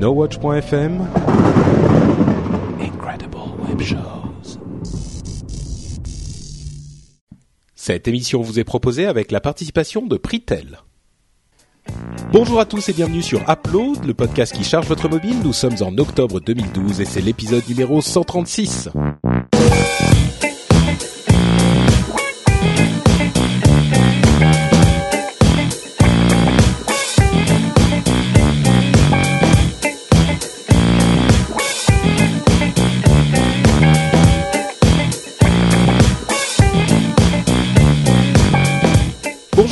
NoWatch.fm Incredible Web Shows. Cette émission vous est proposée avec la participation de Pritel. Bonjour à tous et bienvenue sur Upload, le podcast qui charge votre mobile. Nous sommes en octobre 2012 et c'est l'épisode numéro 136.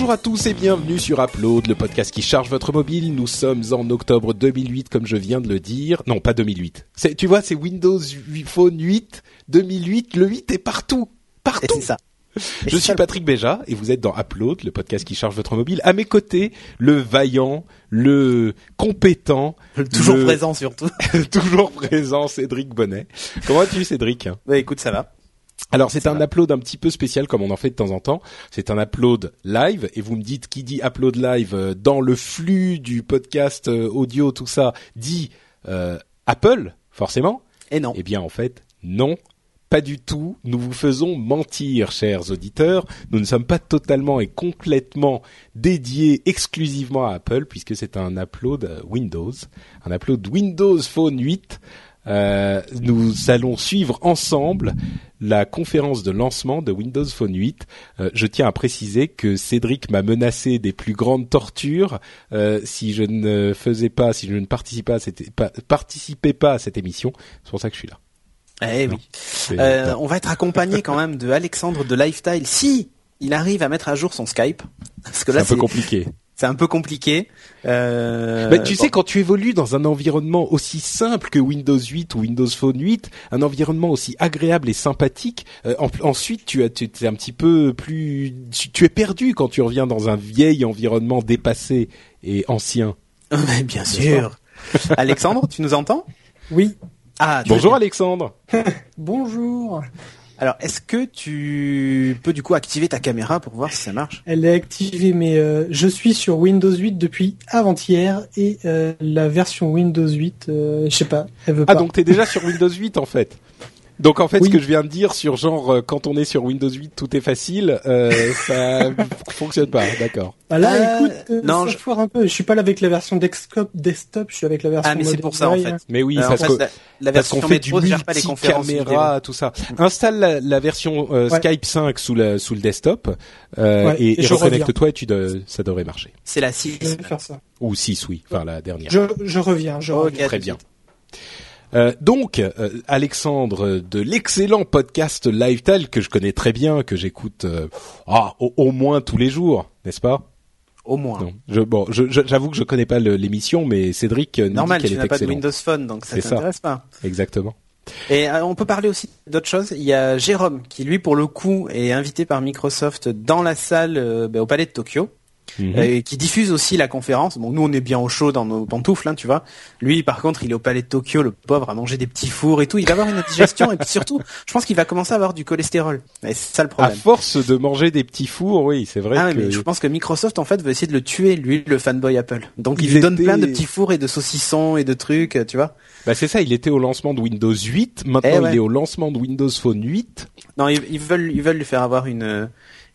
Bonjour à tous et bienvenue sur Upload, le podcast qui charge votre mobile. Nous sommes en octobre 2008, comme je viens de le dire. Non, pas 2008. C'est, tu vois, c'est Windows Phone 8, 2008. Le 8 est partout, partout. C'est ça. Je suis Patrick Béja et vous êtes dans Upload, le podcast qui charge votre mobile. À mes côtés, le vaillant, le compétent, Toujours le- présent surtout. toujours présent, Cédric Bonnet. Comment vas-tu, Cédric? Ouais, écoute, ça va. Alors c'est un upload un petit peu spécial comme on en fait de temps en temps. C'est un upload live et vous me dites qui dit upload live euh, dans le flux du podcast euh, audio tout ça dit euh, Apple forcément. Et non. Eh bien en fait non. Pas du tout. Nous vous faisons mentir, chers auditeurs. Nous ne sommes pas totalement et complètement dédiés exclusivement à Apple, puisque c'est un upload Windows, un upload Windows Phone 8. Euh, nous allons suivre ensemble la conférence de lancement de Windows Phone 8. Euh, je tiens à préciser que Cédric m'a menacé des plus grandes tortures euh, si je ne faisais pas, si je ne participais pas à cette, pas- participais pas à cette émission. C'est pour ça que je suis là. Eh oui. C'est- Euh, on va être accompagné quand même de Alexandre de Lifestyle si il arrive à mettre à jour son Skype. Parce que c'est là, un peu c'est compliqué. C'est un peu compliqué. Euh, Mais tu bon. sais, quand tu évolues dans un environnement aussi simple que Windows 8 ou Windows Phone 8, un environnement aussi agréable et sympathique, euh, en- ensuite tu as, tu es un petit peu plus, tu, tu es perdu quand tu reviens dans un vieil environnement dépassé et ancien. Mais bien sûr. Alexandre, tu nous entends? Oui, Ah, Bonjour bien. Alexandre. bonjour. Alors, est-ce que tu peux du coup activer ta caméra pour voir si ça marche? Elle est activée, mais euh, je suis sur Windows 8 depuis avant-hier et euh, la version Windows 8, euh, je sais pas, elle veut Ah pas. donc t'es déjà sur Windows 8 en fait? Donc en fait, ce que je viens de dire sur genre euh, quand on est sur Windows 8, tout est facile, euh, ça fonctionne pas. D'accord. Bah là, Euh, écoute, euh, non, ça je- foire un peu. Je suis pas là avec la version desktop, desktop, je suis avec la version. Ah, mais c'est pour ça en fait. Mais oui, en parce fait, que la, la parce qu'on version fait du métro pas les conférences vidéo. multi-caméra, tout ça. Installe la, la version euh, Ouais. Skype 5 sous, la, sous le desktop euh, Ouais, et, et et je reconnecte-toi et tu de- ça devrait marcher. C'est la 6. Je vais faire ça. Ou 6, oui, enfin la dernière. Je, je reviens, je reviens. Très bien. suite. Euh, donc, euh, Alexandre de l'excellent podcast Lifestyle que je connais très bien, que j'écoute euh, ah, au, au moins tous les jours, n'est-ce pas? Au moins. Non. Je, bon, je- je- j'avoue que je connais pas l'émission, mais Cédric euh, nous Normal, dit tu n'as pas de. Windows Phone, donc ça t'intéresse pas. Exactement. Et euh, on peut parler aussi d'autres choses. Il y a Jérôme qui, lui, pour le coup, est invité par Microsoft dans la salle ben, au Palais de Tokyo, Mhm. et qui diffuse aussi la conférence. Bon, nous, on est bien au chaud dans nos pantoufles, hein, tu vois. Lui, par contre, il est au Palais de Tokyo, le pauvre, à manger des petits fours et tout. Il va avoir une indigestion, et puis surtout, je pense qu'il va commencer à avoir du cholestérol. C'est ça le À problème. force de manger des petits fours, oui, c'est vrai Ah que mais je pense que Microsoft en fait veut essayer de le tuer lui le fanboy Apple. Donc il, Il lui donne plein de petits fours et de saucissons et de trucs, tu vois. Bah c'est ça, il était au lancement de Windows 8, maintenant Eh ouais. il est au lancement de Windows Phone 8, Non, ils, ils veulent ils veulent lui faire avoir une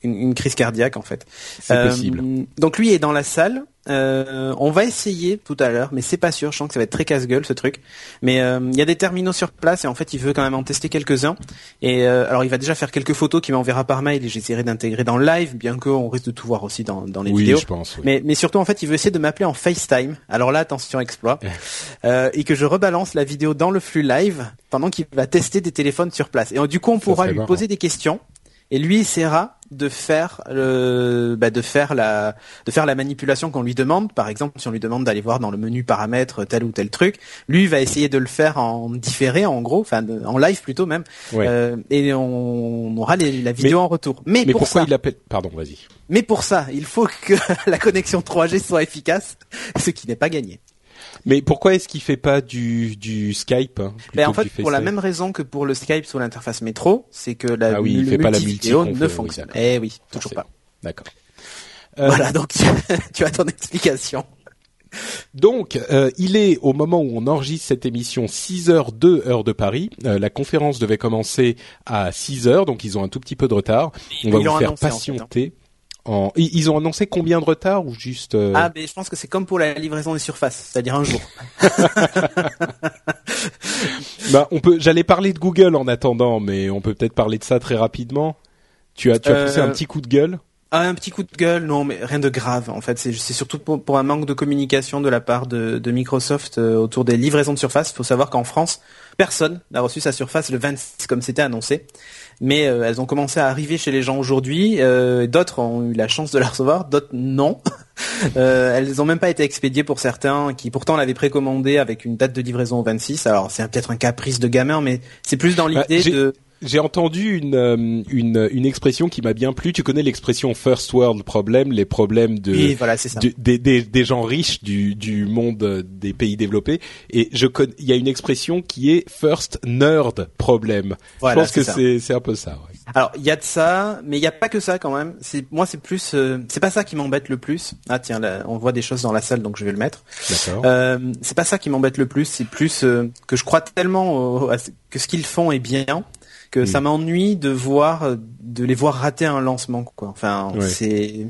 une, une crise cardiaque en fait. c'est Euh, possible. Donc lui est dans la salle. Euh, on va essayer tout à l'heure, mais c'est pas sûr. Je sens que ça va être très casse-gueule ce truc. Mais euh, il y a des terminaux sur place et en fait il veut quand même en tester quelques-uns. Et euh, alors il va déjà faire quelques photos qu'il m'enverra par mail et j'essaierai d'intégrer dans le live, bien qu'on risque de tout voir aussi dans, dans les oui, vidéos. je pense. oui. Mais, mais surtout en fait il veut essayer de m'appeler en FaceTime. Alors là attention exploit. Euh, et que je rebalance la vidéo dans le flux live pendant qu'il va tester des téléphones sur place. Et du coup on pourra lui marrant. poser des questions et lui essaiera de faire le, bah, de faire la, de faire la manipulation qu'on lui demande. Par exemple, si on lui demande d'aller voir dans le menu paramètres tel ou tel truc, lui va essayer de le faire en différé, en gros, enfin en live plutôt même. Ouais. Euh, et on, on aura les- la vidéo en retour. Mais, mais pour pourquoi ça, il appelle Pardon, vas-y. mais pour ça, il faut que la connexion 3G soit efficace, ce qui n'est pas gagné. Mais pourquoi est-ce qu'il fait pas du du Skype hein, Ben, en fait, pour la même raison que pour le Skype sur l'interface métro, c'est que la Ah oui, il fait pas la multi-conf, ne fonctionne. eh oui, toujours Forcément. pas. D'accord. Euh, Voilà, donc tu as ton explication. Donc, euh, il est au moment où on enregistre cette émission 6 h 2 heure de Paris. Euh, la conférence devait commencer à 6 heures, donc ils ont un tout petit peu de retard. On va Ils vous faire hein. patienter. En... Ils ont annoncé combien de retard ou juste euh, Ah, mais je pense que c'est comme pour la livraison des surfaces, c'est-à-dire un jour. bah, on peut. J'allais parler de Google en attendant, mais on peut peut-être parler de ça très rapidement. Tu as, tu as poussé Euh, un petit coup de gueule? Ah, un petit coup de gueule, non, mais rien de grave. En fait, c'est c'est surtout pour, pour un manque de communication de la part de, de Microsoft euh, autour des livraisons de surface. Il faut savoir qu'en France, personne n'a reçu sa surface le 26 comme c'était annoncé. Mais euh, elles ont commencé à arriver chez les gens aujourd'hui. Euh, d'autres ont eu la chance de la recevoir, d'autres non. Euh, elles ont même pas été expédiées pour certains qui pourtant l'avaient précommandé avec une date de livraison au 26. Alors c'est peut-être un caprice de gamin, mais c'est plus dans Bah, l'idée de J'ai entendu une, euh, une une expression qui m'a bien plu. Tu connais l'expression first world problem, les problèmes de oui, voilà, du- des, des, des gens riches du, du monde euh, des pays développés. Et je connais, il y a une expression qui est first nerd problem. Voilà, je pense que c'est c'est un peu ça. Ouais. Alors il y a de ça, mais il n'y a pas que ça quand même. C'est moi c'est plus, euh, c'est pas ça qui m'embête le plus. Ah tiens, là, on voit des choses dans la salle, donc je vais le mettre. D'accord. Euh, c'est pas ça qui m'embête le plus. C'est plus euh, que je crois tellement au- à que ce qu'ils font est bien que Mm. ça m'ennuie de voir, euh, de les voir rater un lancement quoi. Enfin Ouais. c'est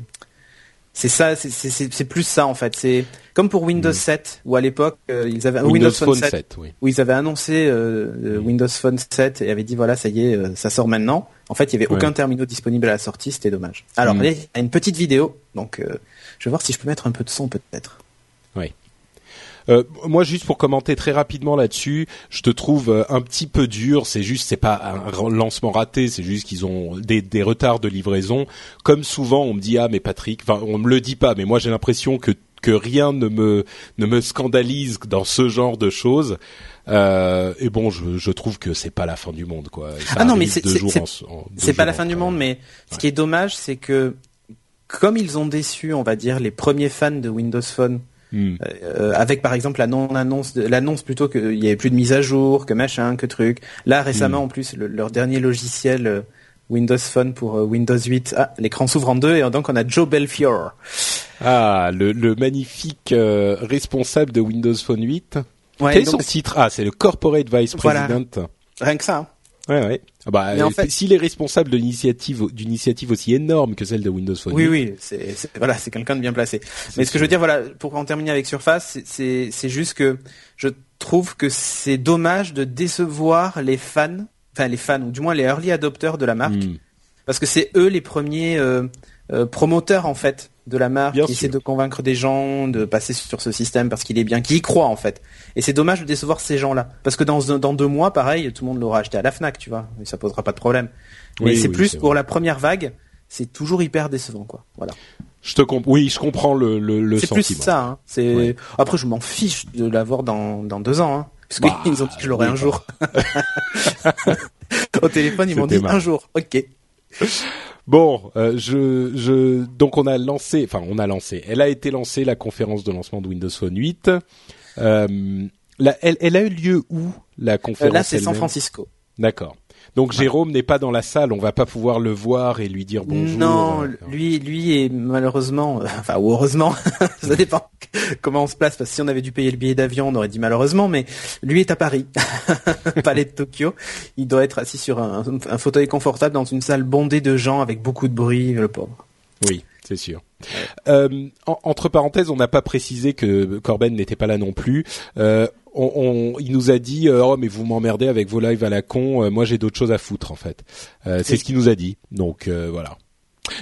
c'est ça, c'est- c'est c'est- c'est plus ça en fait. C'est comme pour Windows Mm. 7 où à l'époque euh, ils avaient Windows, Phone 7, oui. où ils avaient annoncé euh, Mm. Windows Phone 7 et avaient dit voilà ça y est ça sort maintenant. En fait il y avait Ouais. aucun terminal disponible à la sortie, c'était dommage. Alors Mm. il y a une petite vidéo donc euh, je vais voir si je peux mettre un peu de son peut-être. Euh, moi, juste pour commenter très rapidement là-dessus, je te trouve euh, un petit peu dur. C'est juste, c'est pas un lancement raté, c'est juste qu'ils ont des, des retards de livraison. Comme souvent, on me dit ah mais Patrick, enfin on me le dit pas, mais moi j'ai l'impression que que rien ne me ne me scandalise dans ce genre de choses. Euh, et bon, je, je trouve que c'est pas la fin du monde, quoi. Ça Ah non, mais c'est- pas la fin du monde mais ce qui est dommage c'est que comme ils ont déçu on va dire les premiers fans de Windows Phone Hmm. euh, avec par exemple la non-annonce, de- l'annonce plutôt qu'il y avait plus de mise à jour, que machin, que truc. Là récemment Hmm. en plus le- leur dernier logiciel euh, Windows Phone pour euh, Windows 8, ah, l'écran s'ouvre en deux et donc on a Joe Belfiore. Ah, le, le magnifique euh, responsable de Windows Phone 8. Ouais, Quel est son titre? Ah, c'est le Corporate Vice Voilà. President. rien que ça. hein. Ouais, ouais. Ah bah, en euh, fait- s'il est responsable d'une initiative aussi énorme que celle de Windows Phone, Oui, 8, oui, c'est voilà, c'est quelqu'un de bien placé. Mais ce que je veux dire, voilà, pour en terminer avec Surface, c'est- c'est juste que je trouve que c'est dommage de décevoir les fans, enfin les fans ou du moins les early adopters de la marque, Hmm. parce que c'est eux les premiers euh, euh, promoteurs en fait de la marque, Bien qui sûr. essaient de convaincre des gens de passer sur ce système parce qu'il est bien, qui y croient en fait. Et c'est dommage de décevoir ces gens-là, parce que dans dans deux mois, pareil, tout le monde l'aura acheté à la Fnac, tu vois, et ça posera pas de problème. Mais Oui, c'est oui, plus pour la première vague, c'est toujours hyper décevant quoi. Voilà. Je te comp oui, je comprends le, le, le C'est plus ça. Hein. C'est après je m'en fiche de l'avoir dans dans deux ans, hein, parce Bah, qu'ils ont dit que je l'aurai un bah. jour. Au téléphone, ils m'ont dit marrant. un jour. Ok. Bon, euh, je, je, donc on a lancé, enfin on a lancé. Elle a été lancée la conférence de lancement de Windows Phone 8. Euh, la- elle, elle a eu lieu où la Euh, conférence là, c'est San Francisco. D'accord. Donc Jérôme n'est pas dans la salle, on va pas pouvoir le voir et lui dire bonjour. non, lui, lui est malheureusement, euh, enfin ou heureusement, ça dépend comment on se place. Parce que si on avait dû payer le billet d'avion, on aurait dit malheureusement, mais lui est à Paris, palais de Tokyo. Il doit être assis sur un, un fauteuil confortable dans une salle bondée de gens avec beaucoup de bruit, le pauvre. Oui, c'est sûr. Euh, en- entre parenthèses, on n'a pas précisé que Corben n'était pas là non plus. Euh, on, on- il nous a dit euh, oh mais vous m'emmerdez avec vos lives à la con. euh, moi j'ai d'autres choses à foutre en fait. Euh, c'est ce qu'il nous a dit. Donc euh, voilà.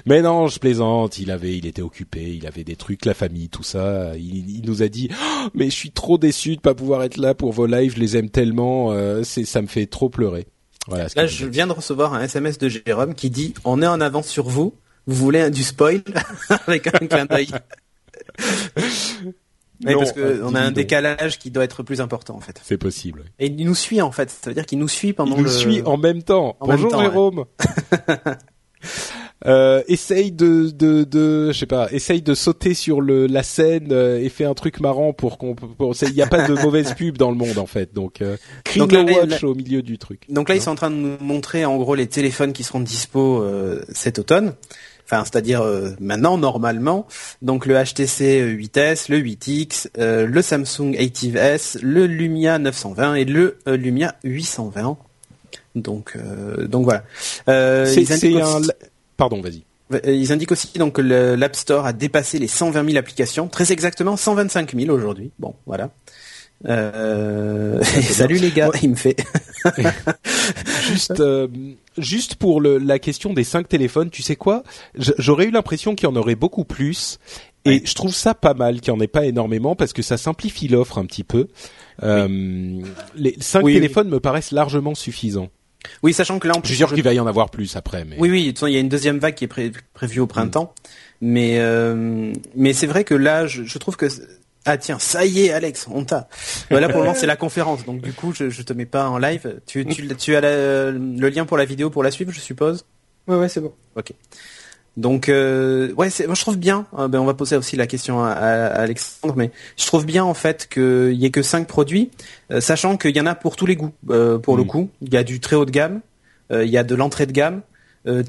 Mais non, je plaisante. Il avait, il était occupé. Il avait des trucs, la famille, tout ça. Il, il nous a dit Oh, mais je suis trop déçu de pas pouvoir être là pour vos lives. Je les aime tellement. euh, c'est, ça me fait trop pleurer. Voilà. Là, je viens de recevoir un SMS de Jérôme qui dit On est en avance sur vous. Vous voulez un- du spoil? Avec un clin d'œil. Oui, parce que euh, on a un décalage qui doit être plus important en fait. C'est possible. Et il nous suit en fait. Ça veut dire qu'il nous suit pendant Il nous le. suit en même temps. en même Bonjour temps, ouais. Jérôme. Euh, essaye de, de, de, je sais pas, essaye de sauter sur le, la scène euh, et fais un truc marrant pour qu'on, il n'y a pas de mauvaise pub dans le monde en fait, donc euh, Donc là, Watch là- au milieu du truc. Donc là, ils Non sont en train de nous montrer en gros les téléphones qui seront dispo euh, cet automne. Enfin c'est-à-dire maintenant normalement, donc le HTC 8S, le 8X, le Samsung Active-S, le Lumia 920 et le Lumia 820. Donc donc voilà. c'est un pardon, vas-y. Ils indiquent aussi donc que l'App Store a dépassé les 120 000 applications, très exactement 125 000 aujourd'hui. Bon, voilà. Euh... Salut les gars, il me fait. juste, euh, juste pour le, la question des cinq téléphones, tu sais quoi? J'aurais eu l'impression qu'il y en aurait beaucoup plus, et je trouve ça pas mal qu'il n'y en ait pas énormément parce que ça simplifie l'offre un petit peu. Euh, les cinq téléphones me paraissent largement suffisants. Oui, sachant que là, en plus, je suis sûr qu'il va y en avoir plus après. Mais... Oui, oui. Il y a une deuxième vague qui est prévue au printemps, mais euh, mais c'est vrai que là, je, je, trouve que ah tiens, ça y est, Alex, on t'a. Là pour le moment, c'est la conférence, donc du coup, je, je te mets pas en live. Tu, tu, tu as le lien pour la vidéo pour la suivre, je suppose? Ouais, ouais, c'est bon. Ok. Donc euh, ouais, moi je trouve bien. Euh, ben on va poser aussi la question à, Alexandre, mais je trouve bien en fait qu'il y ait que cinq produits, euh, sachant qu'il y en a pour tous les goûts. Euh, pour le mm. coup, il y a du très haut de gamme, il y a de l'entrée de gamme, euh,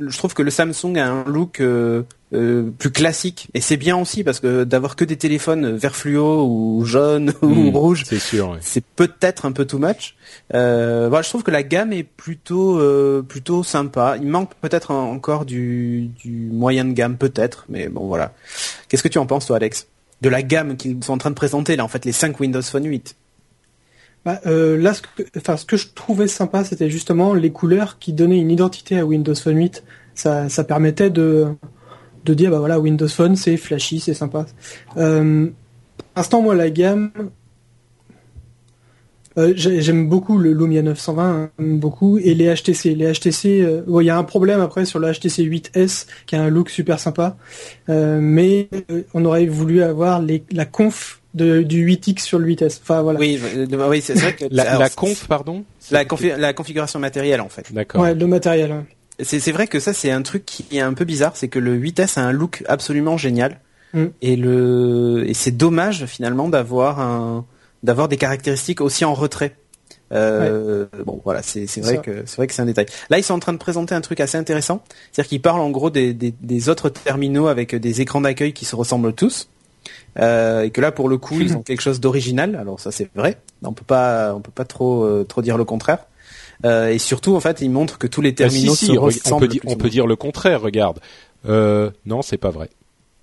je trouve que le Samsung a un look euh, euh, plus classique et c'est bien aussi parce que d'avoir que des téléphones vert fluo ou jaune ou hmm, rouge, c'est sûr, c'est peut-être un peu too much. voilà, je trouve que la gamme est plutôt plutôt sympa. Il manque peut-être encore du, du moyen de gamme peut-être, mais bon voilà. Qu'est-ce que tu en penses toi, Alex, de la gamme qu'ils sont en train de présenter là en fait les 5 Windows Phone 8 bah, euh, là, ce que, je trouvais sympa, c'était justement les couleurs qui donnaient une identité à Windows Phone 8. Ça, ça permettait de, dire, bah voilà, Windows Phone, c'est flashy, c'est sympa. Euh, pour l'instant, moi, la gamme, euh, j'aime beaucoup le Lumia 920, beaucoup, et les HTC. Les HTC, euh, il y a un problème après sur le HTC 8S qui a un look super sympa, mais on aurait voulu avoir la conf de, du 8X sur le 8S. Enfin voilà. Oui, oui c'est vrai que la, conf, pardon. La, la configuration matérielle en fait. D'accord. Ouais, le matériel. C'est vrai que ça c'est un truc qui est un peu bizarre, c'est que le 8S a un look absolument génial. Mm. Et le et c'est dommage finalement d'avoir un d'avoir des caractéristiques aussi en retrait. Euh, Bon, voilà, c'est vrai que c'est vrai que c'est un détail. Là, ils sont en train de présenter un truc assez intéressant, c'est-à-dire qu'ils parlent en gros des, des, des, autres terminaux avec des écrans d'accueil qui se ressemblent tous, euh, et que là, pour le coup, ils ont quelque chose d'original. Alors ça, c'est vrai. On peut pas, on peut pas trop euh, trop dire le contraire. Euh, et surtout, en fait, ils montrent que tous les bah, terminaux se ressemblent. On peut, dire, on peut dire le contraire. Regarde. Euh, non, c'est pas vrai.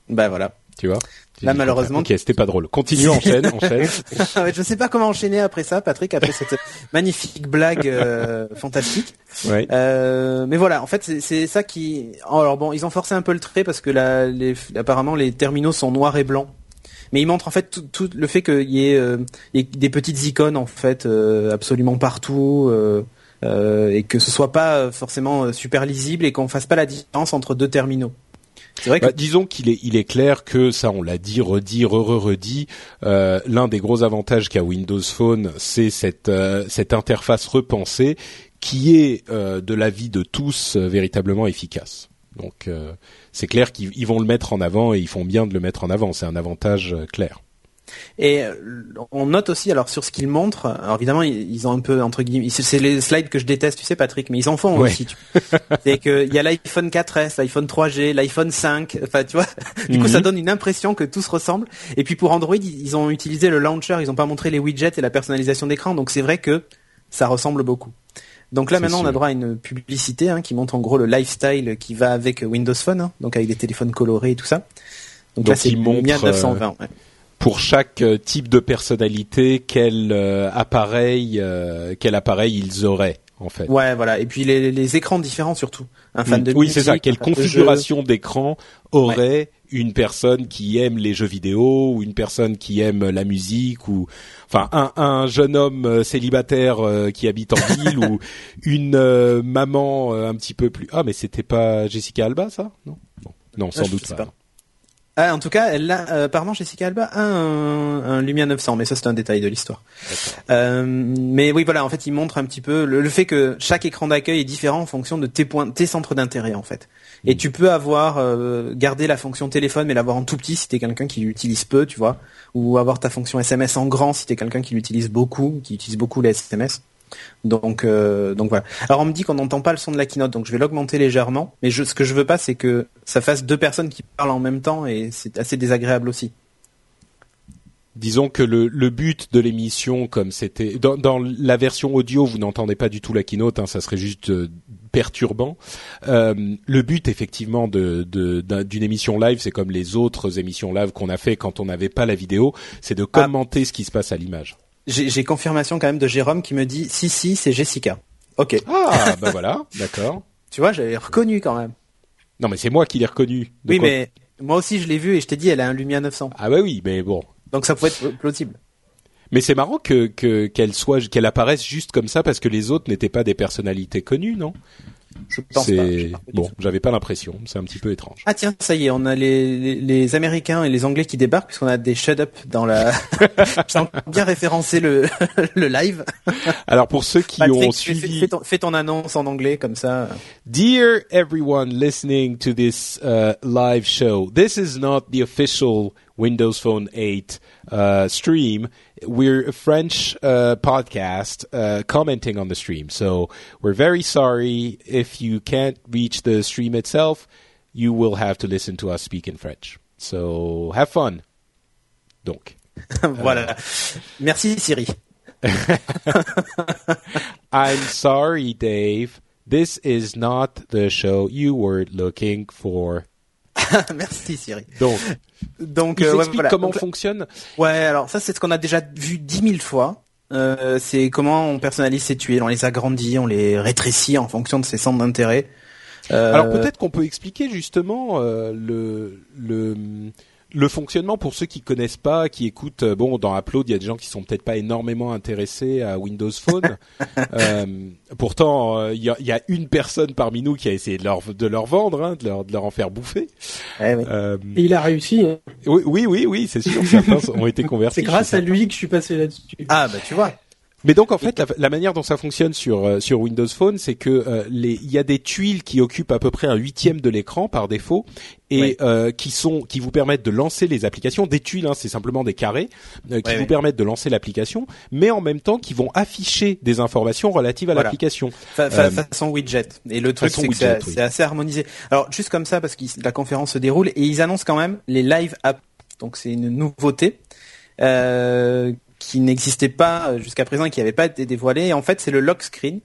Ben voilà. Tu vois? Là, malheureusement. Ok, c'était pas drôle. Continue, enchaîne, enchaîne. je sais pas comment enchaîner après ça, Patrick, après cette magnifique blague euh, fantastique. Ouais. Euh, mais voilà, en fait, c'est ça qui. Alors bon, ils ont forcé un peu le trait parce que là, les... apparemment, les terminaux sont noirs et blancs. Mais ils montrent en fait tout, le fait qu'il y, ait euh, des petites icônes en fait euh, absolument partout. et que ce soit pas forcément super lisible et qu'on fasse pas la différence entre deux terminaux. Bah, disons qu'il est, il clair que ça, on l'a dit, redit, re, redit. Euh, L'un des gros avantages qu'a Windows Phone, c'est cette euh, interface repensée qui est euh, de l'avis de tous euh, véritablement efficace. Donc c'est clair qu'ils vont le mettre en avant et ils font bien de le mettre en avant. C'est un avantage clair. Et euh, on note aussi, alors sur ce qu'ils montrent, alors évidemment ils ont un peu entre guillemets, c'est les slides que je déteste, tu sais Patrick, mais ils en font aussi. c'est qu'il y a l'iPhone 4S, l'iPhone 3G, l'iPhone 5, enfin tu vois, du coup ça mhm. donne une impression que tout se ressemble. Et puis pour Android, ils ont utilisé le launcher, ils ont pas montré les widgets et la personnalisation d'écran, donc c'est vrai que ça ressemble beaucoup. Donc là maintenant on a droit à une publicité hein, qui montre en gros le lifestyle qui va avec Windows Phone, hein, donc avec les téléphones colorés et tout ça. Donc, là c'est le 920 pour chaque euh, type de personnalité quel euh, appareil euh, quel appareil ils auraient en fait. Ouais, voilà. Et puis les, les écrans différents surtout. Un fan mm. de oui, c'est ça. Quelle configuration d'écran aurait une personne qui aime les jeux vidéo ou une personne qui aime la musique ou enfin un, un jeune homme célibataire qui habite en ville ou une maman un petit peu plus ah mais c'était pas Jessica Alba ça? Non? Non sans doute pas. Ah, en tout cas, elle a, euh, apparemment, Jessica Alba a un, un, Lumia 900, mais ça c'est un détail de l'histoire. Euh, mais oui, voilà, en fait, il montre un petit peu le, fait que chaque écran d'accueil est différent en fonction de tes points, tes centres d'intérêt, en fait. Et tu peux avoir euh, garder la fonction téléphone, mais l'avoir en tout petit si t'es quelqu'un qui l'utilise peu, tu vois, ou avoir ta fonction SMS en grand si t'es quelqu'un qui l'utilise beaucoup, qui utilise beaucoup les SMS. Donc, donc voilà. Alors on me dit qu'on n'entend pas le son de la keynote, donc je vais l'augmenter légèrement. Mais ce que je veux pas, c'est que ça fasse deux personnes qui parlent en même temps et c'est assez désagréable aussi disons que le, le but de l'émission, comme c'était dans, dans, la version audio, vous n'entendez pas du tout la keynote, hein, ça serait juste euh, perturbant. Euh, le but, effectivement, de, d'une émission live, c'est comme les autres émissions live qu'on a fait quand on n'avait pas la vidéo, c'est de ah. commenter ce qui se passe à l'image. J'ai confirmation quand même de Jérôme qui me dit si si c'est Jessica. Ok. Ah bah voilà, d'accord. Tu vois, j'avais reconnu quand même. Non mais c'est moi qui l'ai reconnu. oui mais moi aussi je l'ai vu et je t'ai dit elle a un Lumia 900. Ah bah oui, mais bon, donc ça peut être plausible. Mais c'est marrant que qu'elle soit qu'elle apparaisse juste comme ça parce que les autres n'étaient pas des personnalités connues, non? Je pense pas. bon, j'avais pas l'impression. C'est un petit peu étrange. Ah tiens, ça y est, on a les, les, Américains et les Anglais qui débarquent puisqu'on a des shut up dans la. J'ai bien référencé le le live. Alors pour ceux qui ont suivi, fais ton, fais ton, annonce en anglais comme ça. Dear everyone listening to this uh, live show, this is not the official Windows Phone 8 uh, stream. We're a French uh, podcast uh, commenting on the stream, so we're very sorry if you can't reach the stream itself. You will have to listen to us speak in French. So have fun. Donc. voilà. Merci Siri. I'm sorry, Dave. This is not the show you were looking for. Merci Siri. Donc, donc euh, comment fonctionne. Ouais, alors ça c'est ce qu'on a déjà vu dix mille fois. Euh, c'est comment on personnalise ces tuiles, on les agrandit, on les rétrécit en fonction de ses centres d'intérêt. Euh... Alors peut-être qu'on peut expliquer justement euh, le le le fonctionnement pour ceux qui connaissent pas, qui écoutent, euh, bon, dans Upload, il y a des gens qui sont peut-être pas énormément intéressés à Windows Phone. euh, pourtant, euh, il y, a, y, a, une personne parmi nous qui a essayé de leur de leur vendre, hein, de leur de leur en faire bouffer. Eh oui. euh, Et il a réussi. Hein. Oui, oui, oui, oui c'est sûr. Certains ont été convertis. C'est grâce à lui que je suis passé là-dessus. Ah bah tu vois. Mais donc en fait, la, manière dont ça fonctionne sur euh, sur Windows Phone, c'est que euh, les il y a des tuiles qui occupent à peu près un huitième de l'écran par défaut et euh, qui sont qui vous permettent de lancer les applications. Des tuiles, hein, c'est simplement des carrés qui vous permettent de lancer l'application, mais en même temps qui vont afficher des informations relatives à l'application. façon widget. Et le truc c'est que c'est assez harmonisé. Alors juste comme ça parce que la conférence se déroule et ils annoncent quand même les live apps. Donc c'est une nouveauté. Euh, qui n'existait pas euh, jusqu'à présent et qui n'avait pas été dévoilé. en fait, c'est le lock screen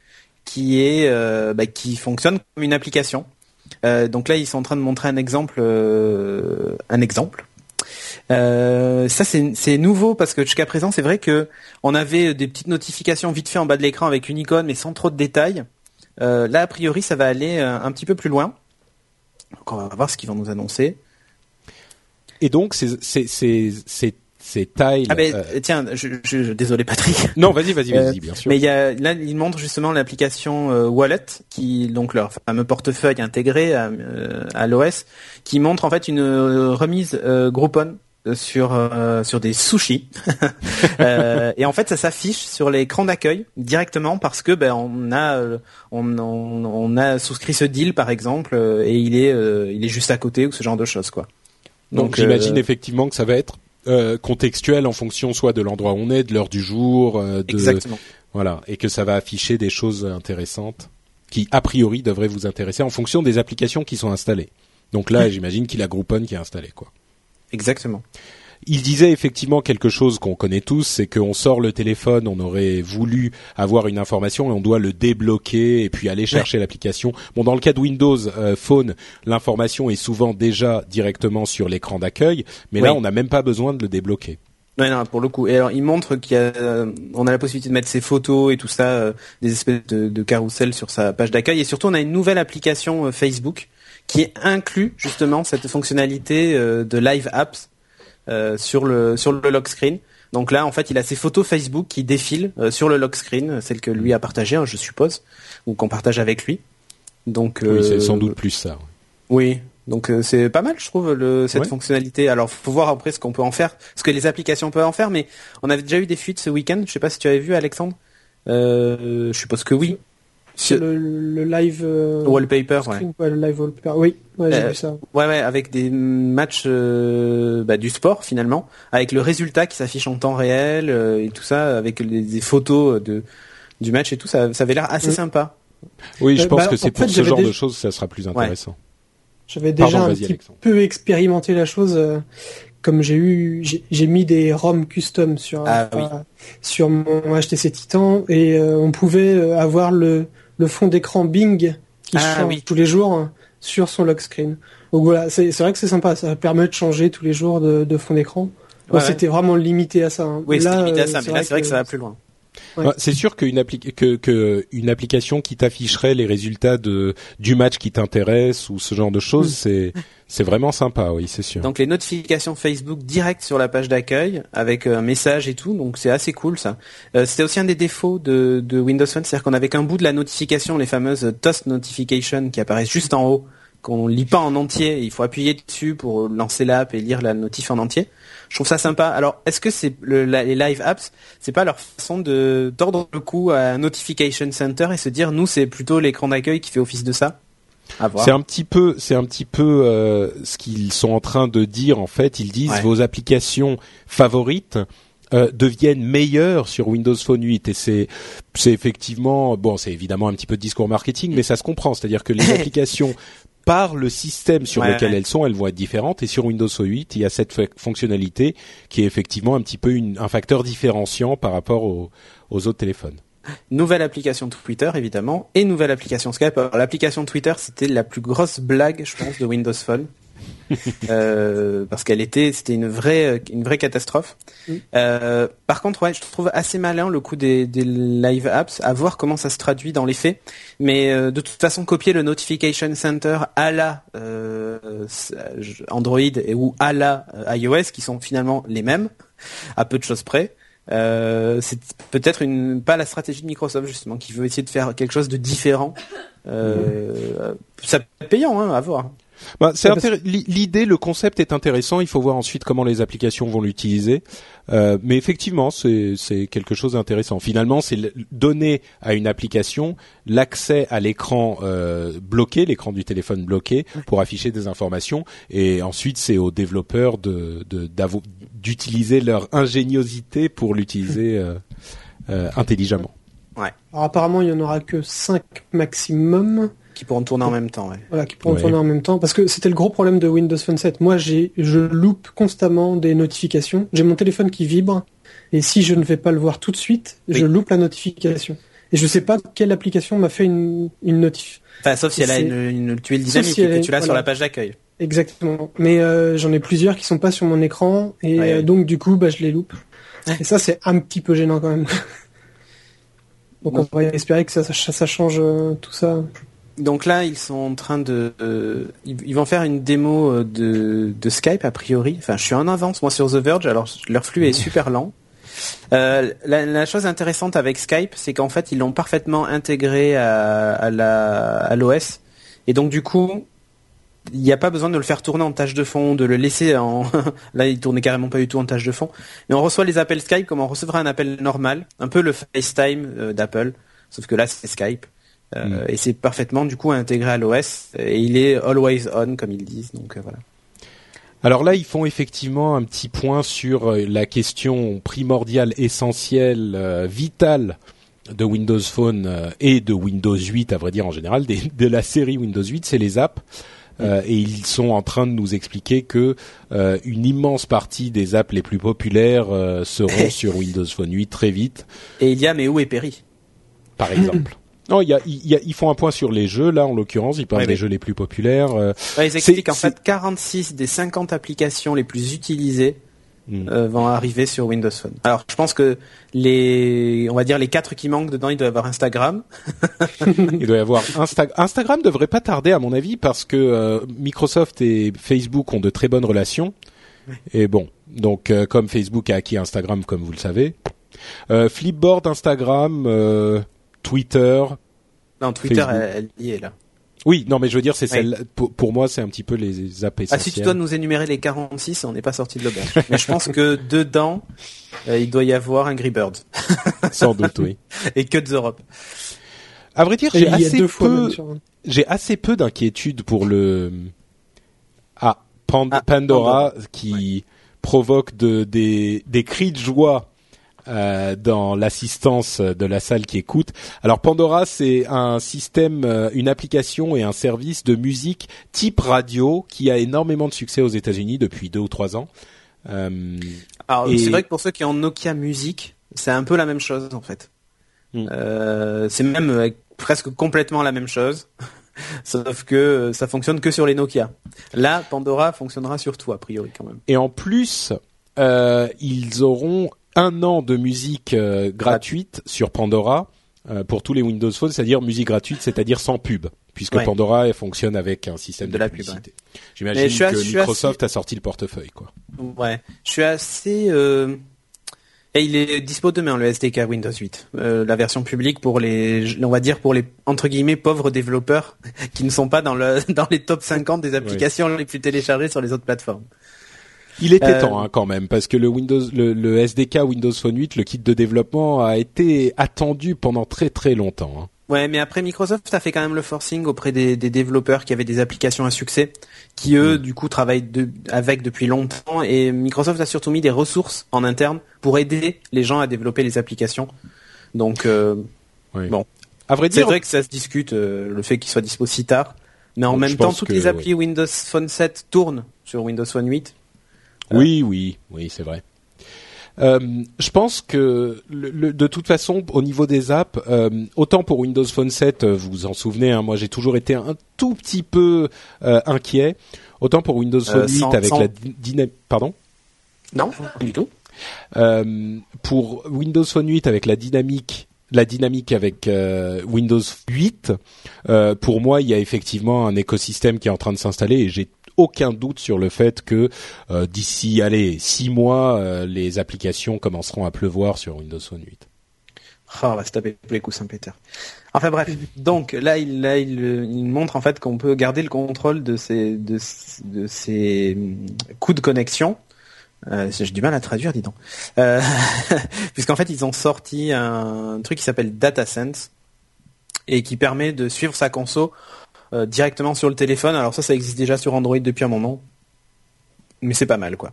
qui est euh, bah, qui fonctionne comme une application. Euh, donc là, ils sont en train de montrer un exemple, un exemple. ça c'est nouveau parce que jusqu'à présent c'est vrai que on avait des petites notifications vite fait en bas de l'écran avec une icône mais sans trop de détails. là a priori ça va aller un petit peu plus loin. Donc on va voir ce qu'ils vont nous annoncer. Et donc c'est c'est c'est Tile. Ah ben euh, tiens, je, je, désolé Patrick. Non, vas-y, vas-y, vas-y, euh, bien sûr. Mais il y a, là, il montre justement l'application euh, Wallet, qui donc leur fameux portefeuille intégré à, à l'OS, qui montre en fait une remise Groupon sur sur des sushis et en fait ça s'affiche sur l'écran d'accueil directement parce que ben on a on, on, on, a souscrit ce deal par exemple et il est il est juste à côté ou ce genre de choses quoi. Donc, Donc j'imagine effectivement que ça va être euh, contextuel en fonction soit de l'endroit où on est, de l'heure du jour, euh, de Exactement. voilà, et que ça va afficher des choses intéressantes qui a priori devraient vous intéresser en fonction des applications qui sont installées. Donc là, j'imagine qu'il a Groupon qui est installé quoi. Exactement. Il disait effectivement quelque chose qu'on connaît tous, c'est qu'on sort le téléphone, on aurait voulu avoir une information et on doit le débloquer et puis aller chercher l'application. Bon, dans le cas de Windows euh, Phone, l'information est souvent déjà directement sur l'écran d'accueil, mais là, on n'a même pas besoin de le débloquer. Non, non, pour le coup. Et alors, il montre qu'il a, euh, on a la possibilité de mettre ses photos et tout ça, euh, des espèces de, de carousel sur sa page d'accueil. Et surtout, on a une nouvelle application Facebook qui inclut justement cette fonctionnalité de live apps sur le sur le lock screen. Donc là, en fait, il a ses photos Facebook qui défilent euh, sur le lock screen, celles que lui a partagées, hein, je suppose, ou qu'on partage avec lui. Donc oui, c'est sans euh, doute plus ça. Oui, donc c'est pas mal, je trouve, le, cette fonctionnalité. Alors, faut voir après ce qu'on peut en faire, ce que les applications peuvent en faire. Mais on avait déjà eu des fuites ce week-end. Je sais pas si tu avais vu, Alexandre. je suppose que oui. Le, le, live euh, wallpaper, ouais. le live wallpaper, oui, ouais, j'ai euh, vu ça. Ouais, ouais, avec des matchs euh, bah, du sport finalement, avec le résultat qui s'affiche en temps réel et tout ça, avec des photos de du match et tout, ça, ça avait l'air assez Mm. sympa. Oui, je Euh, pense bah, que c'est pour fait, ce j'avais genre déjà- de choses, ça sera plus intéressant. J'avais Pardon, déjà un petit Alexandre. peu expérimenté la chose, euh, comme j'ai eu, j'ai j'ai mis des ROM custom sur Ah oui. euh, sur mon HTC Titan et euh, on pouvait euh, avoir le le fond d'écran Bing qui Ah change oui. tous les jours hein, sur son lock screen. Donc voilà, c'est vrai que c'est sympa, ça permet de changer tous les jours de, de fond d'écran. Ouais, ouais. C'était vraiment limité à ça. hein. Oui, limité à euh, ça, mais là, c'est vrai que ça va plus loin. Ouais. Ouais, C'est sûr qu'une appli- que, que une application qui t'afficherait les résultats de du match qui t'intéresse ou ce genre de choses, c'est c'est vraiment sympa, oui, c'est sûr. Donc les notifications Facebook direct sur la page d'accueil avec euh, un message et tout, donc c'est assez cool ça. Euh, C'était aussi un des défauts de, de Windows Phone, c'est-à-dire qu'on avait qu'un bout de la notification, les fameuses toast notifications qui apparaissent juste en haut, qu'on lit pas en entier, il faut appuyer dessus pour lancer l'app et lire la notif en entier. Je trouve ça sympa. Alors est-ce que c'est le, les live apps, c'est pas leur façon de tordre le cou à un notification center et se dire nous c'est plutôt l'écran d'accueil qui fait office de ça? C'est un petit peu, c'est un petit peu euh, ce qu'ils sont en train de dire en fait. Ils disent Ouais. vos applications favorites euh, deviennent meilleures sur Windows Phone 8 et c'est c'est effectivement bon, c'est évidemment un petit peu de discours marketing, mais ça se comprend. C'est-à-dire que les applications par le système sur Ouais, lequel ouais. elles sont, elles vont être différentes. Et sur Windows Phone 8, il y a cette fonctionnalité qui est effectivement un petit peu une- un facteur différenciant par rapport aux, aux autres téléphones. Nouvelle application Twitter évidemment et nouvelle application Skype. Alors, l'application Twitter c'était la plus grosse blague je pense de Windows Phone Euh, parce qu'elle était c'était une vraie une vraie catastrophe. Mm. Euh, par contre ouais je trouve assez malin le coup des, des live apps à voir comment ça se traduit dans les faits. Mais euh, de toute façon copier le notification center à la euh, Android et ou à la euh, iOS qui sont finalement les mêmes à peu de choses près. Euh, c'est peut-être une pas la stratégie de Microsoft justement qui veut essayer de faire quelque chose de différent. Euh, Ça peut être payant hein, à voir. Bah, c'est Ouais, l'idée, le concept est intéressant. Il faut voir ensuite comment les applications vont l'utiliser. Euh, mais effectivement, c'est c'est quelque chose d'intéressant. Finalement, c'est donner à une application l'accès à l'écran euh, bloqué, l'écran du téléphone bloqué, pour afficher des informations. Et ensuite, c'est aux développeurs de de- d'avo- d'utiliser leur ingéniosité pour l'utiliser euh, euh, intelligemment. Alors apparemment, il y en aura que 5 maximum. Qui pourront tourner en même temps. Ouais. Voilà, qui pourront Ouais. tourner en même temps. Parce que c'était le gros problème de Windows Phone 7. Moi, j'ai, je loupe constamment des notifications. J'ai mon téléphone qui vibre. Et si je ne vais pas le voir tout de suite, je loupe la notification. Et je sais pas quelle application m'a fait une, une notif. Enfin, sauf si elle a une, une tuile Sauf dynamique si et elle que est- tu l'as sur la page d'accueil. Exactement. Mais euh, j'en ai plusieurs qui sont pas sur mon écran. Et Ouais, euh, ouais. donc, du coup, bah, je les loupe. Et ça, c'est un petit peu gênant quand même. donc, Bon. on va espérer que ça, ça, ça change euh, tout ça. Donc là, ils sont en train de, euh, ils, vont faire une démo euh, de, de Skype a priori. Enfin, je suis en avance moi sur The Verge. Alors leur flux est super lent. Euh, la, la chose intéressante avec Skype, c'est qu'en fait, ils l'ont parfaitement intégré à, à la à l'OS. Et donc du coup, il n'y a pas besoin de le faire tourner en tâche de fond, de le laisser en. Là, il tournait carrément pas du tout en tâche de fond. Mais on reçoit les appels Skype comme on recevrait un appel normal, un peu le FaceTime d'Apple, sauf que là, c'est Skype. Euh, Mm. Et c'est parfaitement du coup intégré à l'OS et il est always on comme ils disent. Donc euh, voilà. Alors là, ils font effectivement un petit point sur euh, la question primordiale, essentielle, euh, vitale de Windows Phone euh, et de Windows 8, à vrai dire en général, des- de la série Windows 8, c'est les apps. Euh, et ils sont en train de nous expliquer que euh, une immense partie des apps les plus populaires euh, seront sur Windows Phone 8 très vite, Et il y a mais où est Perry par exemple. Non, il y a, y a- ils font un point sur les jeux là, en l'occurrence, ils parlent Ouais, des jeux les plus populaires. euh, Ouais, Ils expliquent en fait 46 des 50 applications les plus utilisées hmm. euh, vont arriver sur Windows Phone. Alors je pense que les, on va dire les quatre qui manquent dedans, il doit y avoir Instagram. Il doit y avoir Insta Instagram devrait pas tarder à mon avis parce que euh, Microsoft et Facebook ont de très bonnes relations. Et bon, donc euh, comme Facebook a acquis Instagram comme vous le savez, Flipboard, Instagram, euh, Twitter. Non, Twitter, Facebook. elle, elle y est là. Oui, non mais je veux dire c'est Oui. pour, pour moi c'est un petit peu les apps Ah, si tu dois nous énumérer les 46, on n'est pas sorti de l'auberge. Mais je pense que dedans, euh, il doit y avoir Angry Bird Sans doute, oui. et que de Europe. À vrai dire, j'ai assez peu même sur- j'ai assez peu d'inquiétude pour le ah, Ah, Pandora, qui provoque de, des, des cris de joie euh, dans l'assistance de la salle qui écoute. Alors Pandora, c'est un système, euh, une application et un service de musique type radio qui a énormément de succès aux États-Unis depuis deux ou trois ans. Euh, Alors c'est vrai que pour ceux qui ont Nokia Music, c'est un peu la même chose en fait. Hmm. C'est même presque complètement la même chose. Sauf que ça fonctionne que sur les Nokia. Là, Pandora fonctionnera sur tout a priori quand même. Et en plus, euh, ils auront un an de musique euh, gratuite sur Pandora euh, pour tous les Windows Phone, c'est-à-dire musique gratuite, c'est-à-dire sans pub, puisque Pandora fonctionne avec un système de, la publicité. J'imagine que Microsoft a sorti le portefeuille, quoi. Ouais, je suis assez et il est dispo demain le SDK Windows 8, euh, la version publique pour les, on va dire pour les entre guillemets pauvres développeurs qui ne sont pas dans le dans les top 50 des applications les plus téléchargées sur les autres plateformes. Il était euh, temps hein, quand même parce que le Windows, le, SDK Windows Phone 8, le kit de développement a été attendu pendant très très longtemps. Hein. Ouais, mais après Microsoft a fait quand même le forcing auprès des, des développeurs qui avaient des applications à succès, qui eux mm. du coup travaillent de, avec depuis longtemps, et Microsoft a surtout mis des ressources en interne pour aider les gens à développer les applications. Donc euh, bon, à vrai dire, c'est vrai que ça se discute euh, le fait qu'il soit dispo si tard, mais en même temps toutes les applis Windows Phone 7 tournent sur Windows Phone 8. Oui, oui, oui, c'est vrai. Euh, je pense que le, de toute façon, au niveau des apps, euh, autant pour Windows Phone 7, euh, vous vous en souvenez, hein, moi j'ai toujours été un tout petit peu inquiet. Autant pour Windows Phone 8 avec la dynamique, pardon? Non, du tout. pour Windows Phone 8 avec la dynamique la dynamique avec Windows 8, pour moi, il y a effectivement un écosystème qui est en train de s'installer et j'ai aucun doute sur le fait que euh, d'ici, allez, six mois, euh, les applications commenceront à pleuvoir sur Windows Phone 8. Oh, on va se taper les coups Saint-Péter. Enfin bref, donc là il, là, il, il montre en fait qu'on peut garder le contrôle de ces, de, de ces coups de connexion. Euh, J'ai du mal à traduire, dis donc. Euh, Puisqu'en fait ils ont sorti un truc qui s'appelle DataSense et qui permet de suivre sa conso euh, directement sur le téléphone. Alors ça, ça existe déjà sur Android depuis un moment, mais c'est pas mal, quoi.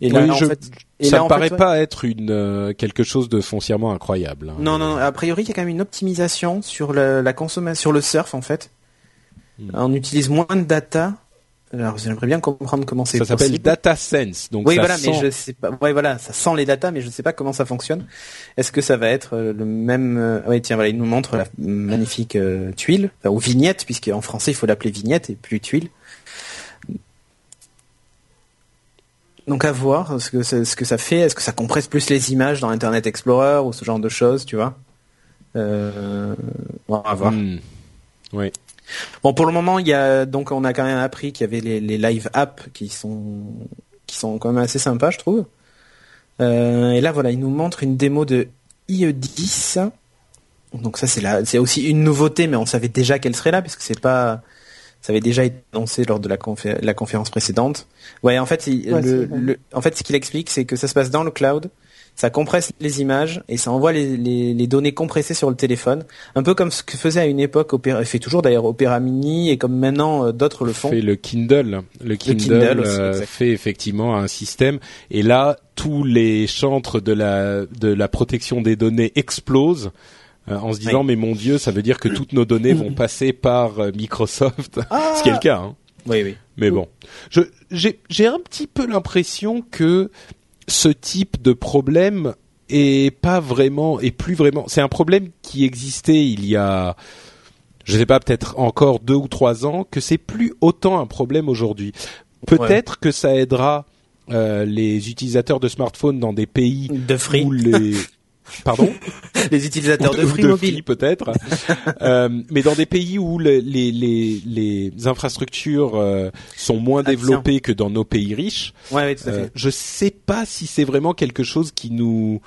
Et là, en fait, ça ne paraît pas être une euh, quelque chose de foncièrement incroyable. Hein. Non, non, a priori, il y a quand même une optimisation sur la consommation, sur le surf, en fait. Hmm. On utilise moins de data alors j'aimerais bien comprendre comment c'est. Ça s'appelle Data Sense, donc oui voilà, mais je sais pas. Ouais voilà, ça sent les data, mais je ne sais pas comment ça fonctionne. Est-ce que ça va être euh, le même euh, Oui tiens voilà, il nous montre la magnifique euh, tuile ou vignette, puisque en français il faut l'appeler vignette et plus tuile. Donc à voir ce que ça, ce que ça fait. Est-ce que ça compresse plus les images dans Internet Explorer ou ce genre de choses, tu vois? Euh, On va voir. Hmm. Oui. Bon, pour le moment, il y a donc on a quand même appris qu'il y avait les, les, live apps qui sont qui sont quand même assez sympas, je trouve. Euh, et là, voilà, il nous montre une démo de IE10. Donc ça, c'est là, c'est aussi une nouveauté, mais on savait déjà qu'elle serait là puisque c'est pas, ça avait déjà été annoncé lors de la, la conférence précédente. Ouais, en fait, le, en fait, ce qu'il explique, c'est que ça se passe dans le cloud ça compresse les images et ça envoie les, les, les, données compressées sur le téléphone, un peu comme ce que faisait à une époque Opera, fait toujours d'ailleurs Opera Mini et comme maintenant euh, d'autres le font. Fait le Kindle, le Kindle, euh, fait effectivement un système. Et là tous les chantres de la de la protection des données explosent. Euh, en se disant mais mon dieu ça veut dire que toutes nos données vont passer par Microsoft. Ah. Ce qui est le cas hein. oui oui. Mais bon. Je j'ai j'ai un petit peu l'impression que ce type de problème est pas vraiment, et plus vraiment. C'est un problème qui existait il y a, je sais pas, peut-être encore deux ou trois ans, que c'est plus autant un problème aujourd'hui. Peut-être que ça aidera euh, les utilisateurs de smartphones dans des pays de où les Pardon Les utilisateurs de, Free Mobile peut-être, euh, mais dans des pays où les, les, les, les infrastructures euh, sont moins ah, développées que dans nos pays riches, ouais, tout à fait. Euh, je sais pas si c'est vraiment quelque chose qui nous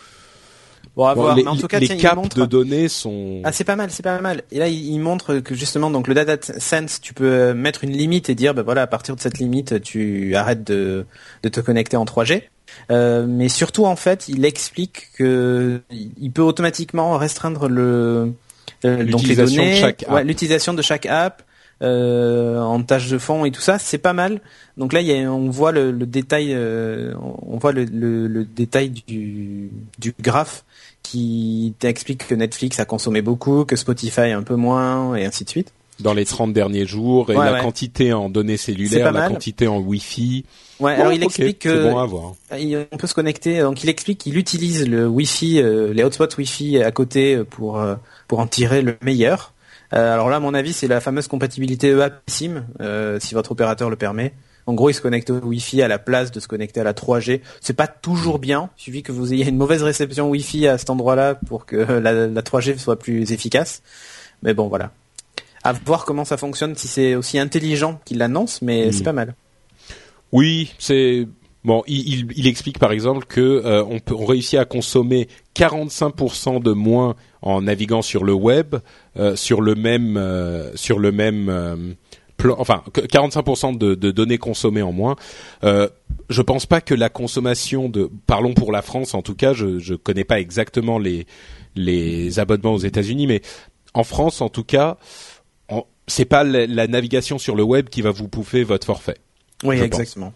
Bon, à voir. Les, mais en tout cas, les caps de données sont. Ah, c'est pas mal, c'est pas mal. Et là, il, montre que justement, donc le data sense, tu peux mettre une limite et dire, ben voilà, à partir de cette limite, tu arrêtes de, de te connecter en 3G. Euh, mais surtout en fait, il explique que il peut automatiquement restreindre le euh, donc les données, l'utilisation de chaque app, euh, en tâche de fond et tout ça, c'est pas mal. Donc là, il y a, on voit le, le détail, euh, on voit le, le, le, détail du, du graphe qui t'explique que Netflix a consommé beaucoup, que Spotify un peu moins, et ainsi de suite. Dans les 30 derniers jours, et Ouais, la ouais. quantité en données cellulaires, la quantité en Wi-Fi. Ouais, Bon, alors il ok, explique que bon à voir. il- on peut se connecter. Donc il explique qu'il utilise le Wi-Fi, euh, les hotspots Wi-Fi à côté pour euh, pour en tirer le meilleur. Euh, alors là, à mon avis, c'est la fameuse compatibilité E EA-SIM, euh, si votre opérateur le permet. En gros, il se connecte au Wi-Fi à la place de se connecter à la 3G. C'est pas toujours bien. Il suffit que vous ayez une mauvaise réception Wi-Fi à cet endroit-là pour que la, la 3G soit plus efficace. Mais bon, voilà. À voir comment ça fonctionne, si c'est aussi intelligent qu'il l'annonce, mais Mm. c'est pas mal. Oui, c'est bon. Il, il, explique par exemple que euh, on, peut, on réussit à consommer 45% de moins en naviguant sur le web euh, sur le même euh, sur le même plan. Enfin, que 45% de, données consommées en moins. Euh, je pense pas que la consommation de, parlons pour la France en tout cas, je je connais pas exactement les les abonnements aux États-Unis, mais en France en tout cas, c'est pas la, la navigation sur le web qui va vous pouffer votre forfait. Oui, pense. exactement.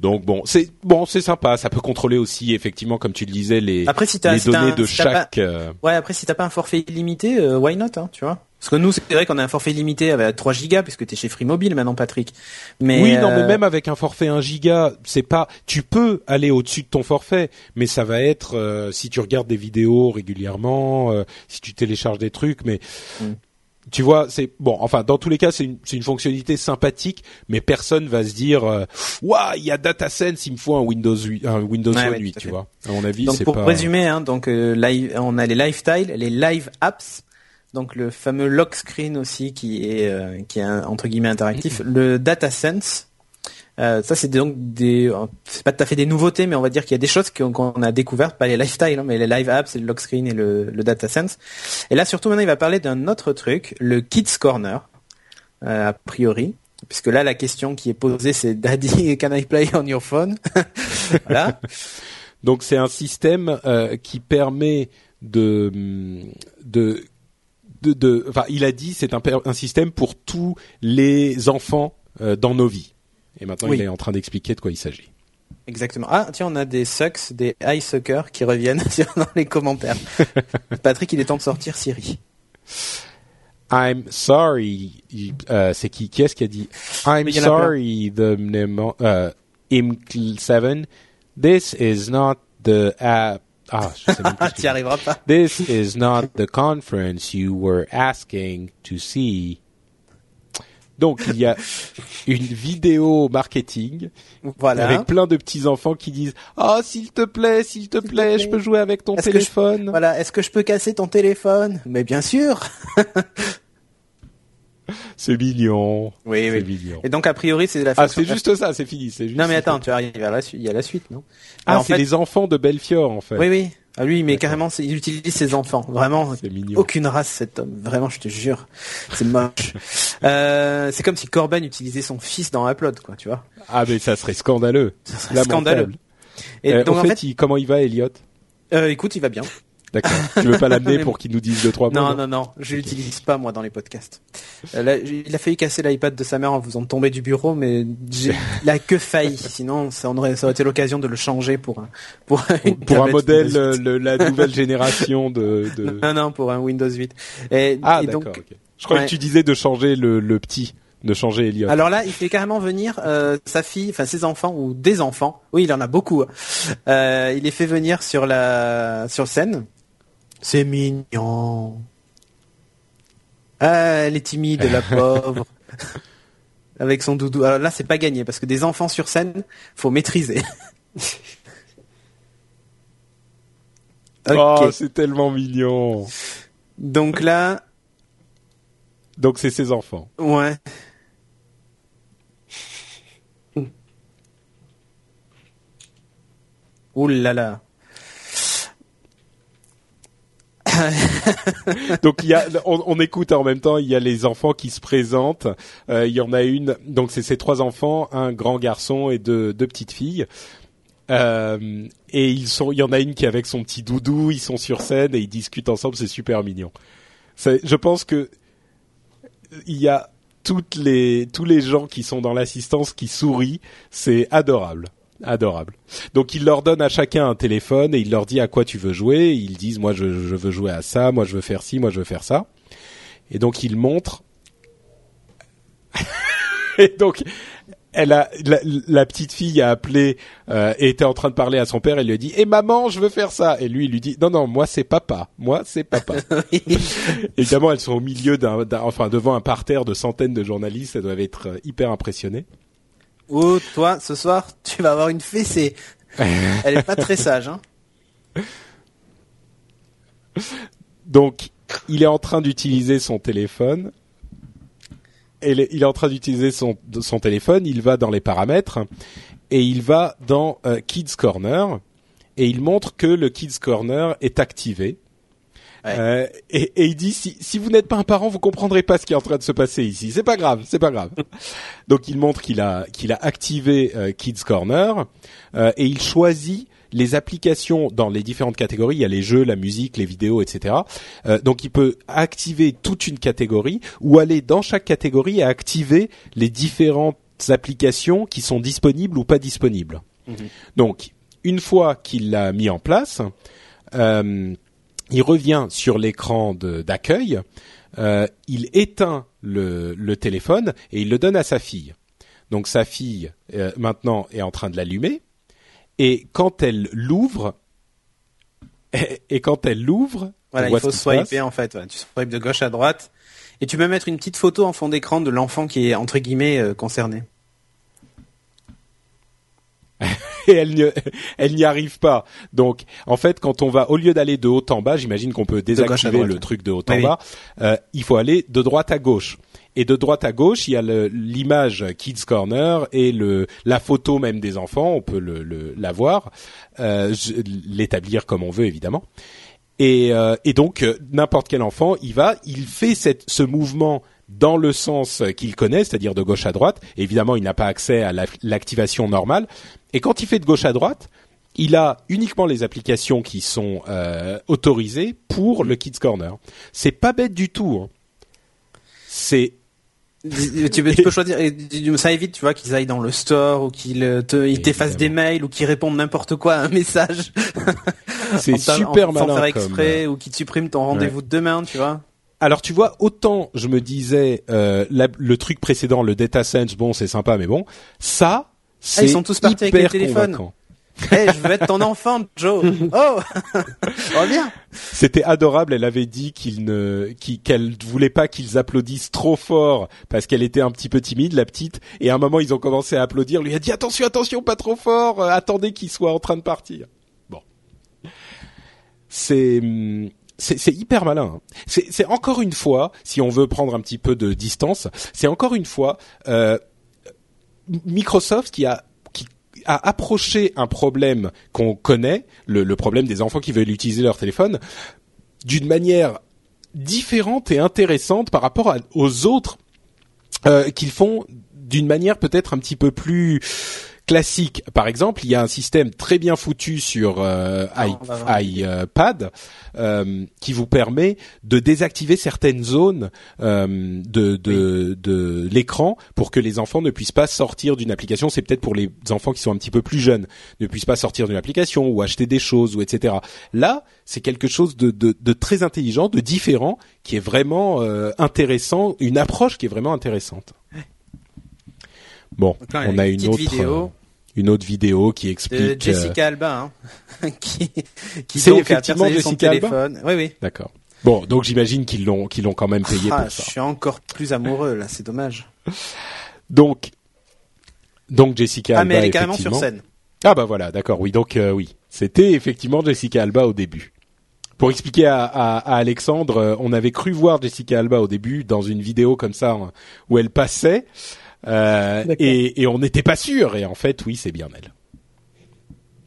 Donc bon, c'est bon, c'est sympa. Ça peut contrôler aussi, effectivement, comme tu le disais, les, Après, si les si données un- de si t'as pas- chaque. euh, Ouais, après, si t'as pas un forfait illimité, euh, why not, hein, tu vois? Parce que nous, c'est vrai qu'on a un forfait limité avec 3 gigas, puisque t'es chez Free Mobile maintenant, Patrick. Mais oui, non, mais euh, même avec un forfait 1 giga, c'est pas. Tu peux aller au-dessus de ton forfait, mais ça va être euh, si tu regardes des vidéos régulièrement, euh, si tu télécharges des trucs, mais. Mm. Tu vois, c'est bon. Enfin, dans tous les cas, c'est une, fonctionnalité sympathique, mais personne va se dire, waouh, il y a DataSense, il me faut un Windows 8, un Windows Ouais, Phone ouais, 8, tout à tu fait. vois. À mon avis, Donc pour pas. résumer, hein, donc euh, live, on a les lifestyle, les live apps, donc le fameux lock screen aussi qui est euh, qui est un- entre guillemets interactif, le data sense. Euh, ça c'est donc des euh, c'est pas tout à fait des nouveautés mais on va dire qu'il y a des choses qu'on a découvertes pas les lifestyle hein, mais les live apps le lock screen et le, le data sense. Et là surtout maintenant il va parler d'un autre truc le kids corner euh, a priori puisque là la question qui est posée c'est daddy can I play on your phone? Voilà. Donc c'est un système euh, qui permet de de de, de- enfin il a dit c'est un, un système pour tous les enfants euh, dans nos vies. Et maintenant Oui. il est en train d'expliquer de quoi il s'agit. Exactement. Ah, tiens, on a des sucks, des eye suckers qui reviennent dans les commentaires. Patrick, il est temps de sortir Siri. I'm sorry. euh, c'est qui? Qui est-ce qui a dit? I'm plein. sorry the mnemo- euh, Imcl7 This is not the app. Ah, je sais même plus Ah, arriveras pas. This is not the conference you were asking to see. Donc il y a une vidéo marketing Voilà. avec plein de petits enfants qui disent "Ah s'il te plaît, s'il te plaît, je peux jouer avec ton je- téléphone." Voilà. Est-ce que je peux casser ton téléphone? Mais bien sûr. C'est mignon. Oui, C'est oui. mignon. Et donc a priori, c'est la Ah, c'est juste ça, c'est fini, c'est juste Non mais attends, tu arrives à la suite. Il y a la suite, non? Ah, Alors, c'est fait- les enfants de Belfior en fait. Oui, oui. Ah, lui, mais carrément, il utilise ses enfants. Vraiment. Aucune race cet homme, vraiment je te jure, c'est moche. Euh, c'est comme si Corben utilisait son fils dans Upload, quoi, tu vois. Ah mais ça serait scandaleux. Ça serait Lamentable. scandaleux. Et Euh, donc en fait, fait, il- comment il va Elliot? Euh, écoute, il va bien. D'accord. tu veux pas l'amener pour qu'il nous dise deux trois mots Non, non, non, je l'utilise pas moi dans les podcasts. Euh, là, il a failli casser l'iPad de sa mère en faisant tomber du bureau, mais il a que failli. Sinon, ça, on aurait, ça aurait été l'occasion de le changer pour un pour, une Pour un modèle, Windows 8. le- la nouvelle génération de. de... Non, non, pour un Windows 8. Et, Ah et donc. Je Ouais. que tu disais de changer le, le petit, de changer Elliot. alors là, il fait carrément venir euh, sa fille, enfin ses enfants ou des enfants. Oui, il en a beaucoup. hein. Euh, il les fait venir sur la sur scène. C'est mignon. Ah, elle est timide, la pauvre. Avec son doudou. Alors là, c'est pas gagné parce que des enfants sur scène, faut maîtriser. Oh, c'est tellement mignon. Donc là, Donc c'est ses enfants. ouais. Ouh là là. Donc il y a, on, on écoute en même temps. Il y a les enfants qui se présentent. Euh, il y en a une. Donc c'est ces trois enfants, un grand garçon et deux, deux petites filles. Euh, et ils sont. Il y en a une qui est avec son petit doudou. Ils sont sur scène et ils discutent ensemble. C'est super mignon. Je pense que il y a toutes les tous les gens qui sont dans l'assistance qui sourient, c'est adorable. Adorable. Donc il leur donne à chacun un téléphone et il leur dit à quoi tu veux jouer. Ils disent moi je, je veux jouer à ça, moi je veux faire ci, moi je veux faire ça. Et donc il montre. et donc elle a la, la, petite fille a appelé euh, et était en train de parler à son père. Elle lui a dit "Et eh, maman, je veux faire ça." Et lui, il lui dit "Non, non, moi c'est papa. Moi c'est papa." Évidemment, elles sont au milieu d'un, enfin devant un parterre de centaines de journalistes. Elles doivent être euh, hyper impressionnées. Oh, toi, ce soir, tu vas avoir une fessée. Elle est pas très sage, hein. Donc, il est en train d'utiliser son téléphone. Et il est en train d'utiliser son, son téléphone. Il va dans les paramètres et il va dans euh, Kids Corner et il montre que le Kids Corner est activé. Euh, et, et, il dit si, si vous n'êtes pas un parent, vous comprendrez pas ce qui est en train de se passer ici. C'est pas grave, c'est pas grave. Donc il montre qu'il a qu'il a activé euh, Kids Corner euh, et il choisit les applications dans les différentes catégories. Il y a les jeux, la musique, les vidéos, etc. Euh, donc il peut activer toute une catégorie ou aller dans chaque catégorie et activer les différentes applications qui sont disponibles ou pas disponibles. Mhm. Donc une fois qu'il l'a mis en place. Euh, il revient sur l'écran d'accueil, euh, il éteint le, le, téléphone et il le donne à sa fille. Donc sa fille euh, maintenant est en train de l'allumer et quand elle l'ouvre et, quand elle l'ouvre, voilà, il faut swiper en fait. Tu swipes de gauche à droite et tu peux mettre une petite photo en fond d'écran de l'enfant qui est entre guillemets euh, concerné. et elle elle n'y arrive pas. Donc, en fait, quand on va au lieu d'aller de haut en bas, j'imagine qu'on peut désactiver le truc de haut en bas. Euh, il faut aller de droite à gauche. Et de droite à gauche, il y a l'image Kids Corner et le la photo même des enfants. On peut le, la voir, euh, l'établir comme on veut évidemment. Et, euh, et donc n'importe quel enfant, il va, il fait cette, ce mouvement dans le sens qu'il connaît, c'est-à-dire de gauche à droite. Évidemment, il n'a pas accès à l'activation normale. Et quand il fait de gauche à droite, il a uniquement les applications qui sont euh, autorisées pour le Kids Corner. C'est pas bête du tout. Hein. C'est tu, peux, choisir ça évite tu vois qu'ils aillent dans le store ou qu'ils euh, t'effacent des mails ou qu'ils répondent n'importe quoi à un message. C'est super malin sans faire exprès ou qu'ils te suppriment ton rendez-vous de demain tu vois. Alors tu vois, autant je me disais euh, le truc précédent, le data sense, bon c'est sympa, mais bon, ça c'est ah, ils sont tous partis avec les téléphones. Hey, je veux être ton enfant, Joe. Oh, reviens. C'était adorable. Elle avait dit qu'il ne, qu'elle voulait pas qu'ils applaudissent trop fort parce qu'elle était un petit peu timide, la petite. Et à un moment, ils ont commencé à applaudir. Lui a dit attention, attention, pas trop fort. Euh, attendez qu'il soit en train de partir. Bon, c'est c'est hyper malin. Hein. C'est encore une fois, si on veut prendre un petit peu de distance, c'est encore une fois euh, Microsoft qui a qui a approché un problème qu'on connaît, le, le, problème des enfants qui veulent utiliser leur téléphone, d'une manière différente et intéressante par rapport aux autres euh, qu'ils font d'une manière peut-être un petit peu plus classique. Par exemple, il y a un système très bien foutu sur euh, iPad euh, qui vous permet de désactiver certaines zones euh, de, de, de l'écran pour que les enfants ne puissent pas sortir d'une application. C'est peut-être pour les enfants qui sont un petit peu plus jeunes, ne puissent pas sortir d'une application ou acheter des choses ou etc. Là, c'est quelque chose de, de, de, très intelligent, de différent, qui est vraiment euh, intéressant, une approche qui est vraiment intéressante. Bon, on a une, autre vidéo. Euh, une autre vidéo qui explique de Jessica Alba hein, qui qui c'est effectivement Jessica Alba. Oui oui. D'accord. Bon, donc j'imagine qu'ils l'ont qu'ils l'ont quand même payé ah, pour ça. Je suis encore plus amoureux là, c'est dommage. donc donc Jessica Alba Ah mais elle est carrément sur scène. Ah bah voilà, d'accord. Oui, donc euh, oui, c'était effectivement Jessica Alba au début. Pour expliquer à, à, à, Alexandre, euh, on avait cru voir Jessica Alba au début dans une vidéo comme ça hein, où elle passait. Euh, et, et, on n'était pas sûr. Et en fait, oui, c'est bien elle.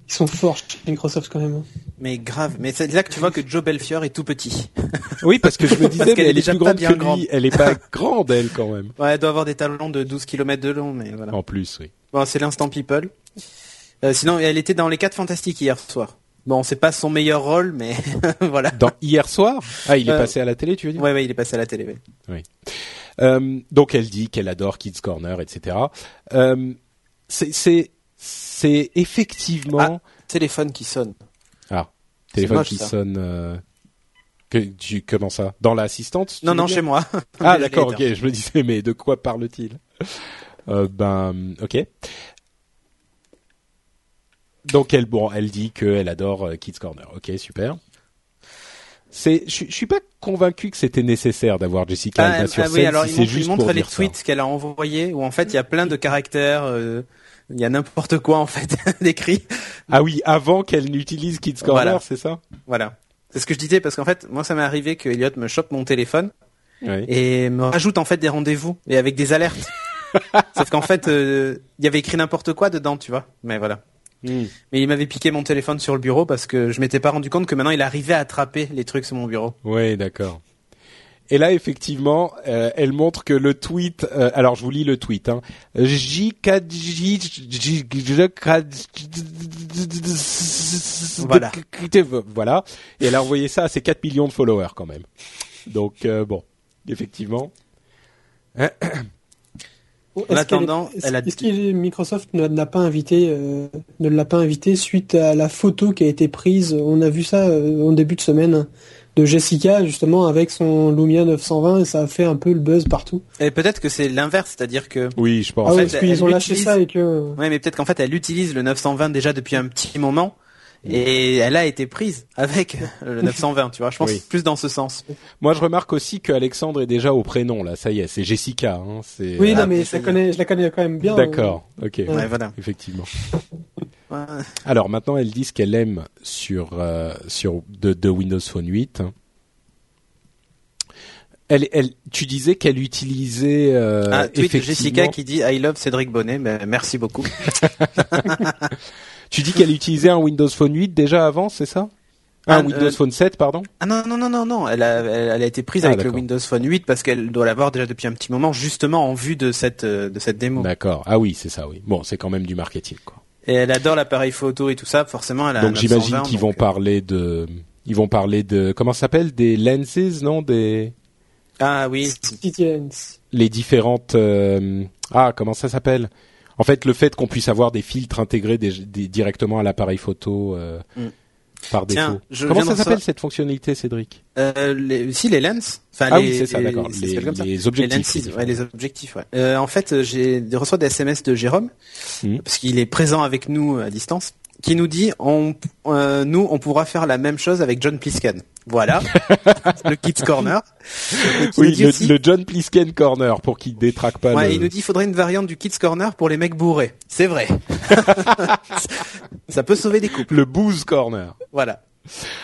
Ils sont forts chez Microsoft quand même. Hein. Mais grave. Mais c'est là que tu vois que Joe Belfior est tout petit. oui, parce que je me disais, mais elle est, plus grande que lui. Elle est pas grande, elle, quand même. Ouais, elle doit avoir des talons de 12 km de long, mais voilà. En plus, oui. Bon, c'est l'instant people. Euh, sinon, elle était dans les 4 fantastiques hier soir. Bon, c'est pas son meilleur rôle, mais voilà. Dans hier soir? Ah, il est euh, passé à la télé, tu veux dire? Ouais, ouais, il est passé à la télé. Oui. Euh, donc elle dit qu'elle adore Kids Corner, etc. Euh, c'est effectivement Téléphone qui sonne. ah téléphone moche, qui ça. sonne. euh, Que tu comment ça? Dans l'assistante Non, non, chez moi. Ah d'accord, ok. Je me disais mais de quoi parle-t-il? Euh, Ben ok. Donc elle bon elle dit qu'elle adore euh, Kids Corner. Ok super. C'est je suis- je suis pas convaincu que c'était nécessaire d'avoir Jessica Ah, Alba sur ah scène oui, alors si il c'est montre, il juste montre pour les tweets qu'elle a envoyés où en fait il y a plein de caractères, euh, il y a n'importe quoi en fait d'écrit. Ah oui, avant qu'elle n'utilise Kids Corner, Voilà. c'est ça? Voilà. C'est ce que je disais parce qu'en fait moi ça m'est arrivé que Elliot me chope mon téléphone Oui. et me rajoute en fait des rendez-vous et avec des alertes. Sauf qu'en fait euh, il y avait écrit n'importe quoi dedans, tu vois. Mais voilà. Hmm. Mais il m'avait piqué mon téléphone sur le bureau parce que je m'étais pas rendu compte que maintenant il arrivait à attraper les trucs sur mon bureau. Oui, d'accord. Et là, effectivement, euh, elle montre que le tweet. euh, alors, je vous lis le tweet. Hein. Voilà. Voilà. Et elle a envoyé ça à ses 4 millions de followers quand même. Donc euh, bon, effectivement. En est-ce qu'elle attendant, est- est-ce- elle a- est-ce que Microsoft ne l'a pas invité, euh, ne l'a pas invité suite à la photo qui a été prise? On a vu ça euh, en début de semaine de Jessica justement avec son Lumia 920 et ça a fait un peu le buzz partout. Et peut-être que c'est l'inverse, c'est-à-dire que Oui, je pense. ah ouais, fait, parce qu'ils ont lâché utilise- ça et que Ouais, mais peut-être qu'en fait, elle utilise le 920 déjà depuis un petit moment. Et elle a été prise avec le 920, tu vois. Je pense Oui. plus dans ce sens. Moi, je remarque aussi que Alexandre est déjà au prénom là. Ça y est, c'est Jessica. Hein, c'est. oui, Ah, non mais mais je la connais, je la connais quand même bien. D'accord. Ok. Ouais, voilà. Effectivement. Ouais. Alors maintenant, elle dit ce qu'elle aime sur euh, sur de, de Windows Phone 8. Elle, elle, tu disais qu'elle utilisait euh, Un tweet de effectivement. Jessica qui dit I love Cédric Bonnet. Ben, merci beaucoup. Tu dis qu'elle utilisait un Windows Phone 8 déjà avant, c'est ça Un Ah, Windows euh, Phone 7, pardon. Ah non, non, non, non, non. Elle a, elle, elle a été prise Ah, avec le. Windows Phone 8 parce qu'elle doit l'avoir déjà depuis un petit moment, justement en vue de cette, euh, de cette démo. D'accord. Ah oui, c'est ça. Oui. Bon, c'est quand même du marketing, quoi. Et elle adore l'appareil photo et tout ça. Forcément, elle a un Donc j'imagine 920, qu'ils vont parler de, ils vont parler de comment ça s'appelle? Des lenses, non? Des Ah oui. Les différentes euh, ah comment ça s'appelle? En fait le fait qu'on puisse avoir des filtres intégrés des- des- directement à l'appareil photo euh, Mm. par Tiens, défaut je comment ça s'appelle cette fonctionnalité Cédric? Euh, les, si les lens. Enfin, ah les, oui c'est ça d'accord les, objectifs les lenses, ouais, les objectifs. Ouais. Euh, en fait, j'ai reçois des SMS de Jérôme Mhm. parce qu'il est présent avec nous à distance, qui nous dit on, euh, nous, on pourra faire la même chose avec John Plisken. Voilà, le Kids Corner. Oui le, aussi- le John Plisken corner pour qu'il détraque pas ouais, le il nous dit il faudrait une variante du Kids Corner pour les mecs bourrés. C'est vrai. Ça peut sauver des couples. le booze corner Voilà.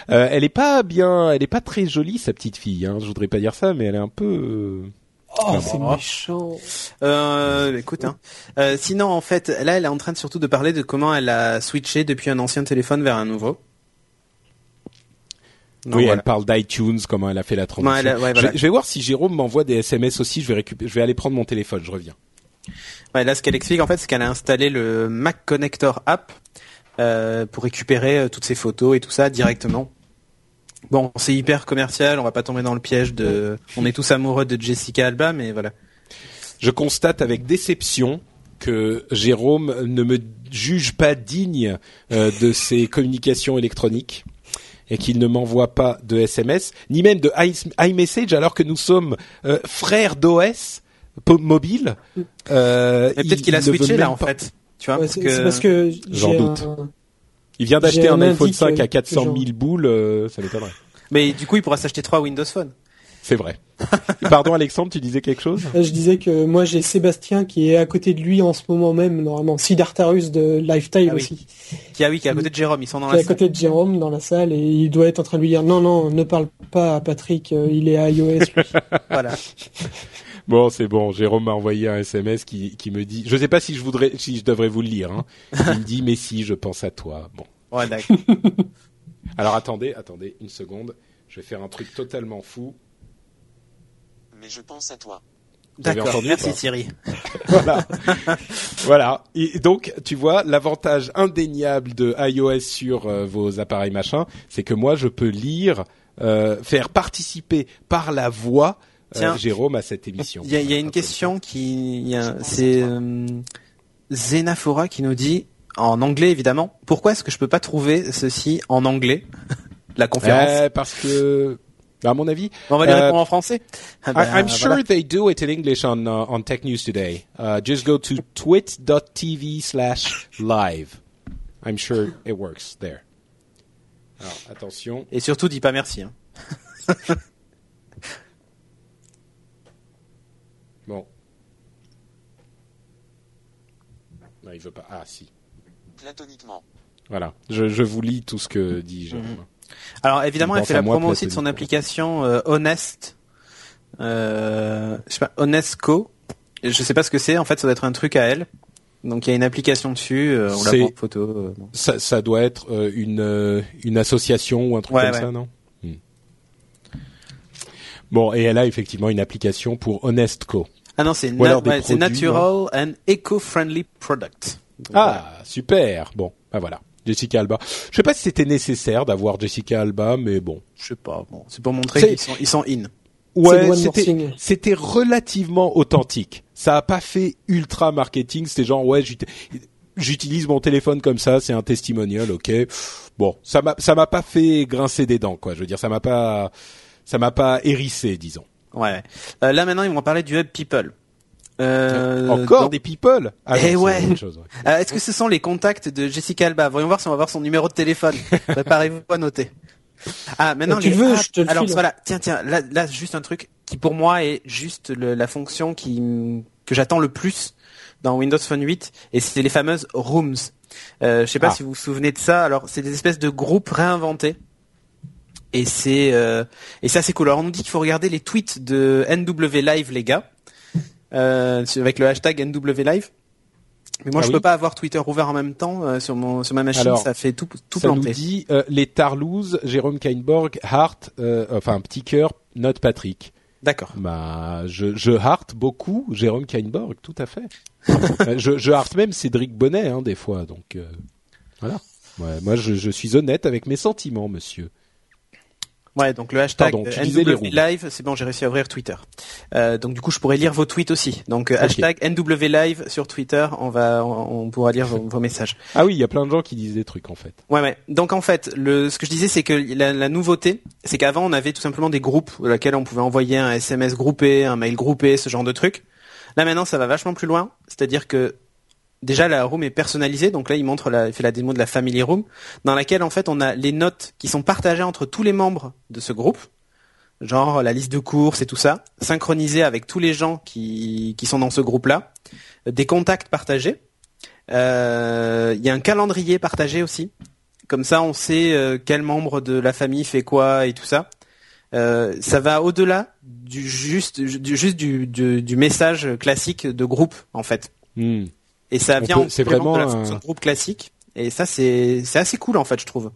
Euh, elle est pas bien elle est pas très jolie sa petite fille hein. je voudrais pas dire ça mais elle est un peu euh, Oh, c'est méchant. Euh, écoute, hein. Euh, sinon en fait, là, elle est en train de surtout de parler de comment elle a switché depuis un ancien téléphone vers un nouveau. Donc, oui, voilà. elle parle d'iTunes, comment elle a fait la transition. Ouais, a- ouais, je, voilà. vais, je vais voir si Jérôme m'envoie des SMS aussi. Je vais récupérer, je vais aller prendre mon téléphone. Je reviens. Ouais, là, ce qu'elle explique en fait, c'est qu'elle a installé le Mac Connector app euh, pour récupérer euh, toutes ses photos et tout ça directement. Bon, c'est hyper commercial, on va pas tomber dans le piège de. On est tous amoureux de Jessica Alba, mais voilà. Je constate avec déception que Jérôme ne me juge pas digne euh, de ses communications électroniques et qu'il ne m'envoie pas de SMS ni même de iMessage alors que nous sommes euh, frères d'OS mobile. Euh, peut-être il- qu'il a switché là en pas- fait. Tu vois, Ouais, parce c'est que... c'est parce que J'en doute. un- Il vient d'acheter un iPhone indice, 5 à euh, 400 genre. 000 boules, euh, ça m'étonnerait. Mais du coup, il pourra s'acheter trois Windows Phone. C'est vrai. Pardon Alexandre, tu disais quelque chose? Là, je disais que moi j'ai Sébastien qui est à côté de lui en ce moment même, normalement. Sidartarus de Lifetime Ah oui. aussi. Qui, ah oui, qui est à côté de Jérôme, ils sont dans Qui est la à côté de Jérôme dans la salle et il doit être en train de lui dire non, non, ne parle pas à Patrick, euh, il est à iOS. lui. Voilà. Bon, c'est bon. Jérôme m'a envoyé un SMS qui, qui me dit, je sais pas si je voudrais, si je devrais vous le lire. Hein. Il me dit, mais si, je pense à toi. Bon. Ouais, d'accord. Alors attendez, attendez une seconde. Je vais faire un truc totalement fou. Mais je pense à toi. D'accord. Merci Thierry. Voilà. voilà. Et donc, tu vois, l'avantage indéniable de iOS sur euh, vos appareils machin, c'est que moi, je peux lire, euh, faire participer par la voix Tiens. Jérôme à cette émission. Il y a, il y a une question qui, c'est euh, Zenaphora qui nous dit en anglais évidemment. Pourquoi est-ce que je peux pas trouver ceci en anglais La conférence. Euh, parce que, à mon avis, on va lui euh, répondre en français. Ah bah, I'm voilà. sure they do it in English on uh, on Tech News today. Uh, just go to twit.tv slash live. I'm sure it works there. Alors, attention. Et surtout, dis pas merci. hein. Bon. Non, il veut pas. Ah, si. Platoniquement. Voilà. Je, je vous lis tout ce que dit Jérôme. Mhm. Alors évidemment, elle fait la promo aussi de son application euh, Honest. Euh, je sais pas, Honestco. Je sais pas ce que c'est. En fait, ça doit être un truc à elle. Donc il y a une application dessus. euh, on la C'est- prend en photo. euh, bon. Ça, ça doit être euh, une, euh, une association ou un truc Ouais, comme ouais. ça, non? Hmm. Bon, et elle a effectivement une application pour Honestco. Ah non, c'est na- ouais, natural and eco-friendly product. Voilà. Ah, super. Bon, bah voilà. Jessica Alba. Je sais pas si c'était nécessaire d'avoir Jessica Alba, mais bon. Je sais pas. Bon, c'est pour montrer qu'ils sont, ils sont in. Ouais, c'était relativement authentique. Ça a pas fait ultra marketing. C'était genre ouais, j'uti- j'utilise mon téléphone comme ça, c'est un testimonial, ok. Bon, ça m'a ça m'a pas fait grincer des dents, quoi. Je veux dire, ça m'a pas ça m'a pas hérissé, disons. Ouais. Euh, là maintenant, ils vont parler du Hub People. Euh, Encore des people? Ah, Eh non, ouais. Euh, Est-ce que ce sont les contacts de Jessica Alba? Voyons voir si on va voir son numéro de téléphone. Préparez-vous à noter. Ah, maintenant Tu les veux, apps. je te le Alors file. voilà, tiens, tiens, là, là, juste un truc qui pour moi est juste le- la fonction qui que j'attends le plus dans Windows Phone 8, et c'est les fameuses rooms. Euh, je sais pas Ah. si vous vous souvenez de ça. Alors, c'est des espèces de groupes réinventés. Et c'est euh, et ça c'est cool. Alors on nous dit qu'il faut regarder les tweets de NW Live les gars, euh, avec le hashtag NW Live. Mais moi Ah je oui. peux pas avoir Twitter ouvert en même temps euh, sur mon sur ma machine, Alors, ça fait tout tout Ça nous planter. dit euh, les Tarlouse, Jérôme Kainborg, Hart, enfin petit cœur, note Patrick. D'accord. Bah, je, je harte beaucoup Jérôme Kainborg, tout à fait. Euh, je, je harte même Cédric Bonnet, hein, des fois. Donc voilà. Ouais, moi, je, je suis honnête avec mes sentiments, monsieur. Ouais, donc le hashtag Pardon, tu disais les NW. Live, c'est bon, j'ai réussi à ouvrir Twitter. Euh, donc du coup, je pourrais lire vos tweets aussi. Donc euh, hashtag NW Live sur Twitter, on va on, on pourra lire vos, vos messages. Ah oui, il y a plein de gens qui disent des trucs en fait. Ouais, ouais. Donc en fait, le, ce que je disais, c'est que la, la nouveauté, c'est qu'avant, on avait tout simplement des groupes dans lesquels on pouvait envoyer un SMS groupé, un mail groupé, ce genre de trucs. Là maintenant, ça va vachement plus loin. C'est-à-dire que déjà la room est personnalisée. Donc là, il montre, la, il fait la démo de la family room, dans laquelle en fait, on a les notes qui sont partagées entre tous les membres de ce groupe, genre la liste de courses et tout ça, synchronisées avec tous les gens qui qui sont dans ce groupe-là, des contacts partagés. Euh, Il y a un calendrier partagé aussi. Comme ça, on sait euh, quel membre de la famille fait quoi et tout ça. Euh, ça va au-delà du juste du juste du, du, du message classique de groupe en fait. Hmm. Et ça vient peut- en complément de la vraiment un- groupe classique. Et ça, c'est assez cool en fait, je trouve.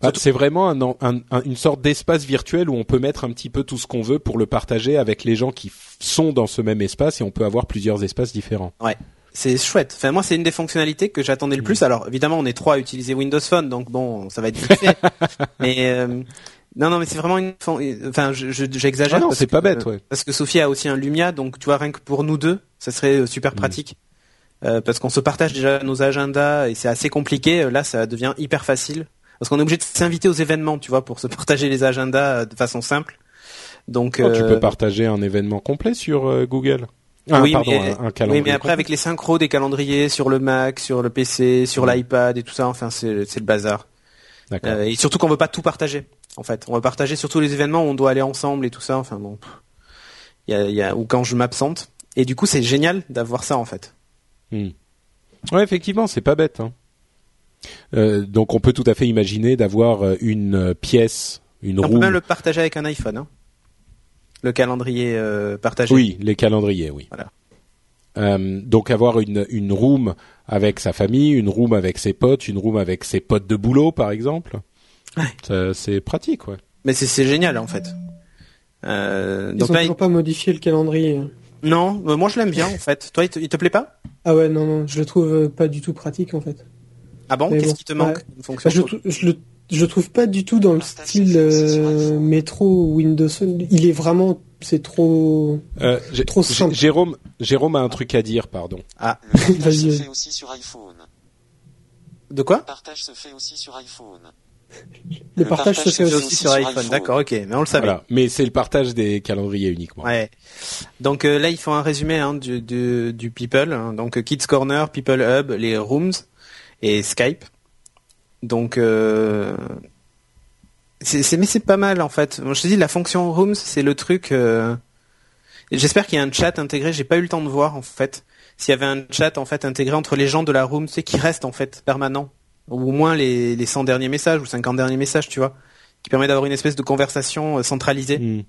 Bah, c'est vraiment un, un- un- une sorte d'espace virtuel où on peut mettre un petit peu tout ce qu'on veut pour le partager avec les gens qui sont dans ce même espace et on peut avoir plusieurs espaces différents. C'est chouette. Enfin, moi, c'est une des fonctionnalités que j'attendais le plus. Alors, évidemment, on est trois à utiliser Windows Phone, donc bon, ça va être vite fait. mais euh, non, non, mais c'est vraiment une. Enfin, je- je- j'exagère. Ah non, c'est pas bête, ouais. Parce que Sophie a aussi un Lumia, donc tu vois, rien que pour nous deux, ça serait euh, super pratique. Euh, parce qu'on se partage déjà nos agendas et c'est assez compliqué. Euh, Là, ça devient hyper facile. Parce qu'on est obligé de s'inviter aux événements, tu vois, pour se partager les agendas euh, de façon simple. Donc, Oh, tu peux partager un événement complet sur Google. Ah, oui, pardon, mais, un, un calendrier. oui, mais après complet. avec les synchros des calendriers sur le Mac, sur le PC, sur l'iPad et tout ça, enfin c'est le bazar. Euh, et surtout qu'on veut pas tout partager. En fait, on veut partager surtout les événements où on doit aller ensemble et tout ça. Enfin bon, il y a, il y a ou quand je m'absente. Et du coup, c'est génial d'avoir ça en fait. Hmm. Ouais, effectivement, c'est pas bête. Hein. Euh, donc, on peut tout à fait imaginer d'avoir euh, une euh, pièce, une On peut room. même le partager avec un iPhone. Hein. Le calendrier euh, partagé. Oui, les calendriers, oui. Voilà. Euh, donc avoir une une room avec sa famille, une room avec ses potes, une room avec ses potes de boulot, par exemple. Ouais. C'est pratique, ouais. Mais c'est génial en fait. Euh, Ils donc ont là, toujours pas modifié le calendrier. Non, euh, moi je l'aime bien en fait. Toi, il te, il te plaît pas? Ah ouais, non, non, je le trouve euh, pas du tout pratique en fait. Ah bon? Qu'est-ce bon, qui te manque ouais. une fonction Bah, je, le je, le, trouve pas du tout dans le style euh, métro Windows. Il est vraiment, c'est trop. Euh, Trop simple. Jérôme, Jérôme a un truc à dire, pardon. Ah, Le partage Vas-y, se vas-y. fait aussi sur iPhone. de quoi? Le partage se fait aussi sur iPhone. Le partage se fait C'est aussi. aussi sur iPhone, d'accord, ok, mais on le savait. Voilà. Mais c'est le partage des calendriers uniquement. Ouais. Donc euh, là, ils font un résumé hein, du, du, du People. hein. Donc euh, Kids Corner, People Hub, les Rooms et Skype. Donc euh, c'est c'est- mais c'est pas mal en fait. Je te dis la fonction Rooms, c'est le truc. euh, J'espère qu'il y a un chat intégré. J'ai pas eu le temps de voir en fait. S'il y avait un chat en fait intégré entre les gens de la room, tu sais, qui reste en fait permanent, ou au moins les, les 100 derniers messages ou 50 derniers messages, tu vois, qui permet d'avoir une espèce de conversation euh, centralisée. Hmm.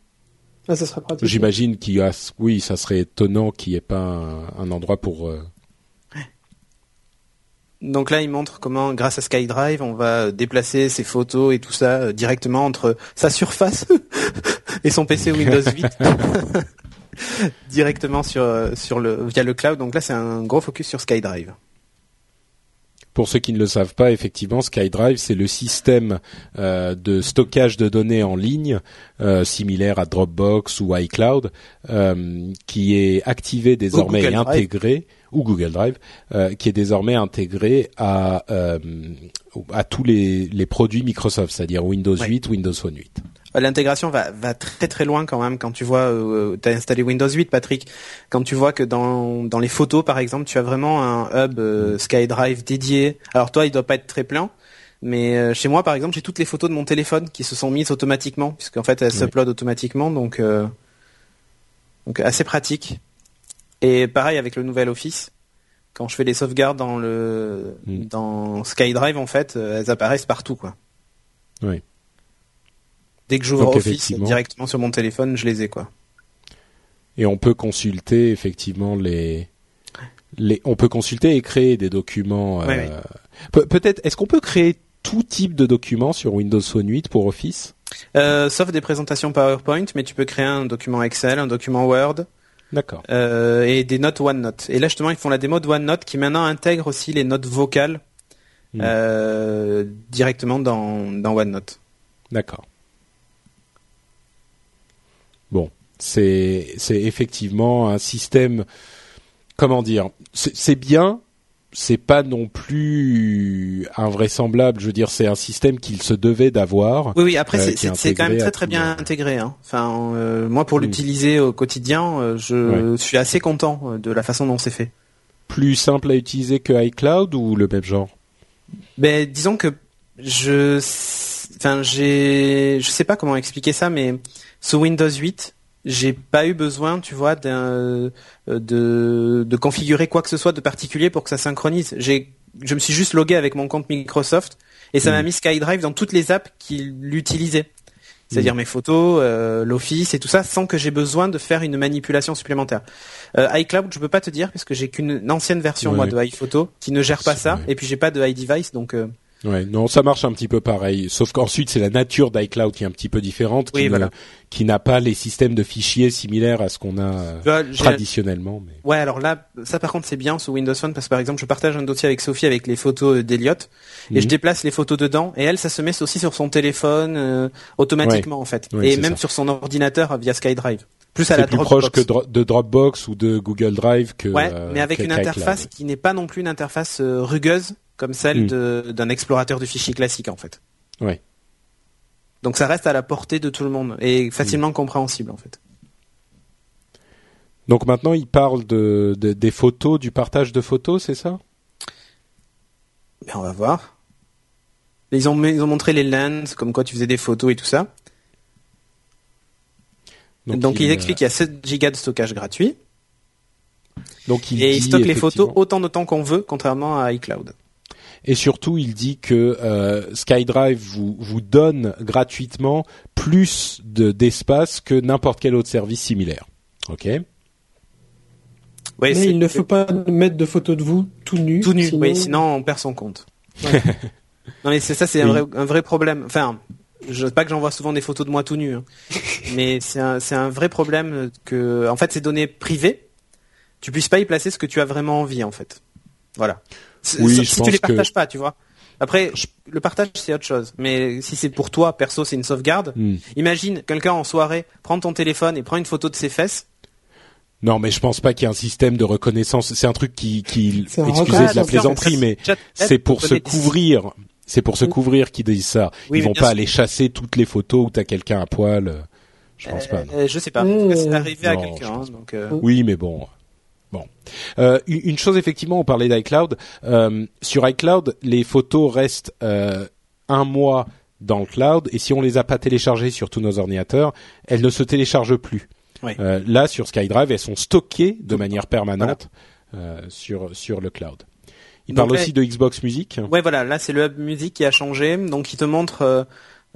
Ah, ça sera pratique. J'imagine qu'il y a, oui, ça serait étonnant qu'il n'y ait pas un, un endroit pour. euh, Donc là, il montre comment, grâce à SkyDrive, on va déplacer ses photos et tout ça euh, directement entre sa surface et son PC Windows 8. directement sur sur le via le cloud. Donc là, c'est un gros focus sur SkyDrive. Pour ceux qui ne le savent pas, effectivement, SkyDrive, c'est le système euh, de stockage de données en ligne, euh, similaire à Dropbox ou iCloud, euh, qui est activé désormais et intégré, ou Google Drive, euh, qui est désormais intégré à, euh, à tous les, les produits Microsoft, c'est-à-dire Windows Ouais. 8, Windows Phone 8. Euh, L'intégration va, va très très loin quand même quand tu vois, euh, tu as installé Windows 8 Patrick, quand tu vois que dans, dans les photos par exemple, tu as vraiment un hub euh, SkyDrive dédié. Alors toi, il doit pas être très plein, mais euh, chez moi par exemple, j'ai toutes les photos de mon téléphone qui se sont mises automatiquement, puisqu'en fait elles Oui. s'uploadent automatiquement, donc, euh, donc assez pratique. Et pareil avec le nouvel Office. Quand je fais les sauvegardes dans le Mm. dans SkyDrive en fait, euh, elles apparaissent partout quoi. Oui. Dès que j'ouvre Office directement sur mon téléphone, je les ai quoi. Et on peut consulter effectivement les, les on peut consulter et créer des documents. euh, Pe- Peut-être, est-ce qu'on peut créer tout type de documents sur Windows Phone 8 pour Office? Euh, sauf des présentations PowerPoint, mais tu peux créer un document Excel, un document Word D'accord. euh, et des notes OneNote. Et là justement, ils font la démo de OneNote qui maintenant intègre aussi les notes vocales Mm. euh, directement dans, dans OneNote. D'accord. Bon, c'est c'est effectivement un système. Comment dire C'est bien. C'est pas non plus invraisemblable. Je veux dire, c'est un système qu'il se devait d'avoir. Oui, oui. Après, Euh, c'est- quand même très très bien intégré. Hein. Enfin, euh, moi, pour Mm. l'utiliser au quotidien, euh, je suis assez content de la façon dont c'est fait. Plus simple à utiliser que iCloud ou le même genre? Ben, disons que je, enfin, j'ai, je sais pas comment expliquer ça, mais sous Windows 8, j'ai pas eu besoin, tu vois, euh, de, de configurer quoi que ce soit de particulier pour que ça synchronise. J'ai, je me suis juste logué avec mon compte Microsoft et ça Mm. m'a mis SkyDrive dans toutes les apps qui l'utilisaient. C'est-à-dire mes photos, euh, l'Office et tout ça, sans que j'ai besoin de faire une manipulation supplémentaire. Euh, iCloud, je peux pas te dire parce que j'ai qu'une une ancienne version Ouais. moi de iPhoto qui ne gère pas ça, et puis j'ai pas de iDevice, donc euh, Ouais, non, ça marche un petit peu pareil. Sauf qu'ensuite, c'est la nature d'iCloud qui est un petit peu différente, qui Oui, ne- voilà. qui n'a pas les systèmes de fichiers similaires à ce qu'on a euh, traditionnellement. Mais... Ouais, alors là, ça par contre c'est bien sous Windows Phone parce que par exemple je partage un dossier avec Sophie avec les photos d'Eliott et Mhm. je déplace les photos dedans et elle ça se met aussi sur son téléphone euh, automatiquement en fait Ouais, et même ça. sur son ordinateur via SkyDrive. Plus à la plus Dropbox. proche que Dro- de Dropbox ou de Google Drive que. Ouais, euh, mais avec une interface qui n'est pas non plus une interface euh, rugueuse comme celle Mm. de- d'un explorateur de fichiers classique en fait. Ouais. Donc ça reste à la portée de tout le monde et facilement Mm. compréhensible en fait. Donc maintenant, il parle de, de- des photos, du partage de photos, c'est ça? Ben, on va voir. Ils ont, ils ont montré les lens, comme quoi tu faisais des photos et tout ça. Donc, il, euh, explique qu'il y a 7 gigas de stockage gratuit. Donc il et il stocke les photos autant de temps qu'on veut, contrairement à iCloud. Et surtout, il dit que euh, SkyDrive vous vous donne gratuitement plus de d'espace que n'importe quel autre service similaire. Ok? Mais c'est il ne faut pas mettre de photos de vous tout nu. tout nu. sinon- Oui, sinon on perd son compte. non mais c'est ça, c'est un, Oui. vrai, un vrai problème. Enfin, je sais pas que j'envoie souvent des photos de moi tout nu, hein. mais c'est un, c'est un vrai problème que, en fait, ces données privées, tu puisses pas y placer ce que tu as vraiment envie, en fait. Voilà. Si- Oui, si je si pense tu les que- partages pas, tu vois. Après, le partage c'est autre chose. Mais si c'est pour toi perso, c'est une sauvegarde. Hmm. Imagine quelqu'un en soirée prend ton téléphone et prend une photo de ses fesses. Non, mais je pense pas qu'il y ait un système de reconnaissance. C'est un truc qui, excusez de la plaisanterie, mais c'est pour se couvrir. C'est pour se couvrir qu'ils disent ça. Oui, Ils vont pas sûr. aller chasser toutes les photos où t'as quelqu'un à poil. euh, Je pense pas. non. Euh, je sais pas. Euh, c'est arrivé à non, quelqu'un. je hein, euh, Oui, mais bon. Bon. Euh, une chose effectivement, on parlait d'iCloud. Euh, sur iCloud, les photos restent euh, un mois dans le cloud et si on les a pas téléchargées sur tous nos ordinateurs, elles ne se téléchargent plus. Oui. Euh, là, sur SkyDrive, elles sont stockées de manière permanente euh, sur sur le cloud. Il Donc parle là- aussi de Xbox Music. Ouais, voilà, là c'est le hub musique qui a changé, donc il te montre,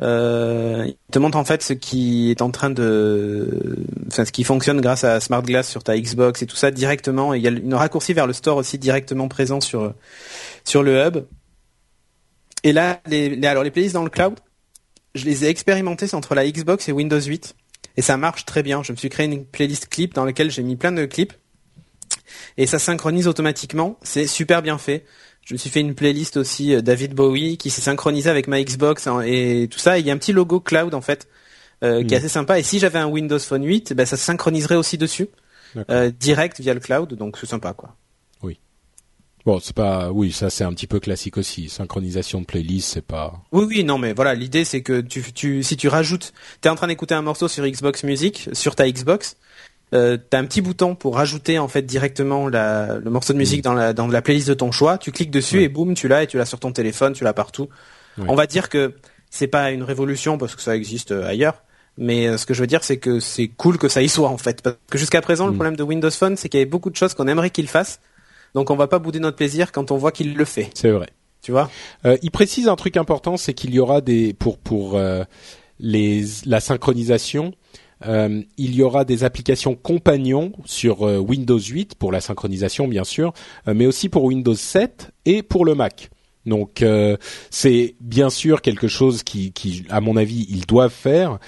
euh, il te montre en fait ce qui est en train de, enfin ce qui fonctionne grâce à Smart Glass sur ta Xbox et tout ça directement. Et il y a une raccourci vers le store aussi directement présent sur sur le hub. Et là, les, les- alors les playlists dans le cloud, je les ai expérimentées entre la Xbox et Windows 8 et ça marche très bien. Je me suis créé une playlist clip dans laquelle j'ai mis plein de clips et ça synchronise automatiquement. C'est super bien fait. Je me suis fait une playlist aussi euh, David Bowie qui s'est synchronisé avec ma Xbox hein, et tout ça. Et il y a un petit logo cloud en fait euh, qui est Mm. assez sympa. Et si j'avais un Windows Phone 8, ben ça se synchroniserait aussi dessus, euh, direct via le cloud. Donc c'est sympa quoi. Bon, c'est pas. Oui, ça c'est un petit peu classique aussi. Synchronisation de playlist, c'est pas. Oui oui non mais voilà l'idée c'est que tu, tu si tu rajoutes, t'es en train d'écouter un morceau sur Xbox Music sur ta Xbox. Euh, t'as un petit bouton pour rajouter en fait directement la, le morceau de musique dans la dans la playlist de ton choix. Tu cliques dessus Ouais. et boum tu l'as et tu l'as sur ton téléphone, tu l'as partout. Ouais. On va dire que c'est pas une révolution parce que ça existe euh, ailleurs. Mais euh, ce que je veux dire, c'est que c'est cool que ça y soit en fait. Parce que jusqu'à présent, le Mm. problème de Windows Phone, c'est qu'il y avait beaucoup de choses qu'on aimerait qu'il fasse. Donc on va pas bouder notre plaisir quand on voit qu'il le fait. C'est vrai. Tu vois? Euh, il précise un truc important, c'est qu'il y aura des pour pour euh, les la synchronisation. Euh, il y aura des applications compagnons sur euh, Windows 8 pour la synchronisation bien sûr, euh, mais aussi pour Windows 7 et pour le Mac. Donc c'est bien sûr quelque chose qui, à mon avis, ils doivent faire.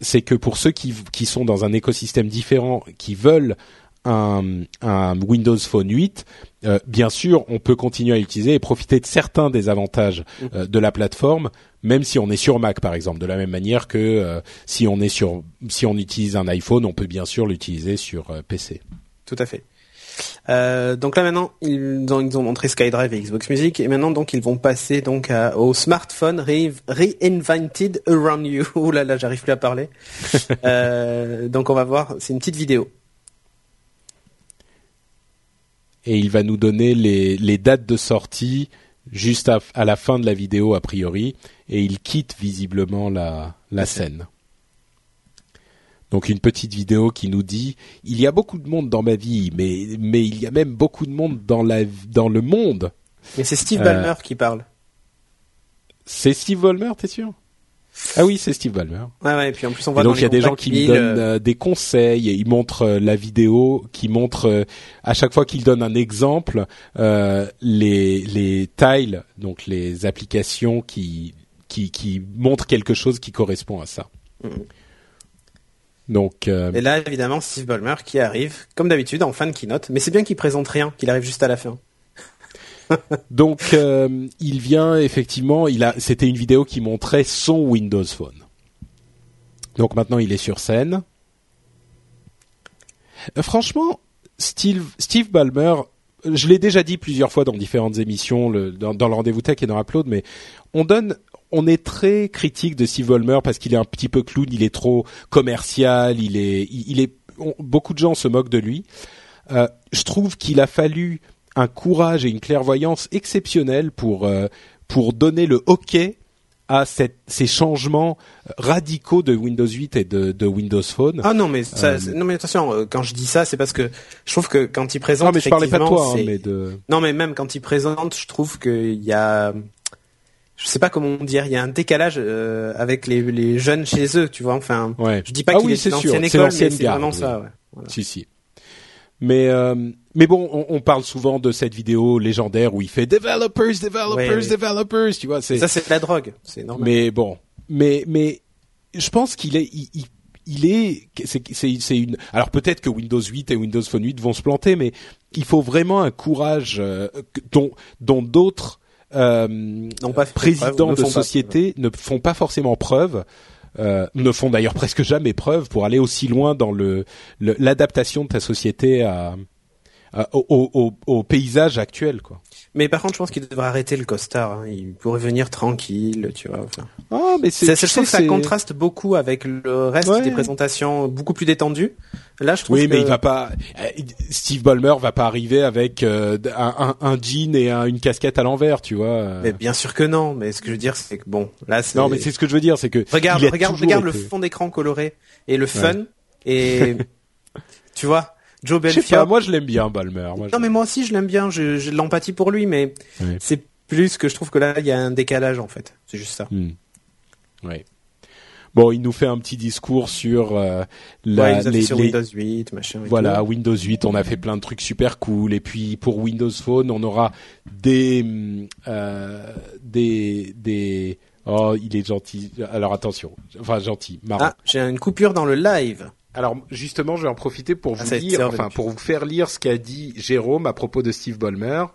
C'est que pour ceux qui, qui sont dans un écosystème différent, qui veulent un, un Windows Phone 8, euh, bien sûr, on peut continuer à l'utiliser et profiter de certains des avantages euh, de la plateforme, même si on est sur Mac, par exemple. De la même manière que euh, si on est sur, si on utilise un iPhone, on peut bien sûr l'utiliser sur PC. Tout à fait. Donc là maintenant, ils ont, ils ont montré SkyDrive et Xbox Music et maintenant donc ils vont passer donc à- au smartphone re- reinvented around you. Ouh là là, j'arrive plus à parler. Donc on va voir, c'est une petite vidéo. Et il va nous donner les, les dates de sortie juste à, à la fin de la vidéo a priori, et il quitte visiblement la, la scène. Donc une petite vidéo qui nous dit il y a beaucoup de monde dans ma vie, mais mais il y a même beaucoup de monde dans la dans le monde. Mais c'est Steve Euh, Ballmer qui parle. C'est Steve Ballmer, t'es sûr? Ah oui, c'est Steve Ballmer. Ouais ouais. Et puis en plus on voit Et donc il y a des gens qui lui donnent euh, des conseils, et ils montrent euh, la vidéo, qui montre euh, à chaque fois qu'il donne un exemple les les tiles, donc les applications qui qui qui montrent quelque chose qui correspond à ça. Mhm. Donc euh, Et là évidemment Steve Ballmer qui arrive comme d'habitude en fin de keynote. Mais c'est bien qu'il présente rien, qu'il arrive juste à la fin. donc euh, il vient effectivement, il a c'était une vidéo qui montrait son Windows Phone. Donc maintenant il est sur scène. Euh, franchement, Steve, Steve Ballmer, je l'ai déjà dit plusieurs fois dans différentes émissions, dans, le rendez-vous tech et dans Upload, mais on donne, on est très critique de Steve Ballmer parce qu'il est un petit peu clown, il est trop commercial, il est, il, est, beaucoup de gens se moquent de lui. Euh, je trouve qu'il a fallu un courage et une clairvoyance exceptionnels pour euh, pour donner le OK à cette, ces changements radicaux de Windows 8 et de, de Windows Phone. Ah non mais ça, Euh, non mais attention euh, quand je dis ça c'est parce que je trouve que quand il présente Non, mais je parlais pas de toi, hein, mais de. Non, mais même quand il présente, je trouve qu'il y a, je sais pas comment dire, il y a un décalage euh, avec les, les jeunes chez eux, tu vois. Enfin, Ouais. je dis pas Ah qu'il oui, est sûr, l'ancienne école, mais c'est vraiment oui. ça. Ouais. Voilà. Si si. Mais euh, mais bon, on, on parle souvent de cette vidéo légendaire où il fait developers, developers, Ouais, ouais. developers, tu vois. C'est Ça, c'est de la drogue, c'est normal. Mais bon, mais mais je pense qu'il est il, il- il est c'est c'est c'est une alors peut-être que Windows 8 et Windows Phone 8 vont se planter mais il faut vraiment un courage euh, dont dont d'autres euh, présidents de sociétés ne font pas forcément preuve. Euh, ne font d'ailleurs presque jamais preuve pour aller aussi loin dans le l'adaptation de ta société à, à- au, au, au- paysage actuel quoi. Mais par contre, je pense qu'il devrait arrêter le costard. hein. Il pourrait venir tranquille, tu vois. Enfin, Ah mais c'est je trouve que ça contraste beaucoup avec le reste Ouais. des présentations beaucoup plus détendues. Là, je trouve Oui, que... mais il va pas. euh, Steve Ballmer va pas arriver avec euh, un, un, un jean et un- une casquette à l'envers, tu vois. euh. Mais bien sûr que non. Mais ce que je veux dire, c'est que bon, là, c'est. Non, mais c'est ce que je veux dire, c'est que Regarde, regarde, regarde le fond d'écran coloré et le fun et tu vois, Joe Je sais pas, moi je l'aime bien. Moi, je- Non, mais moi aussi, je l'aime bien. J'ai de l'empathie pour lui, mais c'est plus que je trouve que là, il y a un décalage en fait. C'est juste ça. Hmm. Ouais. Bon, il nous fait un petit discours sur euh, la, ouais, ils les, sur les- Windows 8, machin. et voilà tout. Windows 8. On a fait plein de trucs super cool. Et puis pour Windows Phone, on aura des hum, euh, des des. Oh, il est gentil. Alors attention. Enfin gentil, marrant. Ah, j'ai une coupure dans le live. Alors justement, je vais en profiter pour Ah, vous dire, enfin pour vous faire lire ce qu'a dit Jérôme à propos de Steve Ballmer.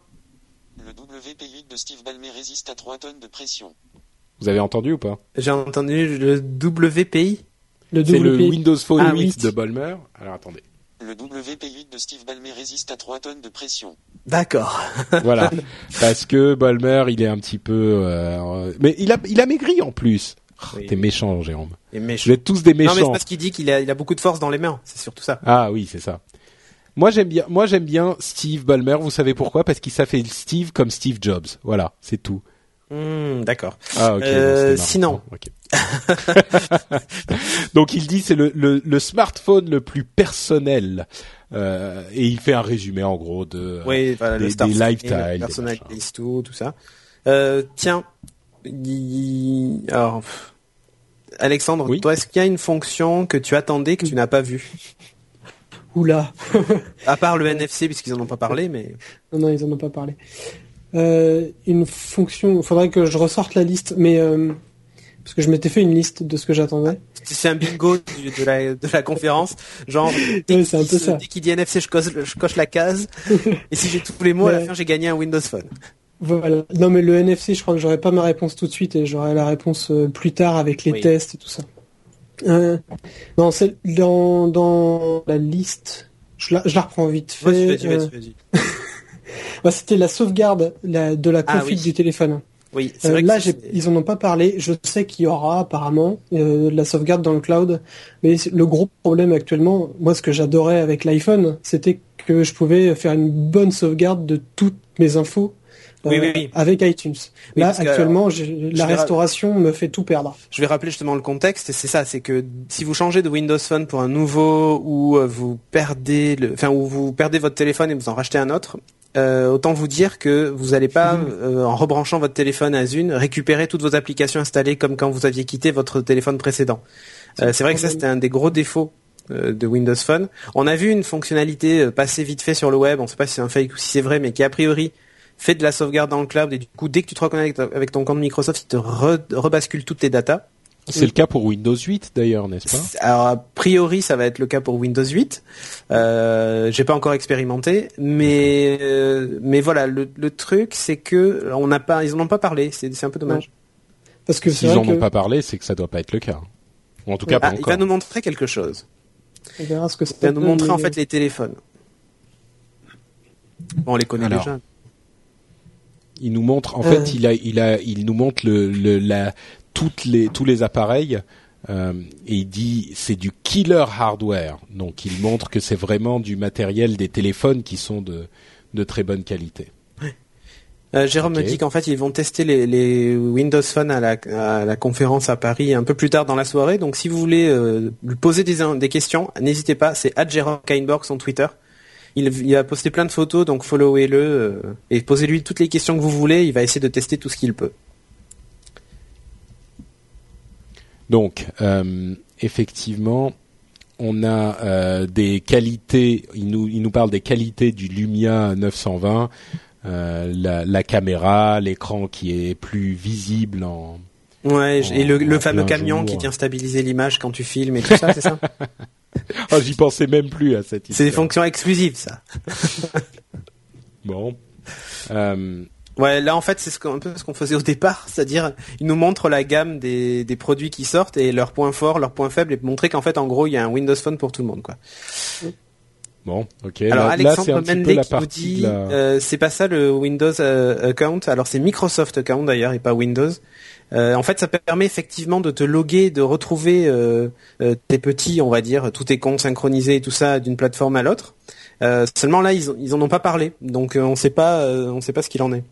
Le WP8 de Steve Ballmer résiste à 3 tonnes de pression. Vous avez entendu ou pas? J'ai entendu le WPI. Le C'est le. Windows Phone Ah, 8 oui. de Ballmer. Alors attendez. Le WP8 de Steve Ballmer résiste à 3 tonnes de pression. D'accord. voilà, parce que Ballmer, il est un petit peu, euh, mais il a, il a maigri en plus. Oh, Oui. T'es méchant, Jérôme. Et Vous méchant. êtes tous des Non, mais c'est méchants. parce qu'il dit qu'il a, il a beaucoup de force dans les mains. C'est surtout ça. Ah oui, c'est ça. Moi j'aime bien, moi j'aime bien Steve Ballmer. Vous savez pourquoi? Parce qu'il s'appelle Steve comme Steve Jobs. Voilà, c'est tout. Hmm, D'accord. Ah. Euh, bon, sinon. marrant. Ok. Donc il dit c'est le, le, le smartphone le plus personnel Euh, et il fait un résumé en gros de. Oui, voilà, des- le des le tout, tout ça. Euh, tiens, il- alors, Alexandre, Oui. toi, est-ce qu'il y a une fonction que tu attendais que tu n'as pas vue? Oula. À part le NFC, puisqu'ils en ont pas parlé, mais Non, non, ils en ont pas parlé. Euh, une fonction, il faudrait que je ressorte la liste, mais euh, parce que je m'étais fait une liste de ce que j'attendais. c'est un bingo du- de la, de la conférence. Genre, dès Ouais, c'est un qu'il peu se- ça. dès qu'il dit NFC, je coche, je coche la case. et si j'ai tous les mots, à la fin, j'ai gagné un Windows Phone. Voilà. Non, mais le NFC, je crois que j'aurai pas ma réponse tout de suite et j'aurai la réponse euh, plus tard avec les Oui. tests et tout ça. Euh, non, c'est dans dans la liste. Je la, je la reprends vite fait. Vas-y, Euh, vas-y, vas-y. bah, c'était la sauvegarde la- de la Ah, config oui. du téléphone. Oui, c'est Euh, vrai que là, c'est- j'ai- ils en ont pas parlé. Je sais qu'il y aura apparemment euh, de la sauvegarde dans le cloud, mais c'est- le gros problème actuellement, moi, ce que j'adorais avec l'iPhone, c'était que je pouvais faire une bonne sauvegarde de toutes mes infos Oui, oui, oui. avec iTunes. Là, que, actuellement, j'ai- la restauration me fait tout perdre. Je vais rappeler justement le contexte, c'est ça, c'est que si vous changez de Windows Phone pour un nouveau, ou euh, vous perdez le, enfin, ou vous perdez votre téléphone et vous en rachetez un autre, euh, autant vous dire que vous n'allez pas, euh, en rebranchant votre téléphone à Zune, récupérer toutes vos applications installées comme quand vous aviez quitté votre téléphone précédent. Euh, c'est vrai que ça, c'était un des gros défauts euh, de Windows Phone. On a vu une fonctionnalité euh, passer vite fait sur le web, on ne sait pas si c'est un fake ou si c'est vrai, mais qui a priori fait de la sauvegarde dans le cloud et du coup dès que tu te reconnectes avec ton compte Microsoft, il te re- rebascule toutes tes datas. C'est le cas pour Windows 8 d'ailleurs, n'est-ce pas? Alors a priori, ça va être le cas pour Windows 8. Euh, J'ai pas encore expérimenté, mais euh, mais voilà, le, le truc c'est que on n'a pas, ils en ont pas parlé. C'est c'est un peu dommage. Parce que S'ils en ont pas parlé, c'est que ça doit pas être le cas. Ou en tout cas, Ah, pas il encore. va nous montrer quelque chose. on verra ce que ça Il va nous montrer en mais- fait les téléphones. Bon, on les connaît Alors. déjà. Il nous montre, en Euh. fait, il a, il a, il nous montre le, le, la, toutes les, tous les appareils. euh, et il dit c'est du killer hardware. Donc il montre que c'est vraiment du matériel des téléphones qui sont de, de très bonne qualité. Euh, Jérôme me dit qu'en fait ils vont tester les, les Windows Phone à la, à la conférence à Paris un peu plus tard dans la soirée. Donc si vous voulez euh, lui poser des, des questions, n'hésitez pas. C'est Jérôme Kainborg son Twitter. Il, il a posté plein de photos, donc followez-le euh, et posez-lui toutes les questions que vous voulez. Il va essayer de tester tout ce qu'il peut. Donc, euh, effectivement, on a euh, des qualités. Il nous, il nous parle des qualités du Lumia 920, euh, la, la caméra, l'écran qui est plus visible en. Ouais, En- et le, fameux camion jour. qui vient stabiliser l'image quand tu filmes et tout ça, c'est ça Oh, j'y pensais même plus à cette C'est des fonctions exclusives, ça. Bon. Euh, Ouais, là en fait c'est ce qu'on- un peu ce qu'on faisait au départ, c'est-à-dire ils nous montrent la gamme des, des produits qui sortent et leurs points forts, leurs points faibles et montrer qu'en fait en gros il y a un Windows Phone pour tout le monde quoi. Bon, ok. Alors là, là, Alexandre la qui nous dit la- euh, c'est pas ça le Windows euh, account, alors c'est Microsoft account d'ailleurs et pas Windows. Euh, en fait ça permet effectivement de te loguer, de retrouver euh, euh, tes petits, on va dire, tous tes comptes synchronisés et tout ça d'une plateforme à l'autre. Euh, seulement là ils, ils en ont pas parlé, donc euh, on sait pas, euh, on sait pas ce qu'il en est.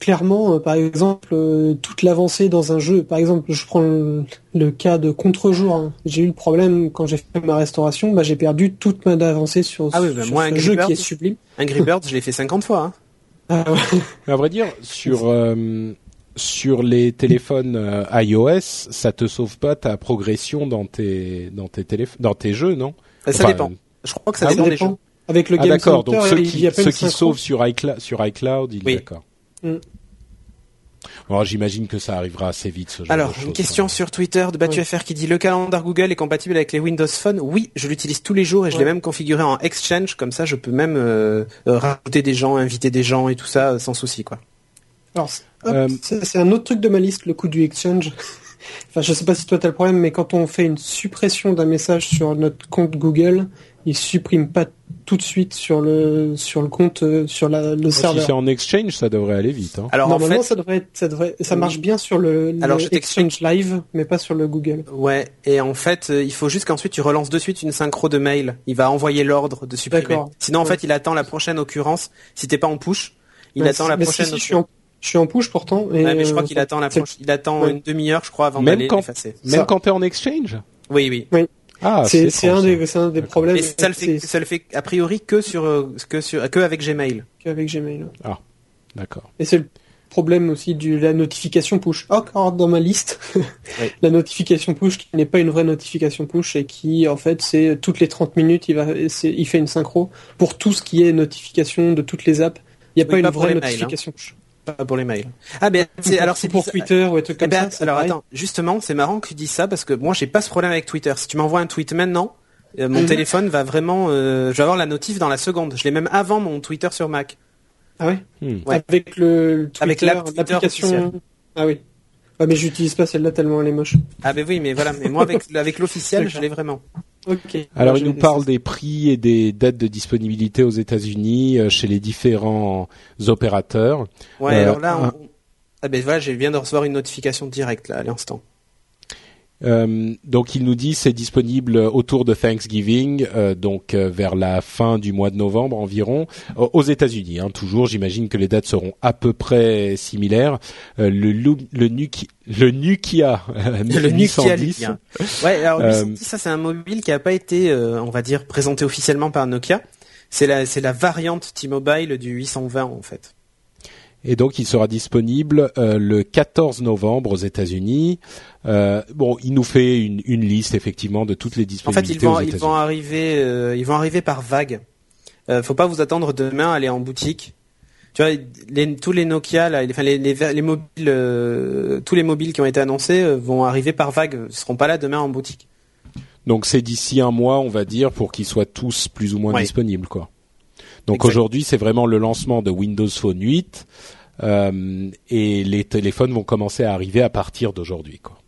Clairement, euh, par exemple, euh, toute l'avancée dans un jeu, par exemple, je prends le, le cas de contre-jour. hein. J'ai eu le problème quand j'ai fait ma restauration, bah, j'ai perdu toute ma avancée sur, Ah oui, bah, sur moi, ce Angry jeu qui est sublime. Angry Birds, je l'ai fait 50 fois. Hein. Ah ouais. À vrai dire, sur euh, sur les téléphones euh, iOS, ça te sauve pas ta progression dans tes dans tes téléphones, dans tes jeux, non? Ça Enfin, dépend. Je crois que ça Ah, dépend Ça des jeux. Avec le Ah Game d'accord, Center, donc ceux qui ceux sauvent sur iCloud, sur iCloud, il Oui. d'accord. Mm. Bon, j'imagine que ça arrivera assez vite ce genre Alors, de une question hein. sur Twitter de BattuFR qui dit le calendrier Google est compatible avec les Windows Phone. Oui, je l'utilise tous les jours et je l'ai même configuré en Exchange. Comme ça, je peux même euh, euh, rajouter des gens, inviter des gens et tout ça sans souci, quoi. Alors, Euh, c'est un autre truc de ma liste, le coup du exchange. enfin, je sais pas si toi t'as le problème, mais quand on fait une suppression d'un message sur notre compte Google, il supprime pas tout de suite sur le sur le compte euh, sur la, le Si serveur. c'est en exchange, ça devrait aller vite. Hein. Alors, en Normalement, fait, ça devrait, être- ça devrait, ça marche bien sur le, le Alors, je exchange live, mais pas sur le Google. ouais. Et en fait, euh, il faut juste qu'ensuite tu relances de suite une synchro de mail. Il va envoyer l'ordre de supprimer. Sinon, en Ouais. fait, il attend la prochaine occurrence. Si t'es pas en push, il Ouais, attend la mais si, prochaine. si, je suis en, je suis en push pourtant. Et Ouais, mais je crois euh, qu'il attend la. Il attend Ouais. une demi-heure, je crois, avant Même d'aller quand- l'effacer. Même ça- quand t'es en exchange? Oui, oui. Ah, c'est c'est un des, c'est un des problèmes. Et ça le fait, ça le fait a priori que sur, euh, que sur, que avec Gmail. qu'avec Gmail. D'accord. Et c'est le problème aussi de la notification push. Encore dans ma liste, Oui. la notification push qui n'est pas une vraie notification push et qui en fait c'est toutes les 30 minutes il va il fait une synchro pour tout ce qui est notification de toutes les apps. Il n'y a Oui, pas une pas vraie hein. notification push. Pas pour les mails. Ah ben c'est alors c'est pour. Twitter ou trucs Eh comme ben, ça. alors attends, justement, c'est marrant que tu dis ça parce que moi j'ai pas ce problème avec Twitter. Si tu m'envoies un tweet maintenant, euh, mon Mhm. téléphone va vraiment, euh, je vais avoir la notif dans la seconde. Je l'ai même avant mon Twitter sur Mac. Ah ouais. Hmm. Ouais. Avec le, Avec l'application. Ah oui. Ouais, mais j'utilise pas celle-là tellement elle est moche. Ah ben oui, mais voilà, mais moi avec avec l'officiel, je l'ai vraiment. Ok. Alors, il nous parle des prix et des dates de disponibilité aux États-Unis euh, chez les différents opérateurs. Ouais, Euh, alors là, on- ah ben voilà, je viens de recevoir une notification directe là à l'instant. Euh, donc, il nous dit c'est disponible autour de Thanksgiving, euh, donc euh, vers la fin du mois de novembre environ, euh, aux États-Unis. Hein, toujours, j'imagine que les dates seront à peu près similaires. Euh, le, le, Nuki- le Nukia, Le Nokia 810, Lumia. Ouais, alors 810, ça c'est un mobile qui a pas été, euh, on va dire, présenté officiellement par Nokia. C'est la, c'est la variante T-Mobile du 820 en fait. Et donc, il sera disponible euh, le 14 novembre aux États-Unis. Euh, bon, il nous fait une, une liste effectivement de toutes les En fait, disponibilités ils vont, aux ils vont arriver, euh, ils vont arriver par vague. Euh, faut pas vous attendre demain à aller en boutique. Tu vois, les, tous les Nokia, là, les, enfin, les, mobiles, tous les mobiles qui ont été annoncés vont arriver par vague. Ils seront pas là demain en boutique. Donc, c'est d'ici un mois, on va dire, pour qu'ils soient tous plus ou moins Ouais. disponibles, quoi. Donc aujourd'hui, c'est vraiment le lancement de Windows Phone 8 euh, et les téléphones vont commencer à arriver à partir d'aujourd'hui, quoi.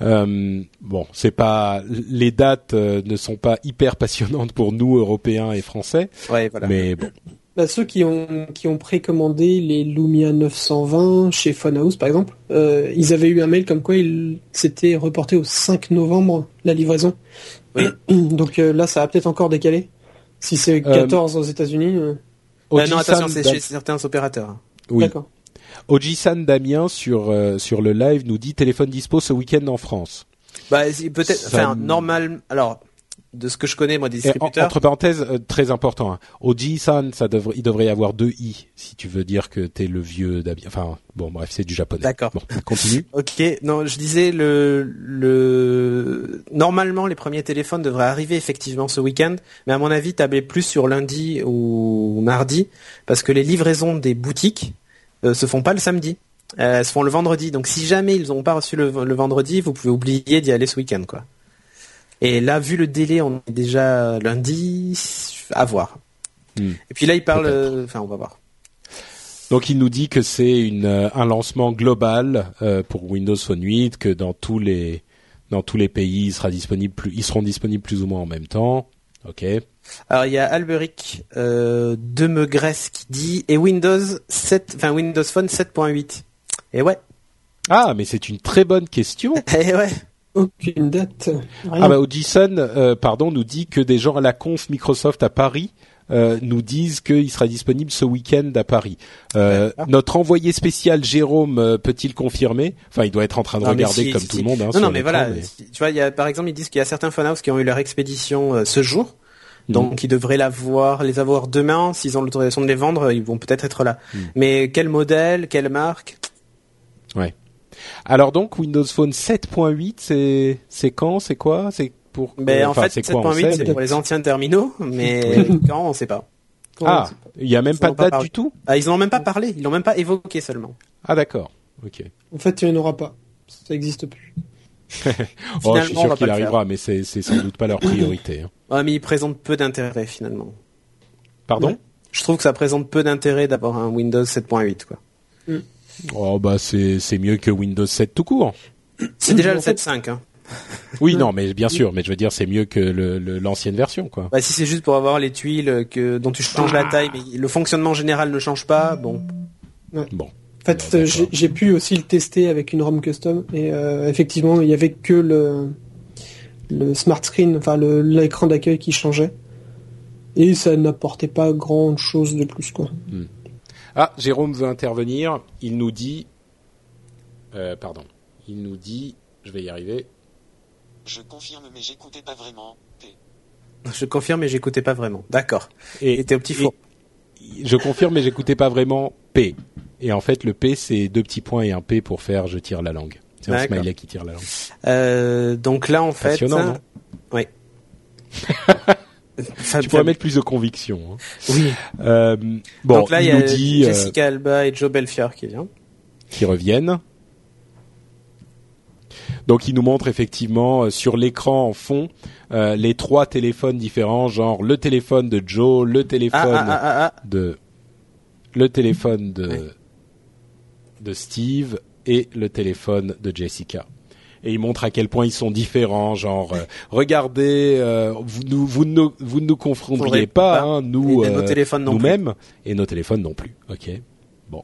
Euh, bon, c'est pas les dates euh, ne sont pas hyper passionnantes pour nous Européens et Français, Ouais, voilà. mais bon. Bah, ceux qui ont qui ont précommandé les Lumia 920 chez Phonehouse par exemple, euh, ils avaient eu un mail comme quoi il s'était reporté au 5 novembre la livraison. Oui. Donc euh, là, ça a peut-être encore décalé. Si c'est 14 aux États-Unis, euh, Euh, non, attention, c'est chez certains opérateurs. oui. d'accord. Oji-san Damien sur euh, sur le live nous dit téléphone dispo ce week-end en France. Bah, peut-être, enfin, normal. Alors, de ce que je connais moi des en- distributeurs, entre parenthèses, euh, très important. Hein. Oji-san, ça devrait, il devrait y avoir deux i si tu veux dire que t'es le vieux Damien. Enfin, bon, bref, c'est du japonais. D'accord. Bon, continue. Ok, non, je disais le le normalement les premiers téléphones devraient arriver effectivement ce week-end, mais à mon avis tablez plus sur lundi ou mardi parce que les livraisons des boutiques euh, se font pas le samedi, Euh, elles se font le vendredi. Donc si jamais ils n'ont pas reçu le, le vendredi, vous pouvez oublier d'y aller ce week-end quoi. Et là, vu le délai, on est déjà lundi, à voir. Hmm. Et puis là, il parle. Euh, Enfin, on va voir. Donc il nous dit que c'est euh, un lancement global euh, pour Windows Phone 8, que dans tous les dans tous les pays, il sera disponible plus, ils seront disponibles plus ou moins en même temps. Ok. Alors il y a Alberic euh, de Megresse qui dit et Windows 7, enfin Windows Phone 7.8. Et ouais, Ah, mais c'est une très bonne question. et ouais. Aucune date. Rien. Ah bah Audison, euh, pardon, nous dit que des gens à la conf Microsoft à Paris euh, nous disent qu'il sera disponible ce week-end à Paris. Euh, notre envoyé spécial Jérôme euh, peut-il confirmer? Enfin, il doit être en train de Non, regarder si, comme si, tout si. le monde. Hein, non, non, mais voilà. mais- Tu vois, il y a, par exemple, ils disent qu'il y a certains fanhouse qui ont eu leur expédition euh, ce jour. Donc, ils devraient l'avoir, les avoir demain. S'ils ont l'autorisation de les vendre, ils vont peut-être être là. Mm. Mais quel modèle, quelle marque? Alors donc Windows Phone 7.8, c'est c'est quand C'est quoi C'est pour Ben, en enfin, fait, c'est quoi, on 7.8, sait, c'est mais- pour les anciens terminaux, mais quand, on sait pas. Ah, il y a même Ils pas en de date du tout Ah, ils en ont même pas parlé, ils l'ont même pas évoqué seulement. Ah d'accord. Ok. En fait, il n'y en aura pas. Ça n'existe plus. Oh, je suis sûr qu'il arrivera, mais c'est sans doute pas leur priorité. hein. Ouais, mais ils présentent peu d'intérêt finalement. Pardon? Ouais. Je trouve que ça présente peu d'intérêt d'avoir un Windows 7.8 quoi. Oh bah c'est c'est mieux que Windows 7 tout court. C'est déjà le fait- 7.5 hein. Oui, non, mais bien sûr, mais je veux dire, c'est mieux que le- le- l'ancienne version, quoi. Bah, si c'est juste pour avoir les tuiles que dont tu changes la taille mais le fonctionnement général ne change pas, bon. Bon. En fait, euh, j'ai pu aussi le tester avec une ROM custom et euh, effectivement, il y avait que le le smart screen, enfin l'écran d'accueil qui changeait et ça n'apportait pas grand chose de plus quoi. Ah, Jérôme veut intervenir. Il nous dit, euh, pardon, il nous dit, je vais y arriver. Je confirme mais j'écoutais pas vraiment. P. Je confirme mais j'écoutais pas vraiment. D'accord. Et t'es au petit four. et- je confirme, mais j'écoutais pas vraiment P. Et en fait, le P, c'est deux petits points et un P pour faire je tire la langue. C'est un smiley qui tire la langue. Euh, donc là en fait Passionnant, non? Oui. Fab- Tu pourrais Fab- mettre plus de conviction. hein. Oui. Euh, bon, donc là il y a dit euh, Jessica Alba et Joe Belfiore qui qui reviennent. Donc il nous montre effectivement euh, sur l'écran en fond les trois téléphones différents, genre le téléphone de Joe, le téléphone ah ah ah, de le téléphone de de Steve et le téléphone de Jessica. Et il montre à quel point ils sont différents, genre euh, regardez, euh, vous nous vous ne nous, vous ne nous confondriez Faudrait pas, pas. hein, nous Et nos euh, téléphones non plus. nous-mêmes et nos téléphones non plus. Ok, bon.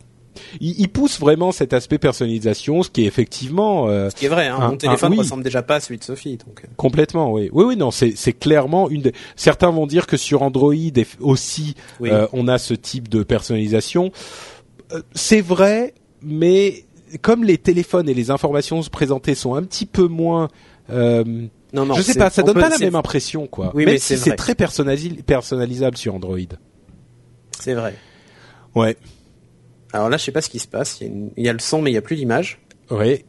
Il, il pousse vraiment cet aspect personnalisation, ce qui est effectivement euh, Ce qui est vrai, hein. Un- mon téléphone oui. ressemble déjà pas à celui de Sophie. Donc. euh. complètement. Oui, oui, oui. Non, c'est c'est clairement une. Des... Certains vont dire que sur Android aussi, Oui. euh, on a ce type de personnalisation. Euh, c'est vrai, mais comme les téléphones et les informations présentées sont un petit peu moins, euh, Non, non. je sais pas, ça on donne peut- pas la même impression, quoi. Oui, même mais si c'est très personnali- personnalisable sur Android. C'est vrai. Ouais, Alors là, je sais pas ce qui se passe. Il y a, une- il y a le son, mais il y a plus l'image. ouais.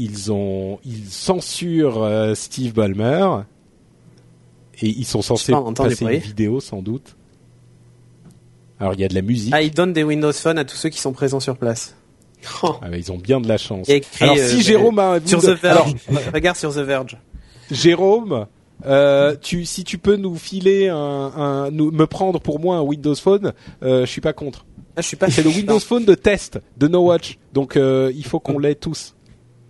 Ils ont, ils censurent euh, Steve Ballmer et ils sont censés pas, passer une vidéo sans doute. Alors il y a de la musique. Ah, ils donnent des Windows Phone à tous ceux qui sont présents sur place. Oh. Ah, ils ont bien de la chance. Écrit, Alors euh, si Jérôme a un Sur The Verge. Alors, Regarde sur The Verge. Jérôme, euh, tu, si tu peux nous filer un, un nous, me prendre pour moi un Windows Phone, euh, je suis pas contre. Ah, je suis pas. C'est le Windows Phone de test de No Watch, donc euh, il faut qu'on l'ait tous.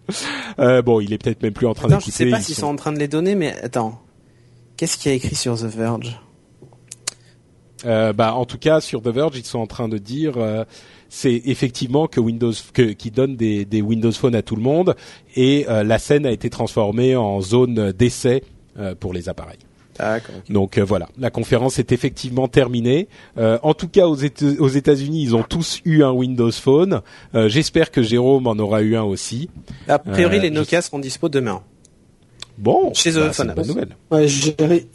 Euh, bon, il est peut-être même plus en train Attends, je sais pas ils s'ils sont- sont en train de les donner, mais attends. Qu'est-ce qu'il y a écrit sur The Verge? Euh, bah, en tout cas, sur The Verge, ils sont en train de dire, euh, c'est effectivement que Windows, que, qui donne des, des Windows Phone à tout le monde, et euh, la scène a été transformée en zone d'essai euh, pour les appareils. Donc euh, voilà, la conférence est effectivement terminée. Euh, en tout cas, aux, aux États-Unis, ils ont tous eu un Windows Phone. Euh, J'espère que Jérôme en aura eu un aussi. A priori, Euh, les je- Nokia seront dispo demain. Bon, Chez The bah, c'est Phone une bonne House. nouvelle.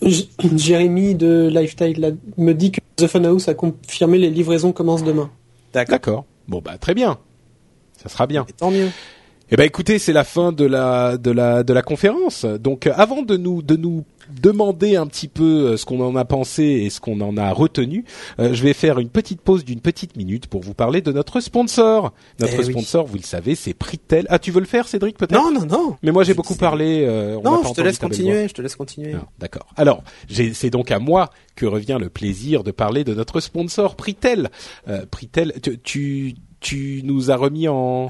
Ouais, Jérémy de Lifetime là, me dit que The Fun House a confirmé les livraisons commencent demain. D'accord. Bon bah très bien. Ça sera bien. Et tant mieux. Eh ben écoutez, c'est la fin de la de la de la conférence. Donc euh, avant de nous de nous demander un petit peu euh, ce qu'on en a pensé et ce qu'on en a retenu, euh, je vais faire une petite pause d'une petite minute pour vous parler de notre sponsor. Notre Eh oui. sponsor, vous le savez, c'est Pritel. Ah, tu veux le faire, Cédric, peut-être? Non, non, non. Mais moi, j'ai Je- beaucoup parlé. euh, on Non, pas je te laisse ta belle voix. continuer, je te laisse continuer. D'accord. Alors, c'est donc à moi que revient le plaisir de parler de notre sponsor Pritel. Euh, Pritel, tu, tu tu nous as remis en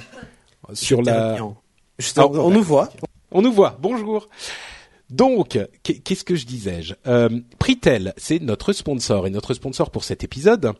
sur la. Ah, on, on nous voit. On nous voit. Bonjour. Donc, qu'est- qu'est-ce que je disais-je? Euh, Pritel, c'est notre sponsor et notre sponsor pour cet épisode.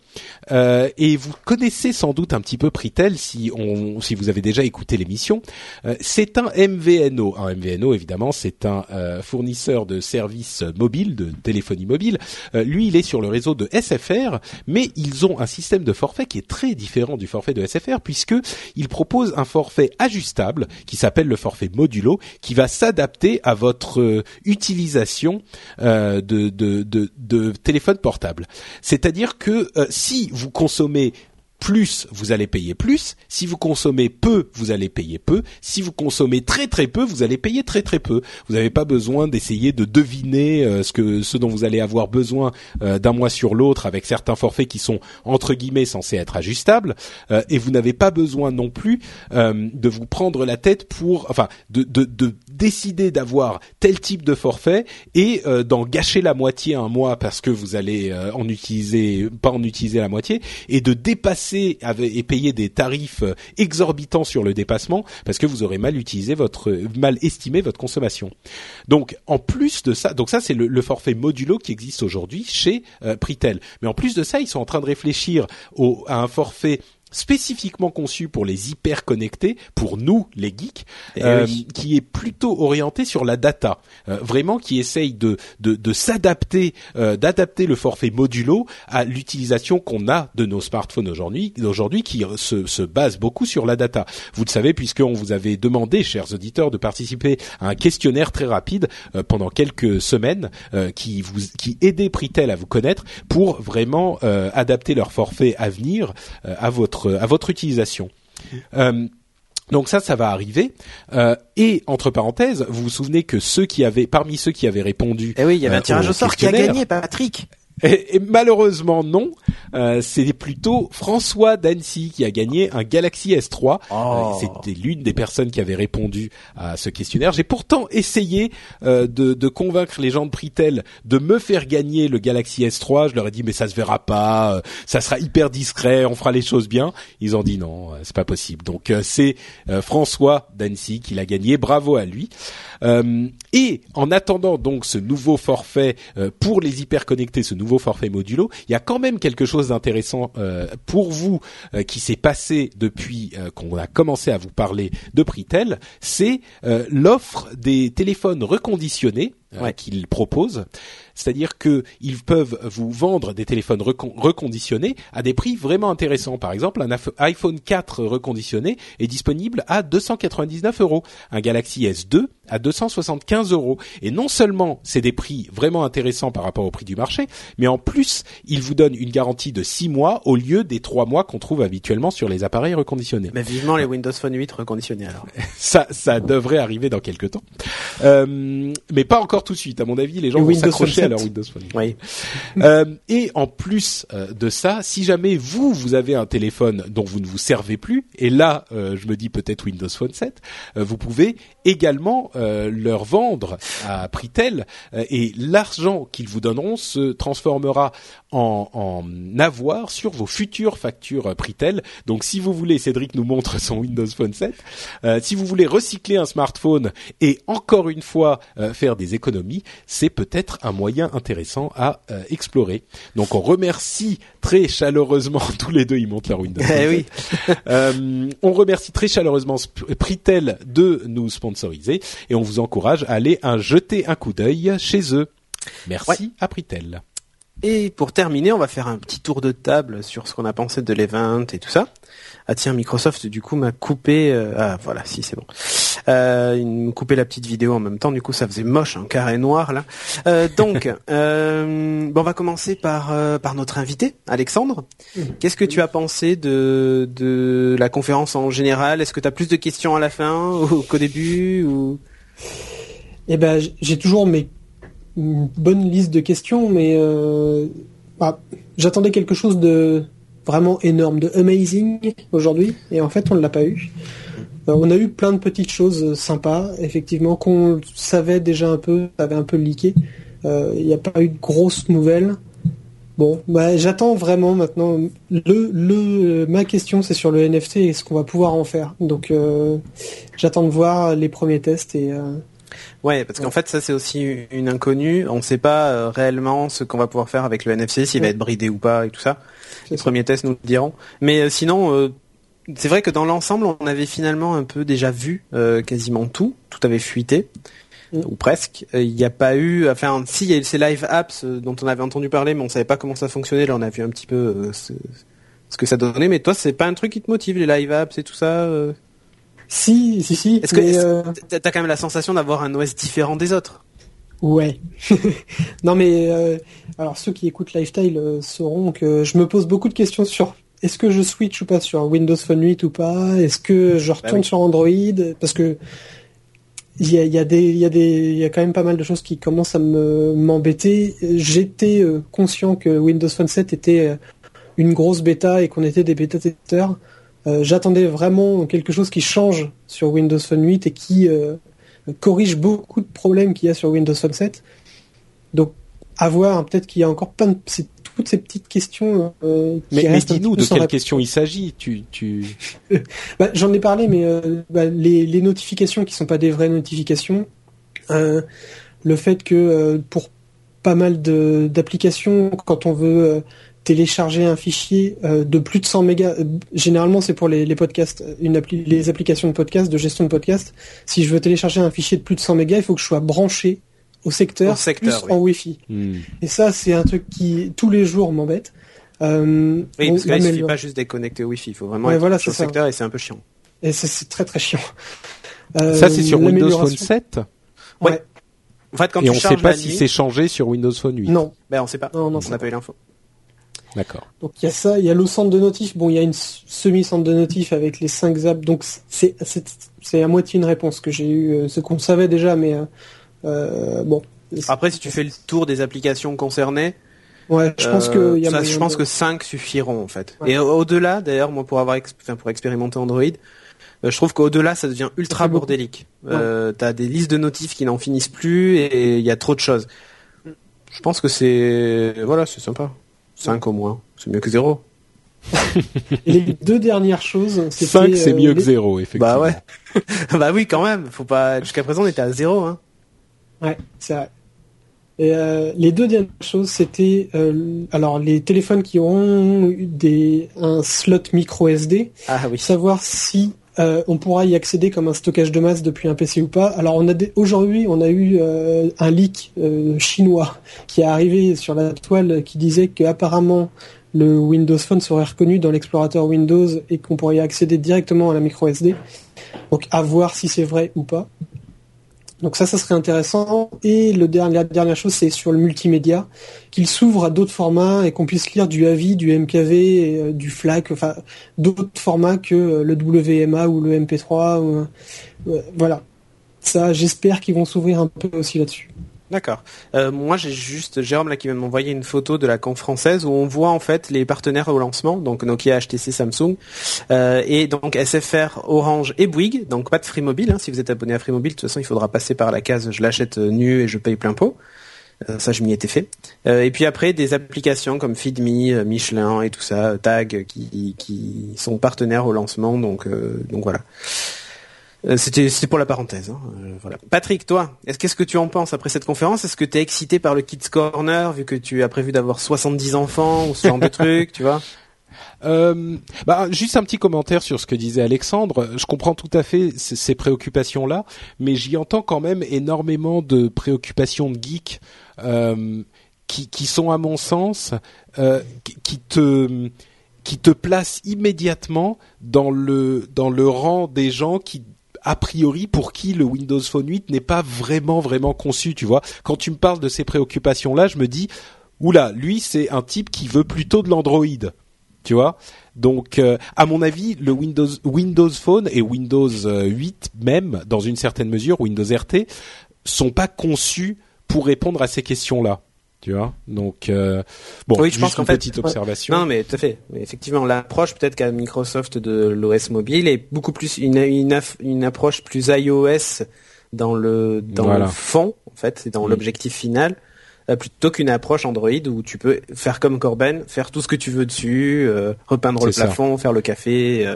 Euh, et vous connaissez sans doute un petit peu Pritel si on, si vous avez déjà écouté l'émission. Euh, c'est un MVNO. Un MVNO, évidemment, c'est un fournisseur de services mobiles, de téléphonie mobile. Lui, il est sur le réseau de SFR, mais ils ont un système de forfait qui est très différent du forfait de SFR puisque il propose un forfait ajustable qui s'appelle le forfait modulo, qui va s'adapter à votre utilisation euh, de, de, de, téléphone portable. C'est-à-dire que euh, si vous consommez plus, vous allez payer plus. Si vous consommez peu, vous allez payer peu. Si vous consommez très très peu, vous allez payer très très peu. Vous n'avez pas besoin d'essayer de deviner euh, ce que ce dont vous allez avoir besoin d'un mois sur l'autre avec certains forfaits qui sont entre guillemets censés être ajustables. Et vous n'avez pas besoin non plus de vous prendre la tête pour, enfin, de décider d'avoir tel type de forfait et euh, d'en gâcher la moitié un mois parce que vous allez euh, en utiliser, pas en utiliser la moitié, et de dépasser et payer des tarifs euh, exorbitants sur le dépassement parce que vous aurez mal utilisé votre, mal estimé votre consommation. Donc, en plus de ça, c'est le, forfait modulo qui existe aujourd'hui chez Pritel. Mais en plus de ça, ils sont en train de réfléchir à un forfait spécifiquement conçu pour les hyper connectés, pour nous les geeks, Eh euh, oui. qui est plutôt orienté sur la data, Euh, vraiment qui essaye de de, de s'adapter, euh, d'adapter le forfait modulo à l'utilisation qu'on a de nos smartphones aujourd'hui, aujourd'hui qui se, se base beaucoup sur la data. Vous le savez puisqu'on vous avait demandé, chers auditeurs, de participer à un questionnaire très rapide euh, pendant quelques semaines euh, qui vous qui aidait Pritel à vous connaître pour vraiment euh, adapter leur forfait à venir euh, à votre à votre utilisation. Euh, donc ça, ça va arriver. Euh, et entre parenthèses, vous vous souvenez que ceux qui avaient, parmi ceux qui avaient répondu, Eh oui, il y avait euh, un tirage au sort qui a gagné, Patrick. Et, et malheureusement non, euh, c'est plutôt François d'Annecy qui a gagné un Galaxy S3. Oh. Euh, C'était l'une des personnes qui avait répondu à ce questionnaire. J'ai pourtant essayé euh, de, de convaincre les gens de Pritel de me faire gagner le Galaxy S3. Je leur ai dit mais ça se verra pas, euh, ça sera hyper discret, on fera les choses bien. Ils ont dit non, euh, c'est pas possible. Donc euh, c'est euh, François d'Annecy qui l'a gagné. Bravo à lui. Euh, et en attendant donc ce nouveau forfait euh, pour les hyper connectés, ce nouveau forfait modulo, il y a quand même quelque chose d'intéressant euh, pour vous euh, qui s'est passé depuis euh, qu'on a commencé à vous parler de Pritel, c'est euh, l'offre des téléphones reconditionnés Ouais. qu'ils proposent. C'est-à-dire que ils peuvent vous vendre des téléphones recon- reconditionnés à des prix vraiment intéressants. Par exemple, un iPh- iPhone 4 reconditionné est disponible à 299 euros, un Galaxy S2 à 275 euros. Et non seulement c'est des prix vraiment intéressants par rapport au prix du marché, mais en plus ils vous donnent une garantie de 6 mois au lieu des 3 mois qu'on trouve habituellement sur les appareils reconditionnés. Mais vivement les Windows Phone 8 reconditionnés alors. Ça, ça devrait arriver dans quelques temps, euh, mais pas encore tout de suite. À mon avis, les gens Le vont s'accrocher Phone à leur 7. Windows Phone. Oui. Euh, et en plus euh, de ça, si jamais vous vous avez un téléphone dont vous ne vous servez plus, et là euh, je me dis peut-être Windows Phone 7, euh, vous pouvez également leur vendre à prix tel, et l'argent qu'ils vous donneront se transformera en, en avoir sur vos futures factures Pritel. Donc si vous voulez, Cédric nous montre son Windows Phone 7, euh, si vous voulez recycler un smartphone et encore une fois faire des économies, c'est peut-être un moyen intéressant à euh, explorer. Donc on remercie très chaleureusement tous les deux, ils montent leur Windows. Eh 7. oui. Euh, on remercie très chaleureusement Pritel de nous sponsoriser et on vous encourage à aller un jeter un coup d'œil chez eux. Merci à Pritel. Et pour terminer, on va faire un petit tour de table sur ce qu'on a pensé de l'event et tout ça. Ah tiens, Microsoft du coup m'a coupé. euh, Ah voilà, si c'est bon. Euh, il me coupait la petite vidéo en même temps, du coup ça faisait moche, un carré noir là. Euh, donc, euh, bon, on va commencer par euh, par notre invité, Alexandre. Qu'est-ce que tu as pensé de de la conférence en général? Est-ce que tu as plus de questions à la fin ou qu'au début ou? Eh ben, j'ai toujours mes une bonne liste de questions, mais euh, bah, j'attendais quelque chose de vraiment énorme, de amazing aujourd'hui, et en fait, on ne l'a pas eu. Euh, on a eu plein de petites choses sympas, effectivement, qu'on savait déjà un peu, avait un peu leaké. Euh, Il n'y a pas eu de grosses nouvelles. Bon, bah, j'attends vraiment maintenant. Le, le, ma question, c'est sur le NFT et ce qu'on va pouvoir en faire. Donc, euh, j'attends de voir les premiers tests et. Ouais, parce qu'en fait ça c'est aussi une inconnue. On ne sait pas euh, réellement ce qu'on va pouvoir faire avec le NFC, s'il va être bridé ou pas et tout ça. Les ça. premiers tests nous le diront. Mais euh, sinon, euh, c'est vrai que dans l'ensemble, on avait finalement un peu déjà vu quasiment tout. Tout avait fuité. Mm. Ou presque. Il n'y a pas eu, enfin, si, il y a eu ces live apps dont on avait entendu parler, mais on savait pas comment ça fonctionnait. Là, on a vu un petit peu ce, ce que ça donnait. Mais toi, c'est pas un truc qui te motive, les live apps et tout ça Si, si, si. Est-ce que euh, t'as t'as quand même la sensation d'avoir un OS différent des autres? Ouais. non mais euh, alors ceux qui écoutent Lifestyle euh, sauront que je me pose beaucoup de questions sur est-ce que je switch ou pas sur Windows Phone 8 ou pas? Est-ce que je retourne Bah oui. sur Android? Parce que il y a, y a des il y a des il y a quand même pas mal de choses qui commencent à me m'embêter. J'étais conscient que Windows Phone 7 était une grosse bêta et qu'on était des bêta testeurs. Euh, J'attendais vraiment quelque chose qui change sur Windows Phone 8 et qui euh, corrige beaucoup de problèmes qu'il y a sur Windows Phone 7. Donc, à voir, peut-être qu'il y a encore plein de toutes ces petites questions. euh, qui Mais, dis-nous de sans quelle réponse. question il s'agit. Tu, tu... Bah, J'en ai parlé, mais euh, bah, les, les notifications qui sont pas des vraies notifications, euh, le fait que pour pas mal d'applications, quand on veut télécharger un fichier euh, de plus de 100 mégas, euh, généralement c'est pour les, les podcasts, une appli- les applications de podcast, de gestion de podcast. Si je veux télécharger un fichier de plus de 100 mégas, il faut que je sois branché au secteur, Au secteur, plus oui. en Wi-Fi. Hmm. Et ça, c'est un truc qui tous les jours m'embête. Euh, Oui, parce que là, il suffit pas juste d'être connecté au Wi-Fi. Il faut vraiment Ouais, être voilà, sur le c'est ça. secteur et c'est un peu chiant. Et c'est- c'est très très chiant. Euh, Ça, c'est sur Windows Phone l'amélioration- 7 Ouais. En fait, quand et tu on ne sait pas si c'est changé sur Windows Phone 8. Non. ben on sait pas. Non, non, on n'a pas eu l'info. D'accord. Donc il y a ça, il y a le centre de notif. Bon, il y a une semi-centre de notif avec les 5 apps. Donc c'est c'est c'est à moitié une réponse que j'ai eu, euh, ce qu'on savait déjà, mais euh, euh, bon. Après, si tu fais le tour des applications concernées, Ouais, je pense euh, que il y a ça, je pense de- que 5 suffiront en fait. Ouais. Et au- au-delà, d'ailleurs, moi pour avoir enfin, pour expérimenter Android, euh, je trouve qu'au-delà ça devient ultra bordélique. Euh, T'as des listes de notifs qui n'en finissent plus et il y a trop de choses. Je pense que c'est voilà, c'est sympa. 5 au moins, c'est mieux que 0. Et les deux dernières choses, c'était 5, c'est euh, mieux que les- 0, effectivement. Bah ouais. bah oui, quand même. Faut pas. Jusqu'à présent, on était à 0 hein. Ouais, c'est vrai. Et euh, les deux dernières choses, c'était euh, alors les téléphones qui ont eu des un slot micro SD. Ah oui. savoir si euh, on pourra y accéder comme un stockage de masse depuis un PC ou pas. Alors aujourd'hui on a eu euh, un leak euh, chinois qui est arrivé sur la toile qui disait que apparemment le Windows Phone serait reconnu dans l'explorateur Windows et qu'on pourrait y accéder directement à la micro SD. Donc à voir si c'est vrai ou pas. Donc ça, ça serait intéressant. Et le dernier, la dernière chose, c'est sur le multimédia, qu'il s'ouvre à d'autres formats et qu'on puisse lire du AVI, du MKV, euh, du FLAC, enfin d'autres formats que euh, le WMA ou le MP3. Ou, euh, voilà. Ça, j'espère qu'ils vont s'ouvrir un peu aussi là-dessus. D'accord. Euh, moi, j'ai juste Jérôme là qui vient m'envoyer une photo de la conf française où on voit en fait les partenaires au lancement, donc Nokia, HTC, Samsung, euh, et donc SFR, Orange et Bouygues. Donc pas de Free Mobile. Hein. Si vous êtes abonné à Free Mobile, de toute façon, il faudra passer par la case je l'achète euh, nu et je paye plein pot. Euh, ça, je m'y étais fait. Euh, et puis après, des applications comme FeedMe, Michelin et tout ça, Tag, qui, qui sont partenaires au lancement. Donc, donc voilà. Euh, C'était pour la parenthèse. hein. Euh, voilà. Patrick, toi, est-ce qu'est-ce que tu en penses après cette conférence? Est-ce que tu es excité par le Kids Corner vu que tu as prévu d'avoir 70 enfants ou ce genre de truc, tu vois? Euh, bah, juste un petit commentaire sur ce que disait Alexandre. Je comprends tout à fait ces préoccupations-là, mais j'y entends quand même énormément de préoccupations de geeks euh, qui, qui sont, à mon sens, euh, qui te qui te placent immédiatement dans le dans le rang des gens qui a priori pour qui le Windows Phone 8 n'est pas vraiment vraiment conçu, tu vois. Quand tu me parles de ces préoccupations-là, je me dis, oula, lui c'est un type qui veut plutôt de l'Android, tu vois. Donc, euh, à mon avis, le Windows Windows Phone et Windows 8 même, dans une certaine mesure, Windows RT, sont pas conçus pour répondre à ces questions-là tu vois. Donc euh, bon, oui, je pense qu'en fait, petite observation. Non, mais tout à fait. Mais effectivement, l'approche peut-être qu'à Microsoft de l'OS mobile est beaucoup plus une, une, approche plus iOS dans le dans Voilà. le fond, en fait, c'est dans Mm. l'objectif final. euh, plutôt qu'une approche Android où tu peux faire comme Corben, faire tout ce que tu veux dessus, euh, repeindre le ça. plafond, faire le café. euh.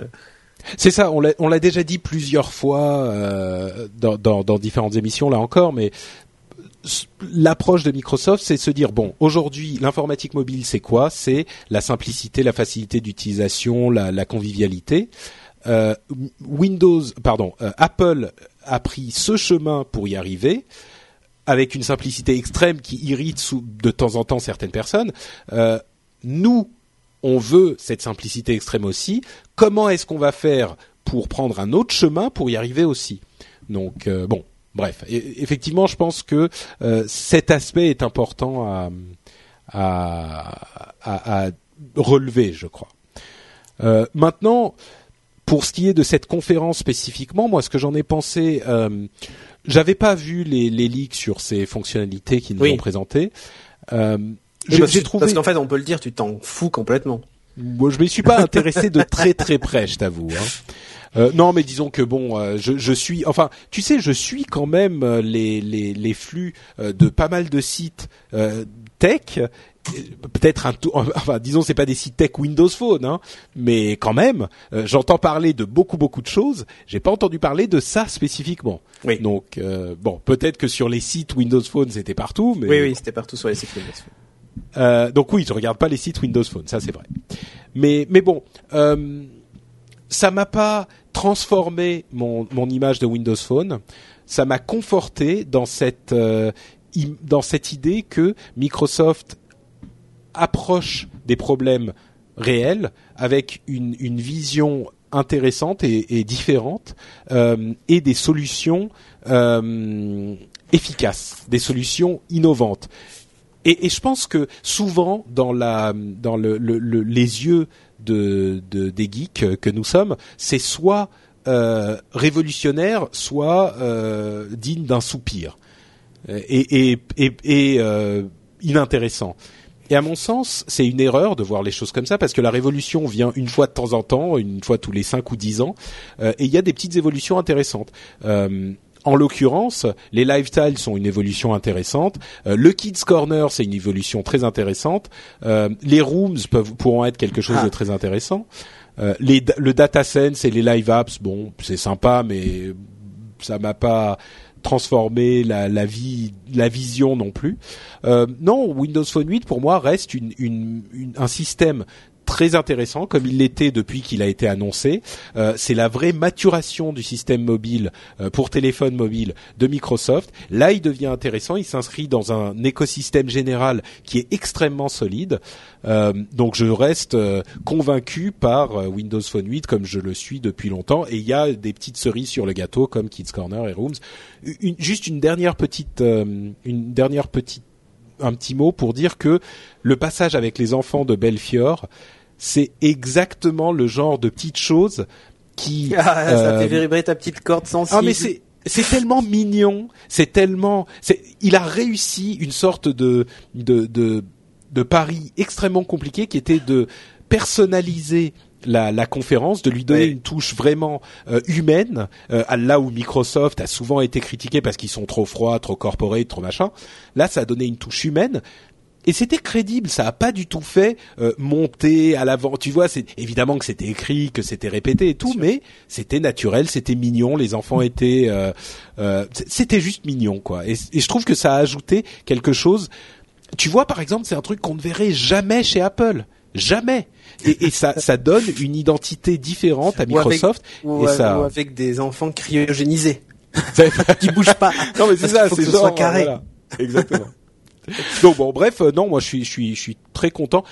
C'est ça, on l'a déjà dit plusieurs fois euh, dans, dans, dans différentes émissions là encore, mais l'approche de Microsoft, c'est se dire bon, aujourd'hui, l'informatique mobile, c'est quoi? C'est la simplicité, la facilité d'utilisation, la, convivialité. Euh, Windows, pardon, euh, Apple a pris ce chemin pour y arriver avec une simplicité extrême qui irrite de temps en temps certaines personnes. Euh, nous, on veut cette simplicité extrême aussi. Comment est-ce qu'on va faire pour prendre un autre chemin pour y arriver aussi? Donc bon, bref, effectivement, je pense que euh, cet aspect est important à, à, à- à relever, je crois. Euh, maintenant, pour ce qui est de cette conférence spécifiquement, moi, ce que j'en ai pensé, euh, j'avais pas vu les, les leaks sur ces fonctionnalités qu'ils nous Oui. ont présentées. Euh, Oui, parce, trouvé. parce qu'en fait, on peut le dire, tu t'en fous complètement. Moi, je m'y suis pas intéressé de très très près, je t'avoue. hein. Euh, non, mais disons que bon, euh, je, je suis, enfin, tu sais, je suis quand même euh, les les, les flux euh, de pas mal de sites euh, tech. Peut-être un tout, enfin, disons, c'est pas des sites tech Windows Phone, hein, mais quand même, euh, j'entends parler de beaucoup beaucoup de choses. J'ai pas entendu parler de ça spécifiquement. Oui. Donc euh, bon, peut-être que sur les sites Windows Phone c'était partout, mais Oui, oui, c'était partout sur les sites Windows. euh, donc oui, je regarde pas les sites Windows Phone, ça c'est vrai. Mais mais bon, euh, ça m'a pas transformé mon mon image de Windows Phone. Ça m'a conforté dans cette euh, dans cette idée que Microsoft approche des problèmes réels avec une une vision intéressante et, et différente euh, et des solutions euh, efficaces, des solutions innovantes. Et, et je pense que souvent dans la dans le, le- le- les yeux de, de des geeks que nous sommes, c'est soit euh, révolutionnaire, soit euh, digne d'un soupir et, et, et, euh, inintéressant. Et à mon sens, c'est une erreur de voir les choses comme ça parce que la révolution vient une fois de temps en temps, une fois tous les cinq ou dix ans, euh, et il y a des petites évolutions intéressantes. Euh, en l'occurrence, les lifestyles sont une évolution intéressante. Euh, le Kids Corner, c'est une évolution très intéressante. Euh, les rooms peuvent pourront être quelque chose Ah. de très intéressant. Euh, les, le data sense et les live apps, bon, c'est sympa, mais ça m'a pas transformé la, la vie, la vision non plus. Non, Windows Phone 8 pour moi reste une, une, une- un système très intéressant comme il l'était depuis qu'il a été annoncé. Euh, c'est la vraie maturation du système mobile euh, pour téléphone mobile de Microsoft. Là, il devient intéressant. Il s'inscrit dans un écosystème général qui est extrêmement solide. Euh, donc, je reste euh, convaincu par euh, Windows Phone 8 comme je le suis depuis longtemps. Et il y a des petites cerises sur le gâteau comme Kids Corner et Rooms. Une- juste une dernière petite, euh, une dernière petite un petit mot pour dire que le passage avec les enfants de Belfior, c'est exactement le genre de petites choses qui. Ah, ça euh, fait vibrer ta petite corde sensible. ah mais c'est c'est tellement mignon, c'est tellement, c'est, il a réussi une sorte de de de, de pari extrêmement compliqué qui était de personnaliser la, la conférence, de lui donner une touche vraiment euh, humaine, euh, à là où Microsoft a souvent été critiqué parce qu'ils sont trop froids, trop corporate, trop machin. Là, ça a donné une touche humaine. Et c'était crédible, ça a pas du tout fait euh, monter à l'avant. Tu vois, c'est évidemment que c'était écrit, que c'était répété et tout, mais c'était naturel, c'était mignon. Les enfants étaient, euh, euh, c'était juste mignon, quoi. Et, et je trouve que ça a ajouté quelque chose. Tu vois, par exemple, c'est un truc qu'on ne verrait jamais chez Apple, jamais. Et, et ça, ça donne une identité différente à Ou avec- Microsoft. ou, et euh, ça- ou avec des enfants cryogénisés qui bougent pas. non mais c'est ça, c'est soit carré. voilà. Exactement. Donc bon, bref, euh, non, moi je suis, je suis, je suis très content.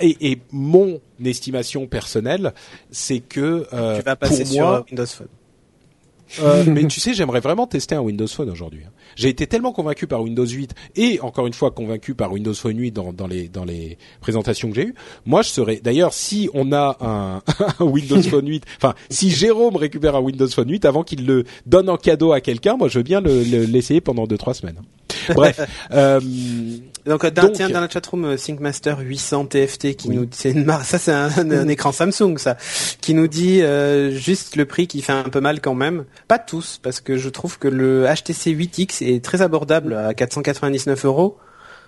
Et, et mon estimation personnelle, c'est que euh, tu vas pour passer sur moi, euh, Windows Phone. Euh, mais tu sais, j'aimerais vraiment tester un Windows Phone aujourd'hui. hein. J'ai été tellement convaincu par Windows 8 et encore une fois convaincu par Windows Phone 8 dans, dans les dans les présentations que j'ai eues. Moi, je serais d'ailleurs si on a un, un Windows Phone 8, enfin si Jérôme récupère un Windows Phone 8 avant qu'il le donne en cadeau à quelqu'un, moi je veux bien le- le- l'essayer pendant deux trois semaines. Bref, euh, Donc, euh, Donc- tiens, dans la chatroom, euh, ThinkMaster 800 TFT qui nous, c'est une ça c'est un, un écran Samsung ça, qui nous dit euh, juste le prix qui fait un peu mal quand même. Pas tous, parce que je trouve que le HTC 8X est très abordable à 499 euros.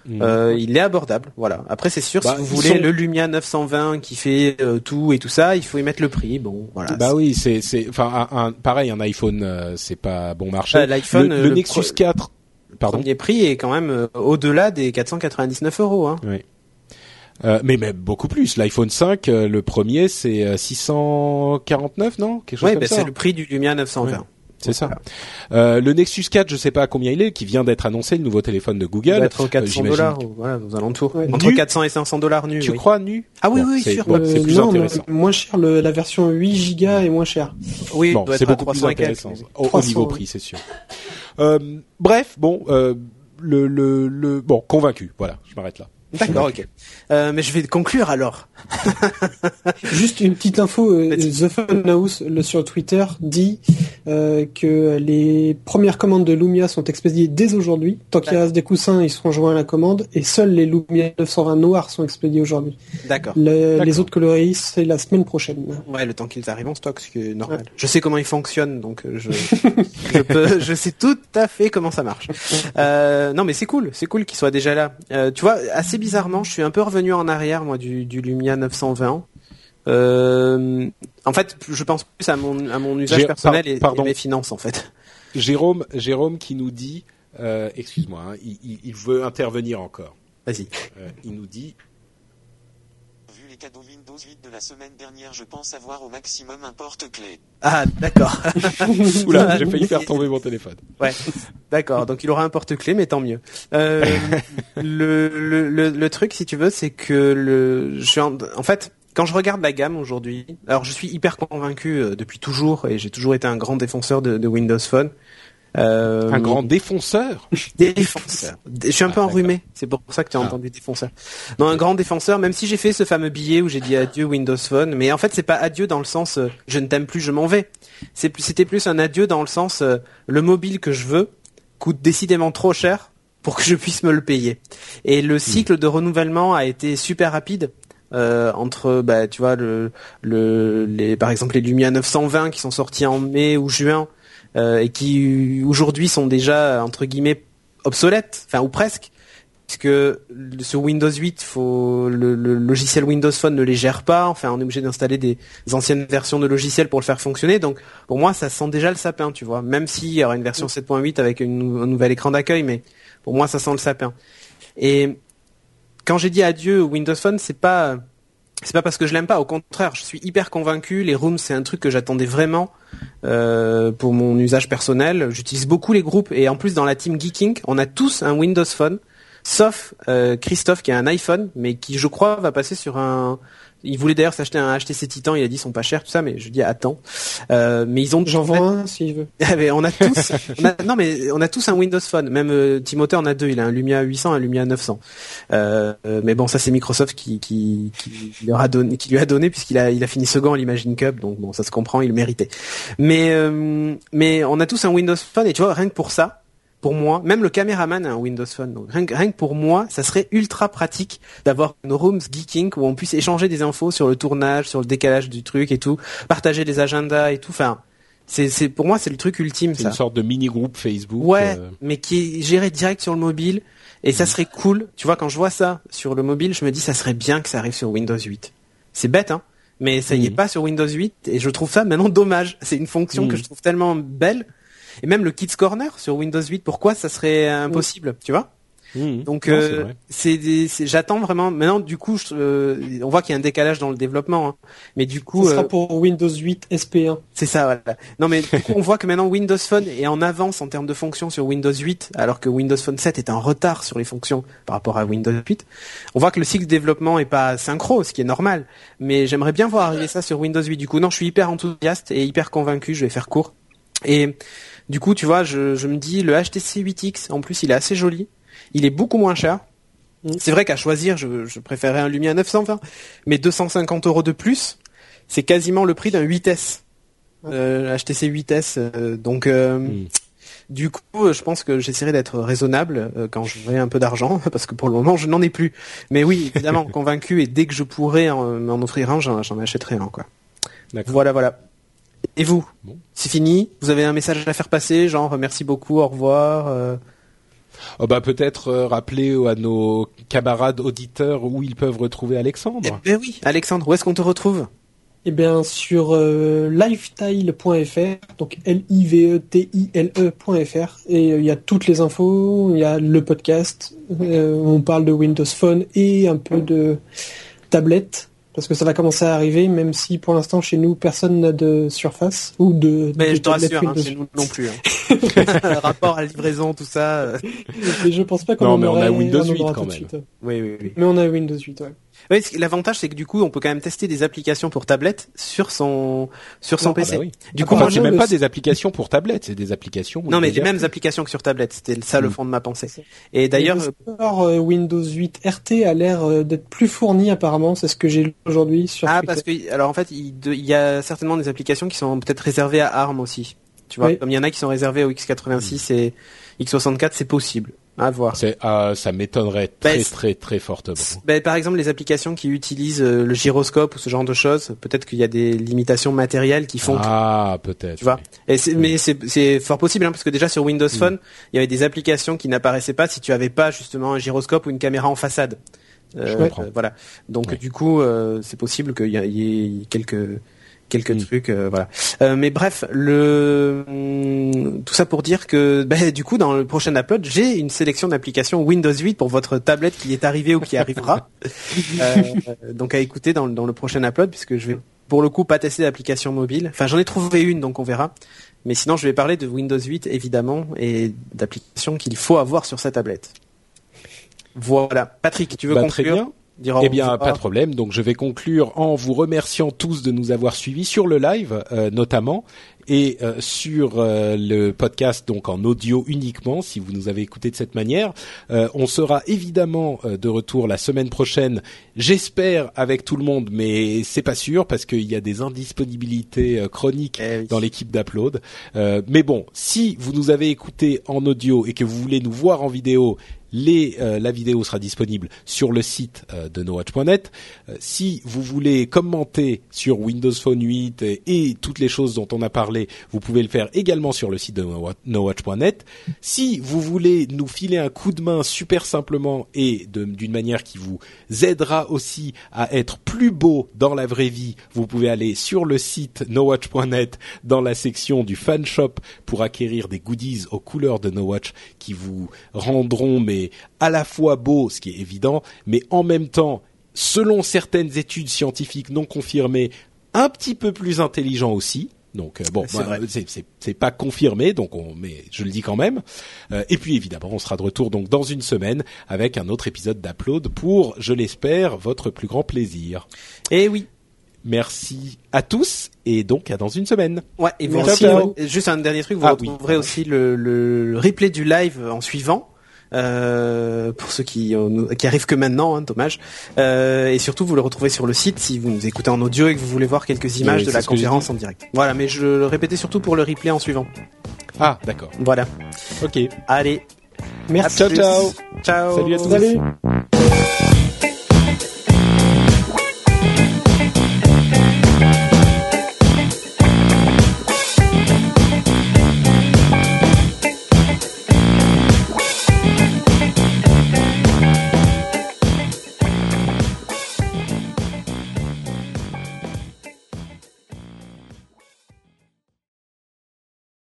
Mm. Euh, il est abordable, voilà. Après, c'est sûr, Bah, si vous ils voulez sont- le Lumia 920 qui fait euh, tout et tout ça, il faut y mettre le prix. Bon, voilà. bah oui, c'est enfin un, un- pareil un iPhone, euh, c'est pas bon marché. Euh, l'iPhone, le, euh, le le Nexus pro- 4, Le pardon. premier prix est quand même euh, au-delà des 499 euros. Hein. Euh, mais même beaucoup plus. L'iPhone 5, euh, le premier, c'est euh, 649, non? Quelque chose Ouais, comme bah, ça. c'est le prix du Lumia 920. Ouais. C'est ça. Euh, le Nexus 4, je sais pas à combien il est, qui vient d'être annoncé, le nouveau téléphone de Il Google. doit être aux Euh, 400 j'imagine- dollars, ou voilà, aux alentours. Ouais. Entre Nu 400 et 500 dollars nus. Tu oui. crois nu? Ah oui, Bon, oui, c'est- sûr. c'est Euh, plus non, intéressant. mais moins cher, le- la version 8 gigas est moins chère. Oui, Bon, il doit c'est être beaucoup plus 300 et quelques. intéressant au, au 300, niveau oui. prix, c'est sûr. Euh, bref, bon, euh, le, le, le, bon, convaincu. Voilà, je m'arrête là. D'accord, ok. Euh, mais je vais conclure alors. Juste une petite info, euh. The Funhouse le, sur Twitter dit euh, que les premières commandes de Lumia sont expédiées dès aujourd'hui. Tant qu'il reste des coussins, ils seront joints à la commande et seuls les Lumia 920 noirs sont expédiés aujourd'hui. D'accord. Le- D'accord. les autres coloris, c'est la semaine prochaine. Ouais, le temps qu'ils arrivent en stock, ce qui est normal. Je sais comment ils fonctionnent, donc je, je peux, je sais tout à fait comment ça marche. Euh, non, mais c'est cool, c'est cool qu'ils soient déjà là. Euh, tu vois, assez bizarrement, je suis un peu revenu en arrière, moi, du, du Lumia 920. Euh, en fait, je pense plus à mon, à mon usage personnel et, pardon. et mes finances, en fait. Jérôme, Jérôme qui nous dit, euh, excuse-moi, hein, il veut intervenir encore. Vas-y. Euh, il nous dit, Vu les cadeaux Windows 8 de la semaine dernière, je pense avoir au maximum un porte-clés. Ah, d'accord. oula, j'ai failli faire tomber mon téléphone. Ouais, d'accord. Donc il aura un porte-clés, mais tant mieux. Euh, le, le, le, le truc, si tu veux, c'est que le, je suis en, en fait, quand je regarde la gamme aujourd'hui, alors je suis hyper convaincu euh, depuis toujours et j'ai toujours été un grand défenseur de, de Windows Phone. Euh, Un grand défonceur. défenseur. Je suis un Ah, peu enrhumé, c'est pour ça que tu as Ah. entendu défenseur. Non, un grand défenseur, même si j'ai fait ce fameux billet où j'ai dit adieu Windows Phone, mais en fait c'est pas adieu dans le sens euh, je ne t'aime plus, je m'en vais. C'était plus un adieu dans le sens euh, le mobile que je veux coûte décidément trop cher pour que je puisse me le payer. Et le cycle de renouvellement a été super rapide. euh, entre bah tu vois le le les par exemple les Lumia 920 qui sont sortis en mai ou juin et qui aujourd'hui sont déjà entre guillemets obsolètes, enfin ou presque, puisque sur Windows 8, faut le, le logiciel Windows Phone ne les gère pas. Enfin, on est obligé d'installer des anciennes versions de logiciels pour le faire fonctionner. Donc, pour moi, ça sent déjà le sapin, tu vois. Même s'il y aura une version 7.8 avec un nouvel écran d'accueil, mais pour moi, ça sent le sapin. Et quand j'ai dit adieu Windows Phone, c'est pas c'est pas parce que je l'aime pas. Au contraire, je suis hyper convaincu. Les rooms, c'est un truc que j'attendais vraiment euh, pour mon usage personnel. J'utilise beaucoup les groupes et en plus dans la team Geeking, on a tous un Windows Phone, sauf euh, Christophe qui a un iPhone, mais qui je crois va passer sur un. Il voulait d'ailleurs s'acheter un HTC Titan, il a dit ils sont pas chers tout ça, mais je dis attends. Euh, mais ils ont J'en vends un s'il veut. ah, mais on a tous, on a- non mais on a tous un Windows Phone. Même euh, Timothée en a deux. Il a un Lumia 800, un Lumia 900. Euh, euh, mais bon, ça c'est Microsoft qui qui, qui leur a donné, qui lui a donné puisqu'il a il a fini second à l'Imagine Cup. Donc bon, ça se comprend, il le méritait. Mais euh, mais on a tous un Windows Phone et tu vois rien que pour ça. Pour moi, même le caméraman a un Windows Phone. Donc rien, que- rien que pour moi, ça serait ultra pratique d'avoir une rooms geeking où on puisse échanger des infos sur le tournage, sur le décalage du truc et tout, partager les agendas et tout. Enfin, c'est c'est pour moi c'est le truc ultime C'est ça. une sorte de mini groupe Facebook. Ouais, euh, mais qui est géré direct sur le mobile. Et ça serait cool. Tu vois, quand je vois ça sur le mobile, je me dis ça serait bien que ça arrive sur Windows 8. C'est bête, hein. Mais ça y est Mhm. pas sur Windows 8 et je trouve ça maintenant dommage. C'est une fonction Mhm. que je trouve tellement belle. Et même le Kids Corner sur Windows 8, pourquoi ça serait impossible, tu vois? Mhm. Donc euh, vrai. c'est des- c'est- j'attends vraiment. Maintenant, du coup, je- euh, on voit qu'il y a un décalage dans le développement. hein. Mais du coup, Ça sera euh, pour Windows 8 SP1. c'est ça, voilà. Non, mais du coup, on voit que maintenant Windows Phone est en avance en termes de fonctions sur Windows 8, alors que Windows Phone 7 est en retard sur les fonctions par rapport à Windows 8. On voit que le cycle de développement est pas synchro, ce qui est normal. Mais j'aimerais bien voir arriver ça sur Windows 8. Du coup, non, je suis hyper enthousiaste et hyper convaincu. Je vais faire court. Et du coup, tu vois, je, je me dis le HTC 8X, en plus, il est assez joli. Il est beaucoup moins cher. C'est vrai qu'à choisir, je, je préférais un Lumia 920, mais 250 euros de plus, c'est quasiment le prix d'un 8S. Euh, HTC 8S. euh, donc, euh, Mm. du coup, je pense que j'essaierai d'être raisonnable euh, quand j'aurai un peu d'argent, parce que pour le moment, je n'en ai plus. Mais oui, évidemment, convaincu, et dès que je pourrai en- m'en offrir un, j'en j'en achèterai un, quoi. D'accord. Voilà, voilà. Et vous Bon. C'est fini Vous avez un message à faire passer, genre merci beaucoup, au revoir euh, Oh bah peut-être euh, rappeler à nos camarades auditeurs où ils peuvent retrouver Eh Alexandre. ben oui, Alexandre, où est-ce qu'on te retrouve Eh bien, sur euh, lifetile.fr, donc E L-I-V-E-T-I-L-E.fr, et euh, il y a toutes les infos, il y a le podcast, euh, on parle de Windows Phone et un peu de tablette, parce que ça va commencer à arriver, même si pour l'instant chez nous personne n'a de Surface ou de. Mais de je te rassure, hein, chez nous non plus. Hein. Rapport à la livraison, tout ça. euh, Et je pense pas qu'on Non, en mais on a Windows en 8 aura quand tout de même. suite. Oui, oui, oui. Mais on a Windows 8, ouais. Oui, L'avantage, c'est que du coup, on peut quand même tester des applications pour tablette sur son sur son Non, Ah PC. bah oui. Du Ah, coup, Enfin, moi, c'est je- même le- pas des applications pour tablette, c'est des applications. non, mais les mêmes applications que sur tablette. C'était ça le Mm. fond de ma pensée. Et d'ailleurs, le support, euh, Windows 8 RT a l'air euh, d'être plus fourni apparemment, c'est ce que j'ai lu aujourd'hui sur ah, Twitter. parce que alors en fait, il, de- il y a certainement des applications qui sont peut-être réservées à ARM aussi. Tu vois, Oui. comme il y en a qui sont réservées au x86 et x64, c'est possible. À voir. Ah, ça m'étonnerait très, Bah, très, très fortement. Ben, par exemple, les applications qui utilisent euh, le gyroscope ou ce genre de choses, peut-être qu'il y a des limitations matérielles qui font. que- Ah, peut-être. Tu vois. oui. Et c'est- mais c'est fort possible hein, parce que déjà sur Windows Phone, il y avait des applications qui n'apparaissaient pas si tu avais pas justement un gyroscope ou une caméra en façade. Euh, Je comprends. euh, voilà. Donc du coup, euh, c'est possible qu'il y ait quelques quelques Mm. trucs, euh, voilà. Euh, mais bref, le hum, tout ça pour dire que ben, du coup dans le prochain upload, j'ai une sélection d'applications Windows 8 pour votre tablette qui est arrivée ou qui arrivera. Euh, donc à écouter dans, le- dans le prochain upload puisque je vais pour le coup pas tester d'application mobile. Enfin, j'en ai trouvé une donc on verra. Mais sinon, je vais parler de Windows 8 évidemment et d'applications qu'il faut avoir sur sa tablette. Voilà. Patrick, tu veux Bah, conclure? Eh bien, pas de problème. Donc, je vais conclure en vous remerciant tous de nous avoir suivis sur le live, euh, notamment, et euh, sur euh, le podcast, donc en audio uniquement, si vous nous avez écouté de cette manière. Euh, on sera évidemment euh, de retour la semaine prochaine, j'espère avec tout le monde, mais c'est pas sûr parce qu'il y a des indisponibilités chroniques Eh oui. dans l'équipe d'Upload. Euh, mais bon, si vous nous avez écouté en audio et que vous voulez nous voir en vidéo, les, euh, la vidéo sera disponible sur le site euh, de nowatch.net. Euh, si vous voulez commenter sur Windows Phone 8 et, toutes les choses dont on a parlé, vous pouvez le faire également sur le site de nowa- nowatch.net. Si vous voulez nous filer un coup de main super simplement et d'une manière qui vous aidera aussi à être plus beau dans la vraie vie, vous pouvez aller sur le site nowatch.net dans la section du fan shop pour acquérir des goodies aux couleurs de Nowatch qui vous rendront mais à la fois beau, ce qui est évident, mais en même temps, selon certaines études scientifiques non confirmées, un petit peu plus intelligent aussi. Donc euh, bon, C'est bah, c'est c'est- c'est pas confirmé, donc on, mais je le dis quand même. Euh, et puis évidemment, on sera de retour donc dans une semaine avec un autre épisode d'Upload pour, je l'espère, votre plus grand plaisir. Eh oui. Merci à tous et donc à dans une semaine. Ouais, et vous aussi, euh, juste un dernier truc, vous Ah retrouverez aussi le, le, le replay du live en suivant. Euh, pour ceux qui euh, qui arrivent que maintenant, hein, dommage. Euh, et surtout, vous le retrouvez sur le site si vous nous écoutez en audio et que vous voulez voir quelques images Oui, de la conférence en direct. Voilà, mais je le répétais surtout pour le replay en suivant. Ah, d'accord. Voilà. Ok. Allez. Merci. à plus. ciao. Ciao. Salut à tous. Salut.